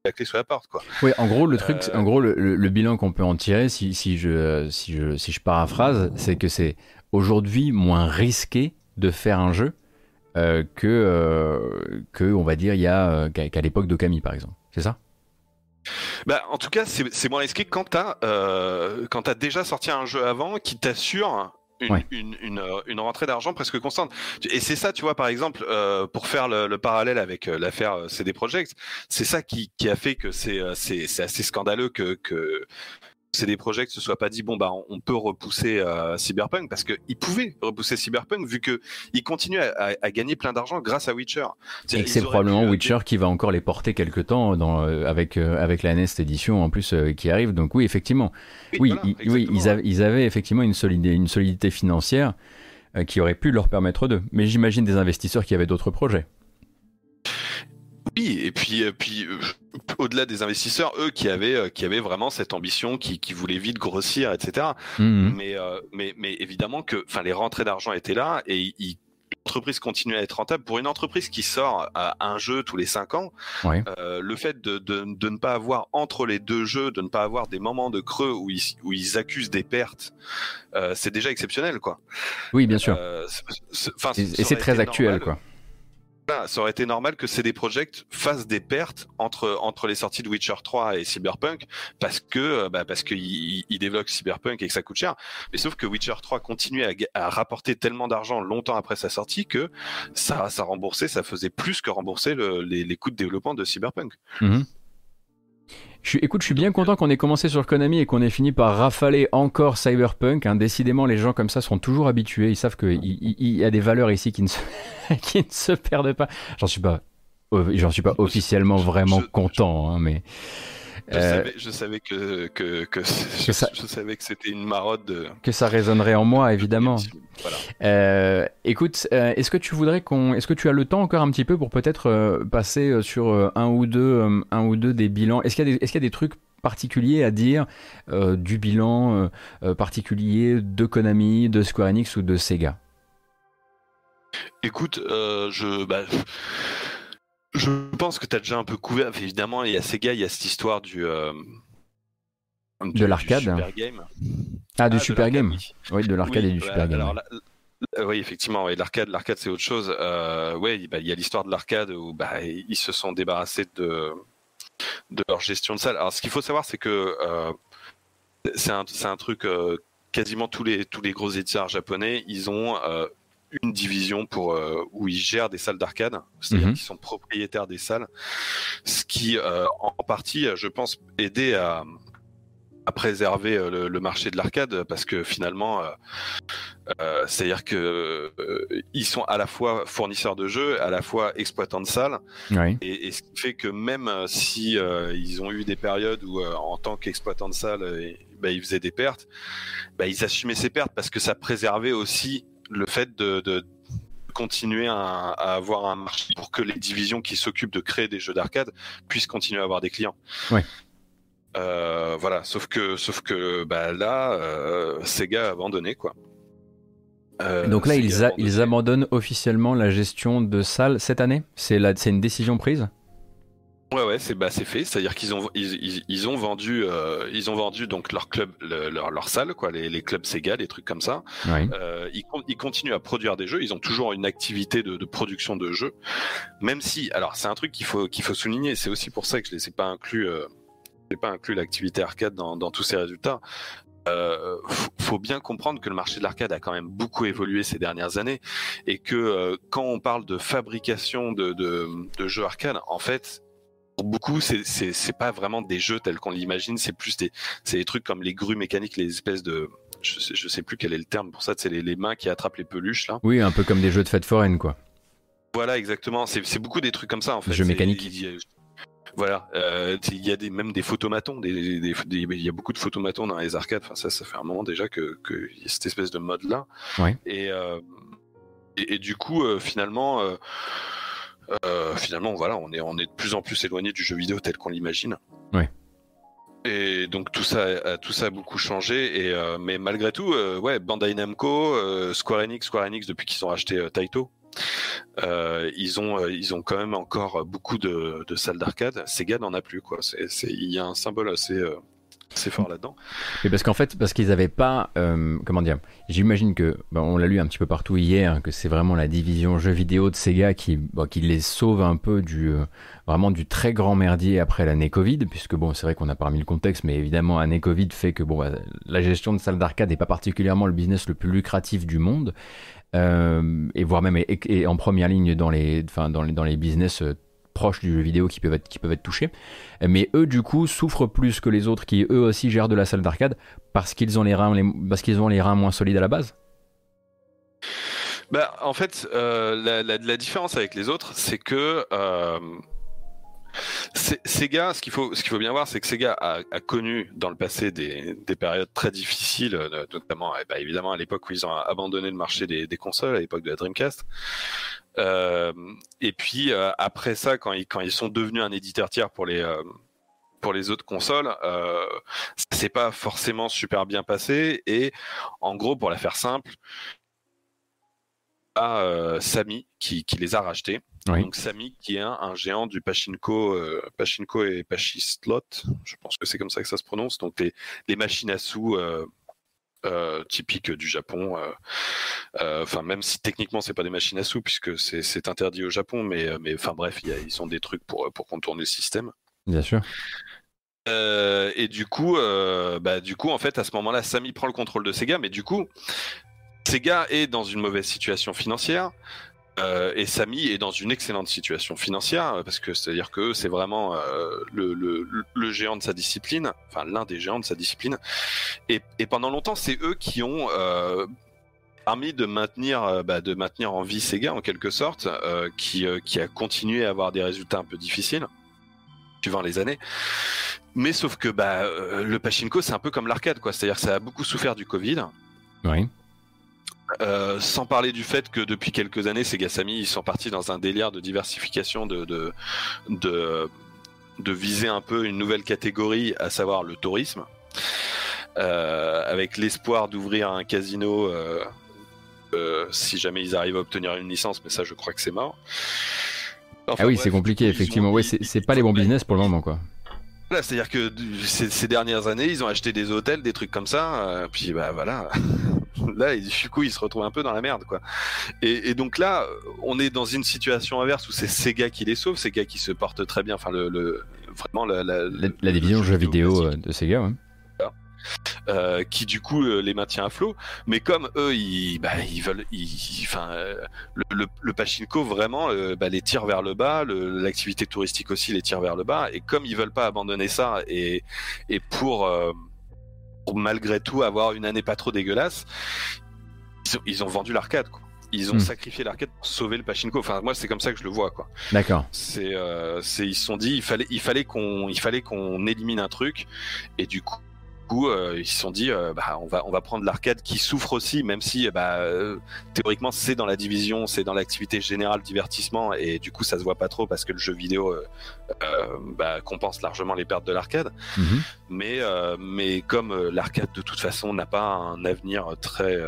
la clé sous la porte quoi. Oui, en gros, le truc, Euh, en gros, le, le- le bilan qu'on peut en tirer, si, si je, si je, si je paraphrase, c'est que c'est aujourd'hui moins risqué de faire un jeu euh, que, euh, que, on va dire, il y a euh, qu'à l'époque d'Okami, par exemple. C'est ça? Bah, en tout cas, c'est moins risqué quand t'as euh, déjà sorti un jeu avant qui t'assure une, Ouais. une, une, une rentrée d'argent presque constante. Et c'est ça, tu vois, par exemple, euh, pour faire le, le parallèle avec l'affaire CD Projekt, c'est ça qui, qui a fait que c'est assez scandaleux que que CD Projekt se soit pas dit bon bah on- peut repousser euh, Cyberpunk parce que ils pouvaient repousser Cyberpunk vu que ils continuent à, à- à gagner plein d'argent grâce à Witcher. Et que c'est probablement pu, euh, Witcher qui va encore les porter quelque temps dans, euh, avec, euh, avec la Nest édition en plus euh, qui arrive. Donc oui, effectivement. Oui, Oui, voilà, ils, oui exactement. ils, avaient, ils avaient effectivement une solidité, une solidité financière euh, qui aurait pu leur permettre d'eux. Mais j'imagine des investisseurs qui avaient d'autres projets. Oui, et puis, euh, puis euh, au-delà des investisseurs, eux qui avaient, euh, qui avaient vraiment cette ambition, qui, qui voulaient vite grossir, etc. Mhm. Mais, euh, mais, mais évidemment que, enfin, les rentrées d'argent étaient là et l'entreprise continue à être rentable. Pour une entreprise qui sort à un jeu tous les cinq ans, euh, le fait de, de, de ne pas avoir entre les deux jeux, de ne pas avoir des moments de creux où ils, où ils accusent des pertes, euh, c'est déjà exceptionnel, quoi. Oui, bien sûr. Euh, enfin, Et, et c'est très actuel, normal. quoi. Voilà, ça aurait été normal que CD Projekt fasse des pertes entre entre les sorties de Witcher 3 et Cyberpunk parce que euh, bah, parce qu'ils ils développent Cyberpunk et que ça coûte cher. Mais sauf que Witcher 3 continuait à, à rapporter tellement d'argent longtemps après sa sortie que ça ça remboursait, ça faisait plus que rembourser le- les, les coûts de développement de Cyberpunk. Mhm. Je suis, écoute, je suis bien content qu'on ait commencé sur Konami et qu'on ait fini par rafaler encore Cyberpunk. hein. Décidément, les gens comme ça sont toujours habitués. Ils savent qu'il il, il y a des valeurs ici qui ne se, qui ne se perdent pas. J'en suis pas, euh, j'en suis pas officiellement vraiment content, hein, mais. Je, euh, savais, je savais que que, que, ça- je savais que c'était une marotte de que ça résonnerait en moi, évidemment. voilà. Euh, écoute, euh, est-ce que tu voudrais qu'on, est-ce que tu as le temps encore un petit peu pour peut-être passer sur un ou deux, un ou deux des bilans? Est-ce qu'il y a des, est-ce qu'il y a des trucs particuliers à dire euh, du bilan euh, euh, particulier de Konami, de Square Enix ou de Sega? Écoute, je, bah, je pense que tu as déjà un peu couvert. Enfin, évidemment, il y a Sega, il y a cette histoire du. euh, du- De l'arcade. Super Game. Ah, du de Super Game. oui. Oui, de l'arcade Oui, et du bah, Super Game. alors oui, effectivement, ouais, l'arcade, l'arcade c'est autre chose. Euh, ouais, bah, il y a l'histoire de l'arcade où bah, ils se sont débarrassés de, de leur gestion de salle. Alors, ce qu'il faut savoir, c'est que euh, c'est un, un truc. quasiment tous les tous les gros éditeurs japonais, ils ont une division pour euh, où ils gèrent des salles d'arcade, c'est-à-dire Mhm. qu'ils sont propriétaires des salles, ce qui euh, en partie, je pense, aidait à à préserver euh, le, le marché de l'arcade parce que finalement, euh, euh, c'est-à-dire que euh, ils sont à la fois fournisseurs de jeux, à la fois exploitants de salles, Oui. et, et ce qui fait que même euh, si euh, ils ont eu des périodes où, euh, en tant qu'exploitants de salles, euh, bah, ils faisaient des pertes, bah, ils assumaient ces pertes parce que ça préservait aussi le fait de, de continuer à, à avoir un marché pour que les divisions qui s'occupent de créer des jeux d'arcade puissent continuer à avoir des clients. Ouais. Euh, voilà, sauf que, sauf que bah, là, euh, Sega a abandonné quoi. Euh, Donc là, Sega ils, a a- abandonné. ils abandonnent officiellement la gestion de salles cette année? C'est une décision prise? Ouais ouais c'est bah c'est fait. C'est à dire qu'ils ont ils, ils, ils ont vendu euh, ils ont vendu donc leur club le- leur leur salle quoi les, les clubs Sega des trucs comme ça. Euh, ils, ils continuent à produire des jeux. Ils ont toujours une activité de, de production de jeux. Même si alors c'est un truc qu'il faut qu'il faut souligner. C'est aussi pour ça que je les ai pas inclus euh, j'ai pas inclus l'activité arcade dans, dans tous ces résultats. Euh, faut- faut bien comprendre que le marché de l'arcade a quand même beaucoup évolué ces dernières années et que euh, quand on parle de fabrication de, de, de jeux arcade, en fait, pour beaucoup, c'est pas vraiment des jeux tels qu'on l'imagine, c'est plus des c'est des trucs comme les grues mécaniques, les espèces de je sais, je sais plus quel est le terme pour ça, c'est les, les mains qui attrapent les peluches là. Oui, un peu comme des jeux de fête foraine, quoi. Voilà, exactement. C'est beaucoup des trucs comme ça en fait. Jeux mécaniques. il Voilà, euh, il y a des, même des photomatons, des, des- des- il y a beaucoup de photomatons dans les arcades. Enfin, ça, ça fait un moment déjà que que il y a cette espèce de mode là. Ouais. Et, euh, et, et du coup, euh, finalement, euh, finalement, voilà, on est on est de plus en plus éloigné du jeu vidéo tel qu'on l'imagine. Ouais. Et donc tout ça, a- tout ça a beaucoup changé. Et euh, mais malgré tout, euh, ouais, Bandai Namco, euh, Square Enix, Square Enix depuis qu'ils ont racheté euh, Taito, ils ont, ils ont quand même encore beaucoup de, de salles d'arcade. Sega n'en a plus quoi. C'est, il y a un symbole assez, assez fort là-dedans. Mais parce qu'en fait, parce qu'ils n'avaient pas, euh, comment dire, j'imagine que, bah, on l'a lu un petit peu partout hier, que c'est vraiment la division jeux vidéo de Sega qui, bah, qui les sauve un peu du, euh, vraiment du très grand merdier après l'année Covid, puisque bon, c'est vrai qu'on n'a pas remis le contexte, mais évidemment, l'année Covid fait que bon, bah, la gestion de salles d'arcade n'est pas particulièrement le business le plus lucratif du monde, euh, et voire même et, en première ligne dans les, enfin, dans les, dans les business proches du jeu vidéo qui peuvent être, qui peuvent être touchés. Mais eux, du coup, souffrent plus que les autres qui, eux aussi, gèrent de la salle d'arcade parce qu'ils ont les reins, les- parce qu'ils ont les reins moins solides à la base. Bah, en fait, euh, la, différence avec les autres, c'est que euh, Sega, ce qu'il faut, faut bien voir, c'est que Sega a, a connu dans le passé des, des périodes très difficiles, euh, notamment, eh ben, évidemment, à l'époque où ils ont abandonné le marché des consoles, à l'époque de la Dreamcast. Euh, et puis euh, après ça, quand ils, quand ils sont devenus un éditeur tiers pour les euh, pour les autres consoles, euh, ça s'est pas forcément super bien passé. Et en gros, pour la faire simple, à euh, Samy qui, qui les a rachetés. Oui. Donc Samy qui est un, un géant du pachinko, euh, pachinko et pachislot, je pense que c'est comme ça que ça se prononce. Donc les, les machines à sous euh, typiques du Japon. euh, euh, Enfin même si techniquement c'est pas des machines à sous puisque c'est interdit au Japon, mais mais enfin bref, il y a- ils ont des trucs pour pour contourner le système. Bien sûr. Et du coup, bah, du coup, en fait, à ce moment-là, Samy prend le contrôle de Sega, mais du coup, Sega est dans une mauvaise situation financière. Euh, et Samy est dans une excellente situation financière euh, parce que c'est-à-dire que c'est vraiment euh, le, géant de sa discipline, enfin l'un des géants de sa discipline. Et, pendant longtemps, c'est eux qui ont permis de maintenir, bah, de maintenir en vie Sega en quelque sorte, qui, a continué à avoir des résultats un peu difficiles suivant les années. Mais sauf que bah, le pachinko, c'est un peu comme l'arcade, quoi. C'est-à-dire que ça a beaucoup souffert du Covid. Oui. Euh, sans parler du fait que depuis quelques années, Sega Sammy, ils sont partis dans un délire de diversification, de, de, de, de viser un peu une nouvelle catégorie, à savoir le tourisme, euh, avec l'espoir d'ouvrir un casino euh, si jamais ils arrivent à obtenir une licence, mais ça, je crois que c'est mort. Enfin, ah oui, c'est compliqué, effectivement. Ouais, c'est pas les bons business pour le moment, quoi. Voilà, c'est-à-dire que ces, ces dernières années, ils ont acheté des hôtels, des trucs comme ça, euh, puis bah voilà. là, et du coup, ils se retrouvent un peu dans la merde, quoi. Et, et donc là, on est dans une situation inverse où c'est Sega qui les sauve, Sega qui se porte très bien, enfin le, le- vraiment la, la, La, la division jeux vidéo euh, de Sega, ouais. euh, qui du coup euh, les maintient à flot. Mais comme eux, ils, bah, ils veulent, enfin, euh, le, le, le pachinko vraiment bah, les tire vers le bas, l'activité touristique aussi les tire vers le bas. Et comme ils veulent pas abandonner ça, et, et pour, pour malgré tout avoir une année pas trop dégueulasse, ils ont, ils ont vendu l'arcade. quoi. Ils ont Hmm. sacrifié l'arcade pour sauver le pachinko. Enfin, moi, c'est comme ça que je le vois, quoi. D'accord. C'est, euh, c'est, ils se sont dit, il fallait, il fallait qu'on, il fallait qu'on élimine un truc, et du coup, euh, ils se sont dit, euh, bah, on va, on va prendre l'arcade qui souffre aussi, même si, bah, euh, théoriquement, c'est dans la division, c'est dans l'activité générale divertissement, et du coup, ça se voit pas trop parce que le jeu vidéo bah, compense largement les pertes de l'arcade. Mhm. Mais, mais comme l'arcade de toute façon n'a pas un avenir très,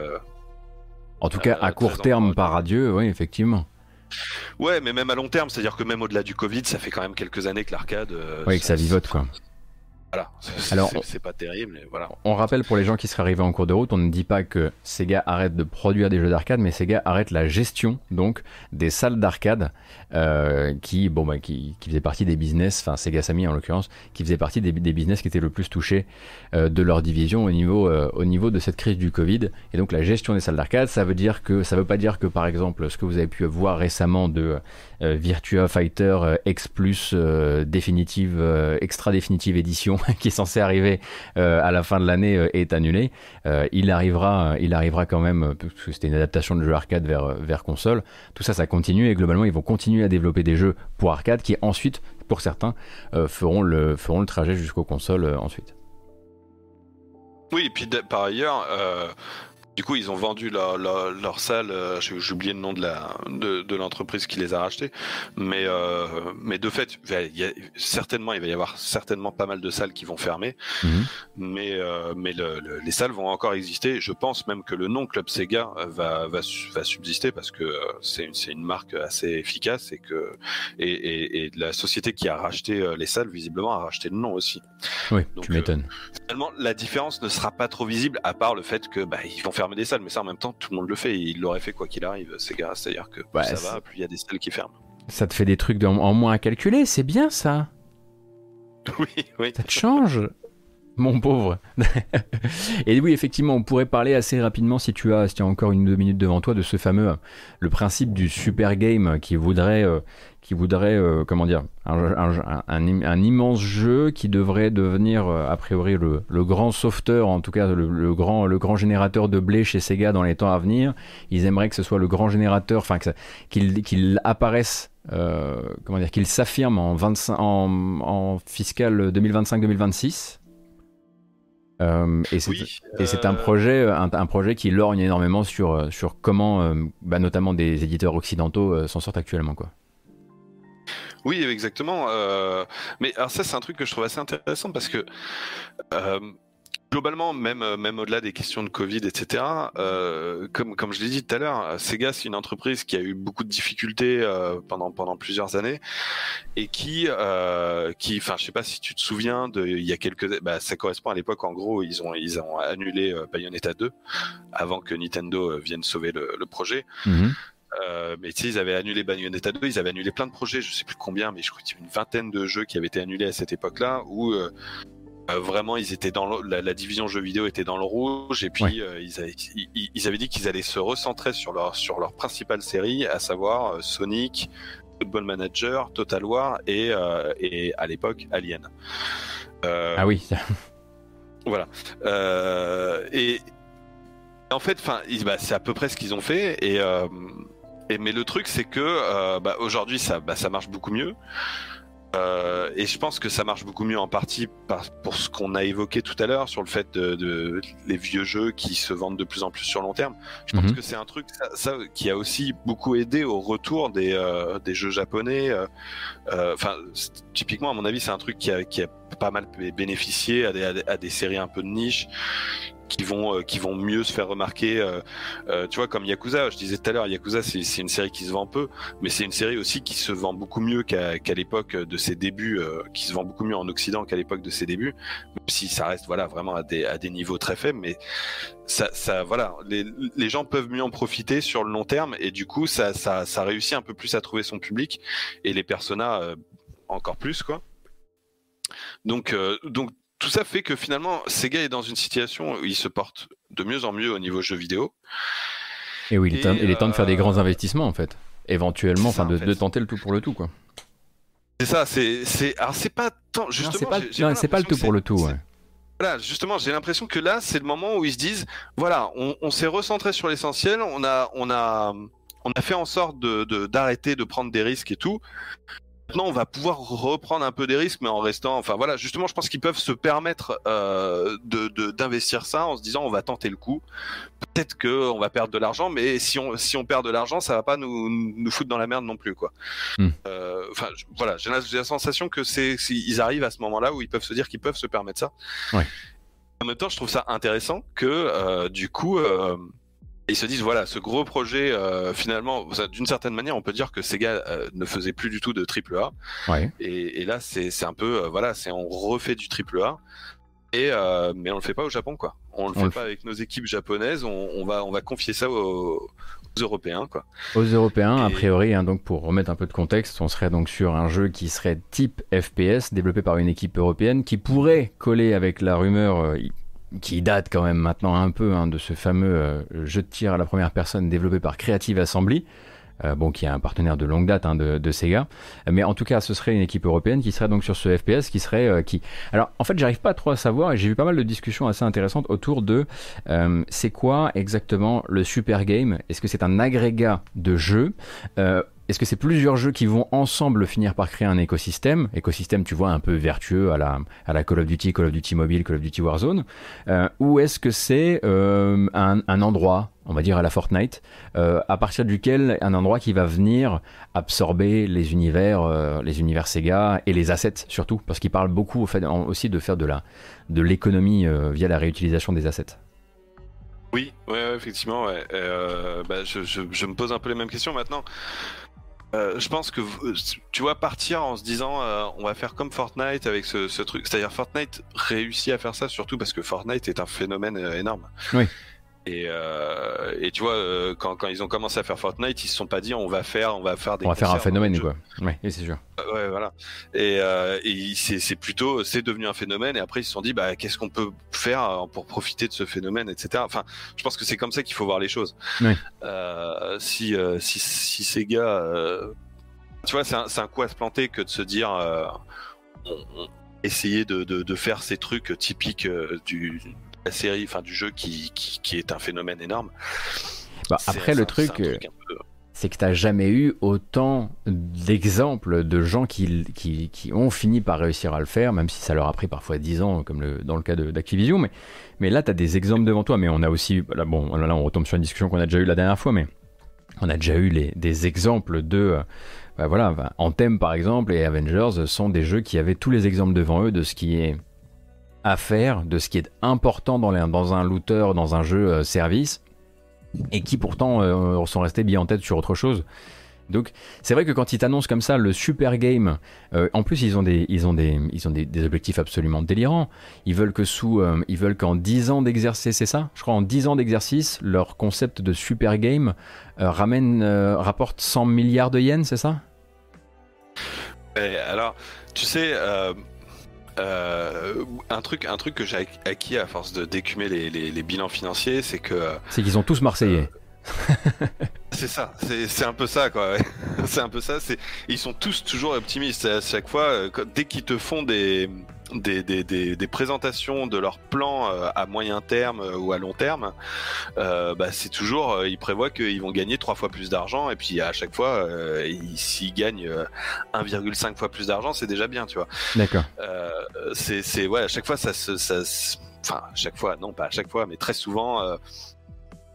En tout cas, Euh, à court terme, par adieu, oui, effectivement. Ouais, mais même à long terme, c'est-à-dire que même au-delà du Covid, ça fait quand même quelques années que l'arcade. euh, Oui, que ça vivote quoi. Voilà, c'est- Alors, c'est pas terrible, mais voilà. On rappelle pour les gens qui seraient arrivés en cours de route, on ne dit pas que Sega arrête de produire des jeux d'arcade, mais Sega arrête la gestion donc des salles d'arcade euh, qui, bon, bah, qui, faisaient partie des business, enfin Sega Sammy en l'occurrence, qui faisaient partie des, business qui étaient le plus touchés euh, de leur division au niveau, euh, au niveau de cette crise du Covid. Et donc la gestion des salles d'arcade, ça veut dire que ça veut pas dire que par exemple ce que vous avez pu voir récemment de Virtua Fighter X Plus définitive, extra définitive édition qui est censé arriver à la fin de l'année est annulé. Il arrivera, il arrivera quand même parce que c'était une adaptation de jeu arcade vers vers console. Tout ça, ça continue et globalement ils vont continuer à développer des jeux pour arcade qui ensuite, pour certains, euh, feront le feront le trajet jusqu'aux consoles euh, ensuite. Oui, et puis par ailleurs, euh, du coup, ils ont vendu leur, leur, leur salle. euh, J'ai oublié le nom de la de, de l'entreprise qui les a rachetés, mais euh, mais de fait, il y a, certainement, il va y avoir certainement pas mal de salles qui vont fermer, Mhm. mais euh, mais le- le- les salles vont encore exister. Je pense même que le nom Club Sega va va, su- va subsister parce que c'est une, c'est une marque assez efficace et que et, et, et la société qui a racheté les salles visiblement a racheté le nom aussi. Oui, Donc, tu m'étonnes. Finalement, la différence ne sera pas trop visible, à part le fait que bah, ils vont fermer des salles, mais ça en même temps, tout le monde le fait, et ils l'auraient fait quoi qu'il arrive, Sega. C'est-à-dire que plus Ouais, ça va, plus il y a des salles qui ferment. Ça te fait des trucs de- en moins à calculer, c'est bien ça. Oui, oui. Ça te change, mon pauvre. et oui, effectivement, on pourrait parler assez rapidement, si tu as, si tu as encore une ou deux minutes devant toi, de ce fameux, le principe du super game qui voudrait, euh, qui voudrait, euh, comment dire, un, un- un- un- un immense jeu qui devrait devenir, euh, a priori, le, le grand sauveteur, en tout cas le, le grand, le grand générateur de blé chez Sega dans les temps à venir. Ils aimeraient que ce soit le grand générateur, enfin qu'il qu'il apparaisse. euh, comment dire qu'il s'affirme en, 25 en, en fiscal 2025-2026 euh, et c'est Oui, un projet, un, un projet qui lorgne énormément sur, sur comment, euh, bah, notamment des éditeurs occidentaux s'en sortent actuellement, quoi. Oui, exactement. euh, Mais alors ça, c'est un truc que je trouve assez intéressant parce que euh, globalement, même euh, même au-delà des questions de Covid, etc. euh, comme comme je l'ai dit tout à l'heure, Sega c'est une entreprise qui a eu beaucoup de difficultés euh, pendant pendant plusieurs années et qui euh, qui, enfin, je sais pas si tu te souviens de, il y a quelques, bah, ça correspond à l'époque en gros, ils ont ils ont annulé euh, Bayonetta 2 avant que Nintendo euh, vienne sauver le, le projet. Euh, mais tu sais, ils avaient annulé Bayonetta 2, ils avaient annulé plein de projets, je sais plus combien, mais je crois qu'il y avait une vingtaine de jeux qui avaient été annulés à cette époque-là, où euh, euh, vraiment ils étaient dans le- la, la division jeux vidéo était dans le rouge, et puis euh, ils, avaient, ils, ils avaient dit qu'ils allaient se recentrer sur leur sur leur principale série, à savoir euh, Sonic, Football Manager, Total War et euh, et à l'époque Alien. Euh, Ah oui, voilà. Euh, et en fait, enfin, bah, c'est à peu près ce qu'ils ont fait. Et, euh, et mais le truc, c'est que euh, bah, aujourd'hui, ça, bah, ça marche beaucoup mieux. Euh, et je pense que ça marche beaucoup mieux en partie par, pour ce qu'on a évoqué tout à l'heure sur le fait de, de les vieux jeux qui se vendent de plus en plus sur long terme. Je pense Mhm. que c'est un truc ça, ça, qui a aussi beaucoup aidé au retour des, euh, des jeux japonais. euh, Enfin, typiquement à mon avis, c'est un truc qui a, qui a pas mal bénéficié à des, à des- à des séries un peu de niche qui vont euh, qui vont mieux se faire remarquer euh, euh, tu vois comme Yakuza. Je disais tout à l'heure Yakuza c'est une série qui se vend peu mais c'est une série aussi qui se vend beaucoup mieux qu'à qu'à l'époque de ses débuts qui se vend beaucoup mieux en Occident qu'à l'époque de ses débuts même si ça reste voilà vraiment à des à des niveaux très faibles mais ça ça voilà les les gens peuvent mieux en profiter sur le long terme et du coup ça ça ça réussit un peu plus à trouver son public et les personas euh, encore plus quoi. Donc, euh, donc tout ça fait que finalement, Sega est dans une situation où il se porte de mieux en mieux au niveau jeux vidéo. et oui, il est, temps, il est temps de faire des euh, grands investissements, en fait. Éventuellement, enfin, de, en fait. de tenter le tout pour le tout, quoi. C'est ça, c'est, c'est, alors c'est pas tant, justement, c'est pas, le tout pour le tout, ouais. Voilà, justement, j'ai l'impression que là, c'est le moment où ils se disent, voilà, on, on s'est recentré sur l'essentiel, on a, on a, on a fait en sorte de, de- d'arrêter de prendre des risques et tout. Maintenant, on va pouvoir reprendre un peu des risques, mais en restant, enfin voilà, justement, je pense qu'ils peuvent se permettre euh, de, de- d'investir ça en se disant, on va tenter le coup. Peut-être que on va perdre de l'argent, mais si on, si on perd de l'argent, ça va pas nous, nous foutre dans la merde non plus, quoi. Hmm. Euh, Enfin, voilà, j'ai la, la sensation que c'est, ils arrivent à ce moment-là où ils peuvent se dire qu'ils peuvent se permettre ça. Ouais. En même temps, je trouve ça intéressant que euh, du coup, euh, ils se disent voilà, ce gros projet, euh, finalement, d'une certaine manière, on peut dire que Sega euh, ne faisait plus du tout de triple A. Ouais. Et, et là, c'est un peu, euh, voilà, c'est on refait du triple A. Et euh, mais on le fait pas au Japon, quoi. On le On fait le pas avec nos équipes japonaises. On, on va on va confier ça aux, aux Européens, quoi. Aux Européens, a priori, hein, donc pour remettre un peu de contexte, on serait donc sur un jeu qui serait type FPS, développé par une équipe européenne, qui pourrait coller avec la rumeur qui date quand même maintenant un peu hein, de ce fameux jeu de tir à la première personne développé par Creative Assembly. euh, bon, qui est un partenaire de longue date hein, de, Sega, mais en tout cas, ce serait une équipe européenne qui serait donc sur ce FPS, qui serait euh, qui. Alors, en fait, j'arrive pas trop à savoir, et j'ai vu pas mal de discussions assez intéressantes autour de euh, c'est quoi exactement le super game? Est-ce que c'est un agrégat de jeux? Est-ce que c'est plusieurs jeux qui vont ensemble finir par créer un écosystème? Écosystème, tu vois, un peu vertueux à la, à la Call of Duty, Call of Duty Mobile, Call of Duty Warzone. Euh, ou est-ce que c'est euh, un, endroit, on va dire à la Fortnite, euh, à partir duquel un endroit qui va venir absorber les univers, les univers Sega et les assets surtout, parce qu'il parle beaucoup aussi de faire de de l'économie euh, via la réutilisation des assets. Oui, ouais, effectivement, ouais. Bah, je, je me pose un peu les mêmes questions maintenant. Euh, je pense que euh, tu vois partir en se disant euh, on va faire comme Fortnite avec ce, ce truc, c'est-à-dire Fortnite réussit à faire ça surtout parce que Fortnite est un phénomène énorme. Oui. Et, euh, et tu vois euh, quand, quand ils ont commencé à faire Fortnite, ils se sont pas dit on va faire on va faire des On va faire un phénomène, quoi. Ouais, et c'est sûr. Euh, Ouais, voilà. Et, euh, et c'est plutôt, c'est devenu un phénomène. Et après, ils se sont dit, bah, qu'est-ce qu'on peut faire pour profiter de ce phénomène, etc. Enfin, je pense que c'est comme ça qu'il faut voir les choses. Oui. Si, si, si ces gars, tu vois, c'est un, coup à se planter que de se dire, on- on- essayer de, de, de faire ces trucs typiques du la série, enfin du jeu qui, qui, qui est un phénomène énorme. Bah, après, le truc, euh, peu- c'est que t'as jamais eu autant d'exemples de gens qui, qui, qui ont fini par réussir à le faire, même si ça leur a pris parfois 10 ans, comme le, dans le cas d'Activision. Mais, mais là, t'as des exemples devant toi. Mais on a aussi, là, bon, là, on retombe sur une discussion qu'on a déjà eue la dernière fois, mais on a déjà eu les, des exemples de. euh, bah, voilà, Anthem par exemple et Avengers sont des jeux qui avaient tous les exemples devant eux de ce qui est à faire, de ce qui est important dans, un looter, dans un jeu euh, service, et qui pourtant euh, sont restés bien en tête sur autre chose. Donc c'est vrai que quand ils t'annoncent comme ça le super game, euh, en plus ils ont des ils ont des ils ont des, objectifs absolument délirants. Ils veulent que sous ils veulent qu'en 10 ans d'exercice, c'est ça? Je crois en 10 ans d'exercice, leur concept de super game ramène rapporte 100 milliards de yens, c'est ça? Et alors, tu sais, euh, euh, un truc, un truc que j'ai acquis à force de d'écumer les, les- les bilans financiers, c'est que C'est qu'ils ont tous marseillais. c'est ça, c'est un peu ça quoi. ouais. c'est un peu ça. C'est ils sont tous toujours optimistes à chaque fois. euh, quand- dès qu'ils te font des des, des, des, des présentations de leurs plans euh, à moyen terme euh, ou à long terme, euh, bah, c'est toujours, ils prévoient qu'ils vont gagner trois fois plus d'argent et puis à chaque fois, euh, ils- s'ils gagnent euh, 1,5 fois plus d'argent, c'est déjà bien, tu vois. D'accord. Euh, c'est, c'est, ouais, à chaque fois, ça se, ça se- enfin, à chaque fois, non, pas à chaque fois, mais très souvent,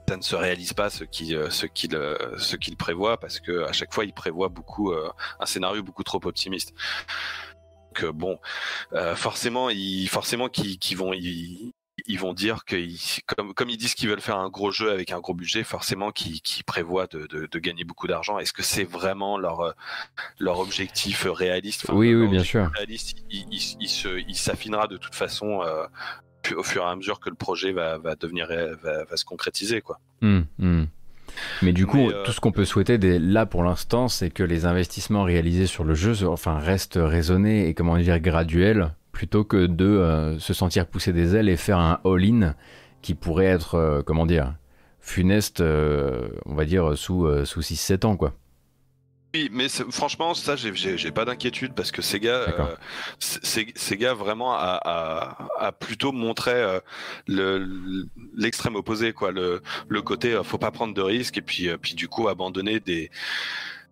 ça ne se réalise pas ce qu'il, ce qu'il, ce qu'il prévoit parce que à chaque fois, il prévoit beaucoup, euh, un scénario beaucoup trop optimiste. Donc, euh, bon, euh, forcément, ils, forcément, qu'ils, vont, ils, ils vont dire que, comme, comme ils disent qu'ils veulent faire un gros jeu avec un gros budget, forcément qu'ils, qu'ils prévoient de, de, de gagner beaucoup d'argent. Est-ce que c'est vraiment leur, leur objectif réaliste? Enfin, Oui, oui, bien sûr. réaliste, il, il- il se- il s'affinera de toute façon euh, au fur et à mesure que le projet va, va devenir va se concrétiser quoi. Hmm, hmm. Mais du coup, Mais, euh, tout ce qu'on peut souhaiter dès là pour l'instant, c'est que les investissements réalisés sur le jeu, enfin, restent raisonnés et comment dire graduels, plutôt que de euh, se sentir pousser des ailes et faire un all-in qui pourrait être, euh, comment dire, funeste, on va dire sous sous 6-7 ans quoi. Oui, mais franchement, ça, j'ai- pas d'inquiétude parce que Sega, euh, Sega vraiment a, a- a plutôt montré euh, le- l'extrême opposé, quoi. Le, le côté, euh, faut pas prendre de risques et puis, euh, puis du coup abandonner des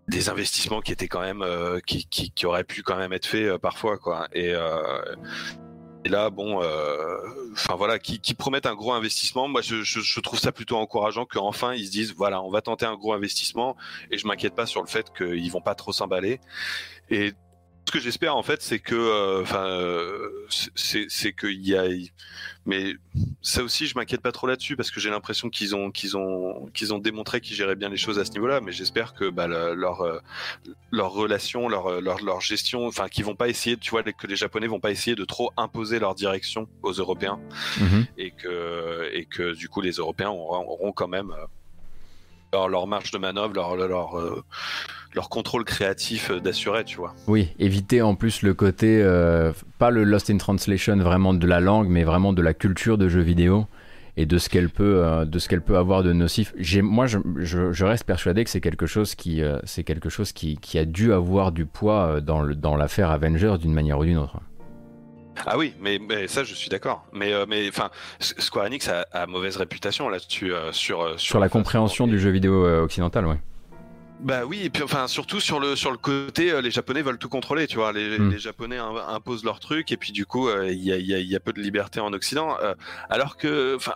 des investissements qui étaient quand même qui, qui, qui auraient pu quand même être faits parfois, quoi. Et et là, bon, euh, enfin voilà, qui, qui promettent un gros investissement. Moi, je, trouve ça plutôt encourageant qu'enfin ils se disent, voilà, on va tenter un gros investissement et je m'inquiète pas sur le fait qu'ils vont pas trop s'emballer. Et ce que j'espère en fait, c'est que, euh, enfin, euh, c'est c'est qu'il y a, mais ça aussi, je m'inquiète pas trop là-dessus parce que j'ai l'impression qu'ils ont qu'ils ont qu'ils ont démontré qu'ils géraient bien les choses à ce niveau-là. Mais j'espère que bah, le- leur euh, leur relation, leur, leur leur gestion, enfin, qu'ils vont pas essayer, tu vois, que les Japonais vont pas essayer de trop imposer leur direction aux Européens Mhm. et que et que du coup les Européens auront, auront quand même euh, leur, leur marge de manœuvre, leur leur euh, leur contrôle créatif euh, d'assurer, tu vois. Oui, éviter en plus le côté, euh, pas le lost in translation vraiment de la langue, mais vraiment de la culture de jeux vidéo et de ce qu'elle peut, de peut avoir de nocif. Moi, je, je- je reste persuadé que c'est quelque chose qui, c'est quelque chose qui, qui a dû avoir du poids dans, le, dans l'affaire Avengers d'une manière ou d'une autre. Ah oui, mais, mais ça je suis d'accord. Mais euh, mais enfin, Square Enix a, a mauvaise réputation là-dessus euh, sur euh, Sur la compréhension du jeu vidéo occidental, ouais. Bah oui, et puis enfin surtout sur le sur le côté, les Japonais veulent tout contrôler, tu vois. Les, Mm. les Japonais im- imposent leur truc et puis du coup il y, a, y a- il y a peu de liberté en Occident, alors que enfin.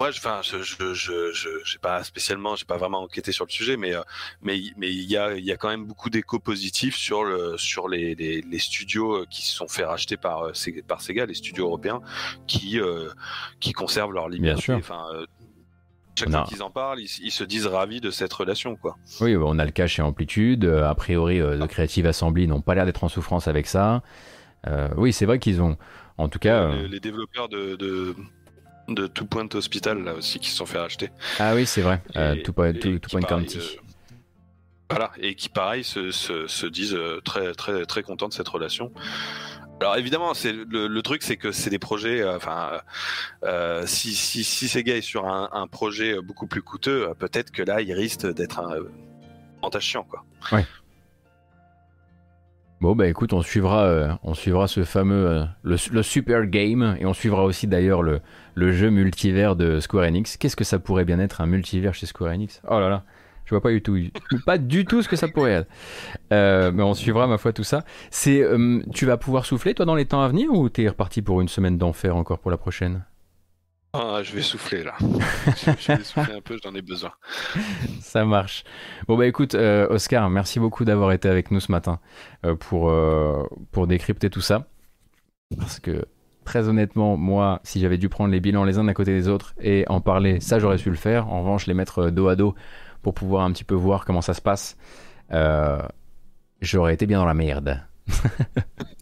Moi, je, enfin, je, je, je, je, j'ai pas spécialement, j'ai pas vraiment enquêté sur le sujet, mais, euh, mais, mais il y a, il y a quand même beaucoup d'échos positifs sur le, sur les, les, les studios euh, qui se sont fait racheter par, euh, Sega- par Sega, les studios européens, qui, euh, qui conservent leur liberté. sûr. Enfin, chaque fois qu'ils en parlent, ils, ils se disent ravis de cette relation, quoi. Oui, bah, on a le cas chez Amplitude. a priori, euh, The Creative Assembly n'ont pas l'air d'être en souffrance avec ça. Euh, oui, c'est vrai qu'ils ont, en tout cas. les, les développeurs de, de, de Two Point Hospital là aussi qui se sont fait racheter. Ah oui, c'est vrai. Euh, Et- Two Point, Two- Two Point pareil, County. euh, voilà, et qui pareil se, se, se disent euh, très très très contents de cette relation. Alors évidemment, c'est le, le truc, c'est que c'est des projets. Enfin, euh, si, si si Sega est sur un, un projet beaucoup plus coûteux, peut-être que là, il risque d'être un avantage chiant, quoi. Ouais. Bon bah écoute, on suivra, euh, on suivra ce fameux euh, le, super game et on suivra aussi d'ailleurs le, le jeu multivers de Square Enix. Qu'est-ce que ça pourrait bien être un multivers chez Square Enix? Oh là là, je vois pas du tout, pas du tout ce que ça pourrait être. Euh, mais on suivra ma foi tout ça. C'est, tu vas pouvoir souffler toi dans les temps à venir ou t'es reparti pour une semaine d'enfer encore pour la prochaine? Ah, je vais souffler là. je, je vais souffler un peu, j'en ai besoin. Ça marche. Bon bah écoute, euh, Oscar, merci beaucoup d'avoir été avec nous ce matin euh, pour, euh, pour décrypter tout ça. Parce que très honnêtement, moi, si j'avais dû prendre les bilans les uns à côté des autres et en parler, ça j'aurais su le faire. En revanche, les mettre dos à dos pour pouvoir un petit peu voir comment ça se passe, j'aurais été bien dans la merde.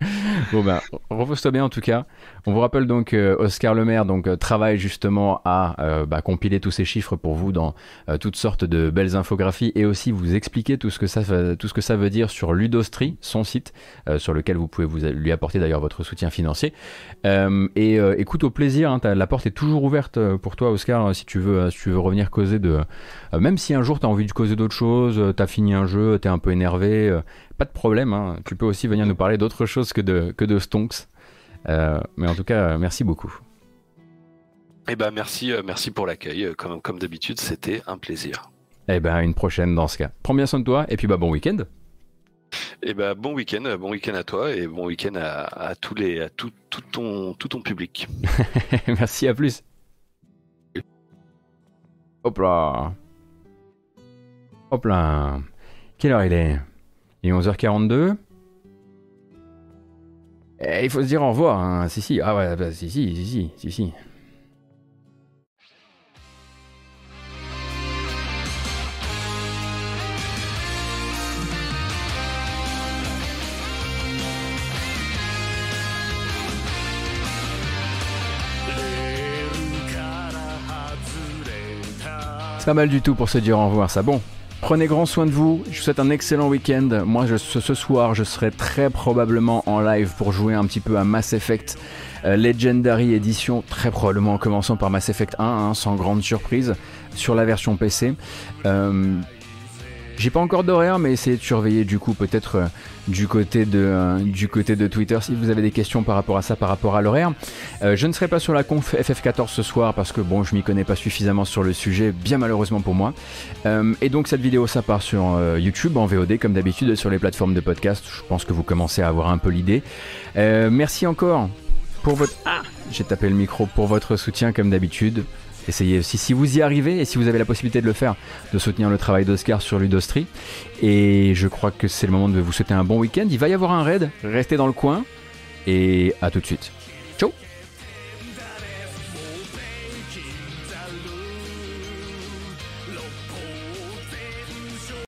Bon ben, repose-toi bien en tout cas. On vous rappelle donc euh, Oscar Lemaire donc euh, travaille justement à euh, bah, compiler tous ces chiffres pour vous dans toutes sortes de belles infographies et aussi vous expliquer tout ce que ça veut dire sur Ludostri, son site sur lequel vous pouvez vous lui apporter d'ailleurs votre soutien financier. Et écoute au plaisir, hein, la porte est toujours ouverte pour toi Oscar si tu veux si tu veux revenir causer de même si un jour tu as envie de causer d'autres choses, euh, t'as fini un jeu, t'es un peu énervé, pas de problème. hein. Tu peux aussi venir nous parler d'autre chose que de, que de Stonks. Euh, mais en tout cas, euh, merci beaucoup. Eh ben merci, euh, merci pour l'accueil. Comme, comme d'habitude, c'était un plaisir. Eh ben, une prochaine dans ce cas. Prends bien soin de toi et puis bah bon week-end. Et ben bon week-end, bon week-end à toi et bon week-end à, à tous les, à tout, tout ton, tout ton public. merci, à plus. Hop là. Hop là. Quelle heure il est? Il est 11h42. Eh, il faut se dire au revoir. hein. Si, si. Ah ouais, bah, si, si, si, si, si, si. C'est pas mal du tout pour se dire au revoir, ça. Bon, prenez grand soin de vous. Je vous souhaite un excellent week-end. Moi, je- ce, soir, je serai très probablement en live pour jouer un petit peu à Mass Effect euh, Legendary Edition, très probablement en commençant par Mass Effect 1, hein, sans grande surprise, sur la version PC. Euh, j'ai pas encore d'horaire, mais essayez de surveiller du coup peut-être euh, du côté de euh, du côté de Twitter si vous avez des questions par rapport à ça, par rapport à l'horaire. Euh, je ne serai pas sur la conf FF14 ce soir parce que bon, je m'y connais pas suffisamment sur le sujet, bien malheureusement pour moi. Et donc cette vidéo, ça part sur YouTube en VOD comme d'habitude sur les plateformes de podcast. Je pense que vous commencez à avoir un peu l'idée. Merci encore pour votre ah, j'ai tapé le micro pour votre soutien comme d'habitude. Essayez aussi si vous y arrivez et si vous avez la possibilité de le faire, de soutenir le travail d'Oscar sur Ludostri. Et je crois que c'est le moment de vous souhaiter un bon week-end. Il va y avoir un raid, restez dans le coin et à tout de suite.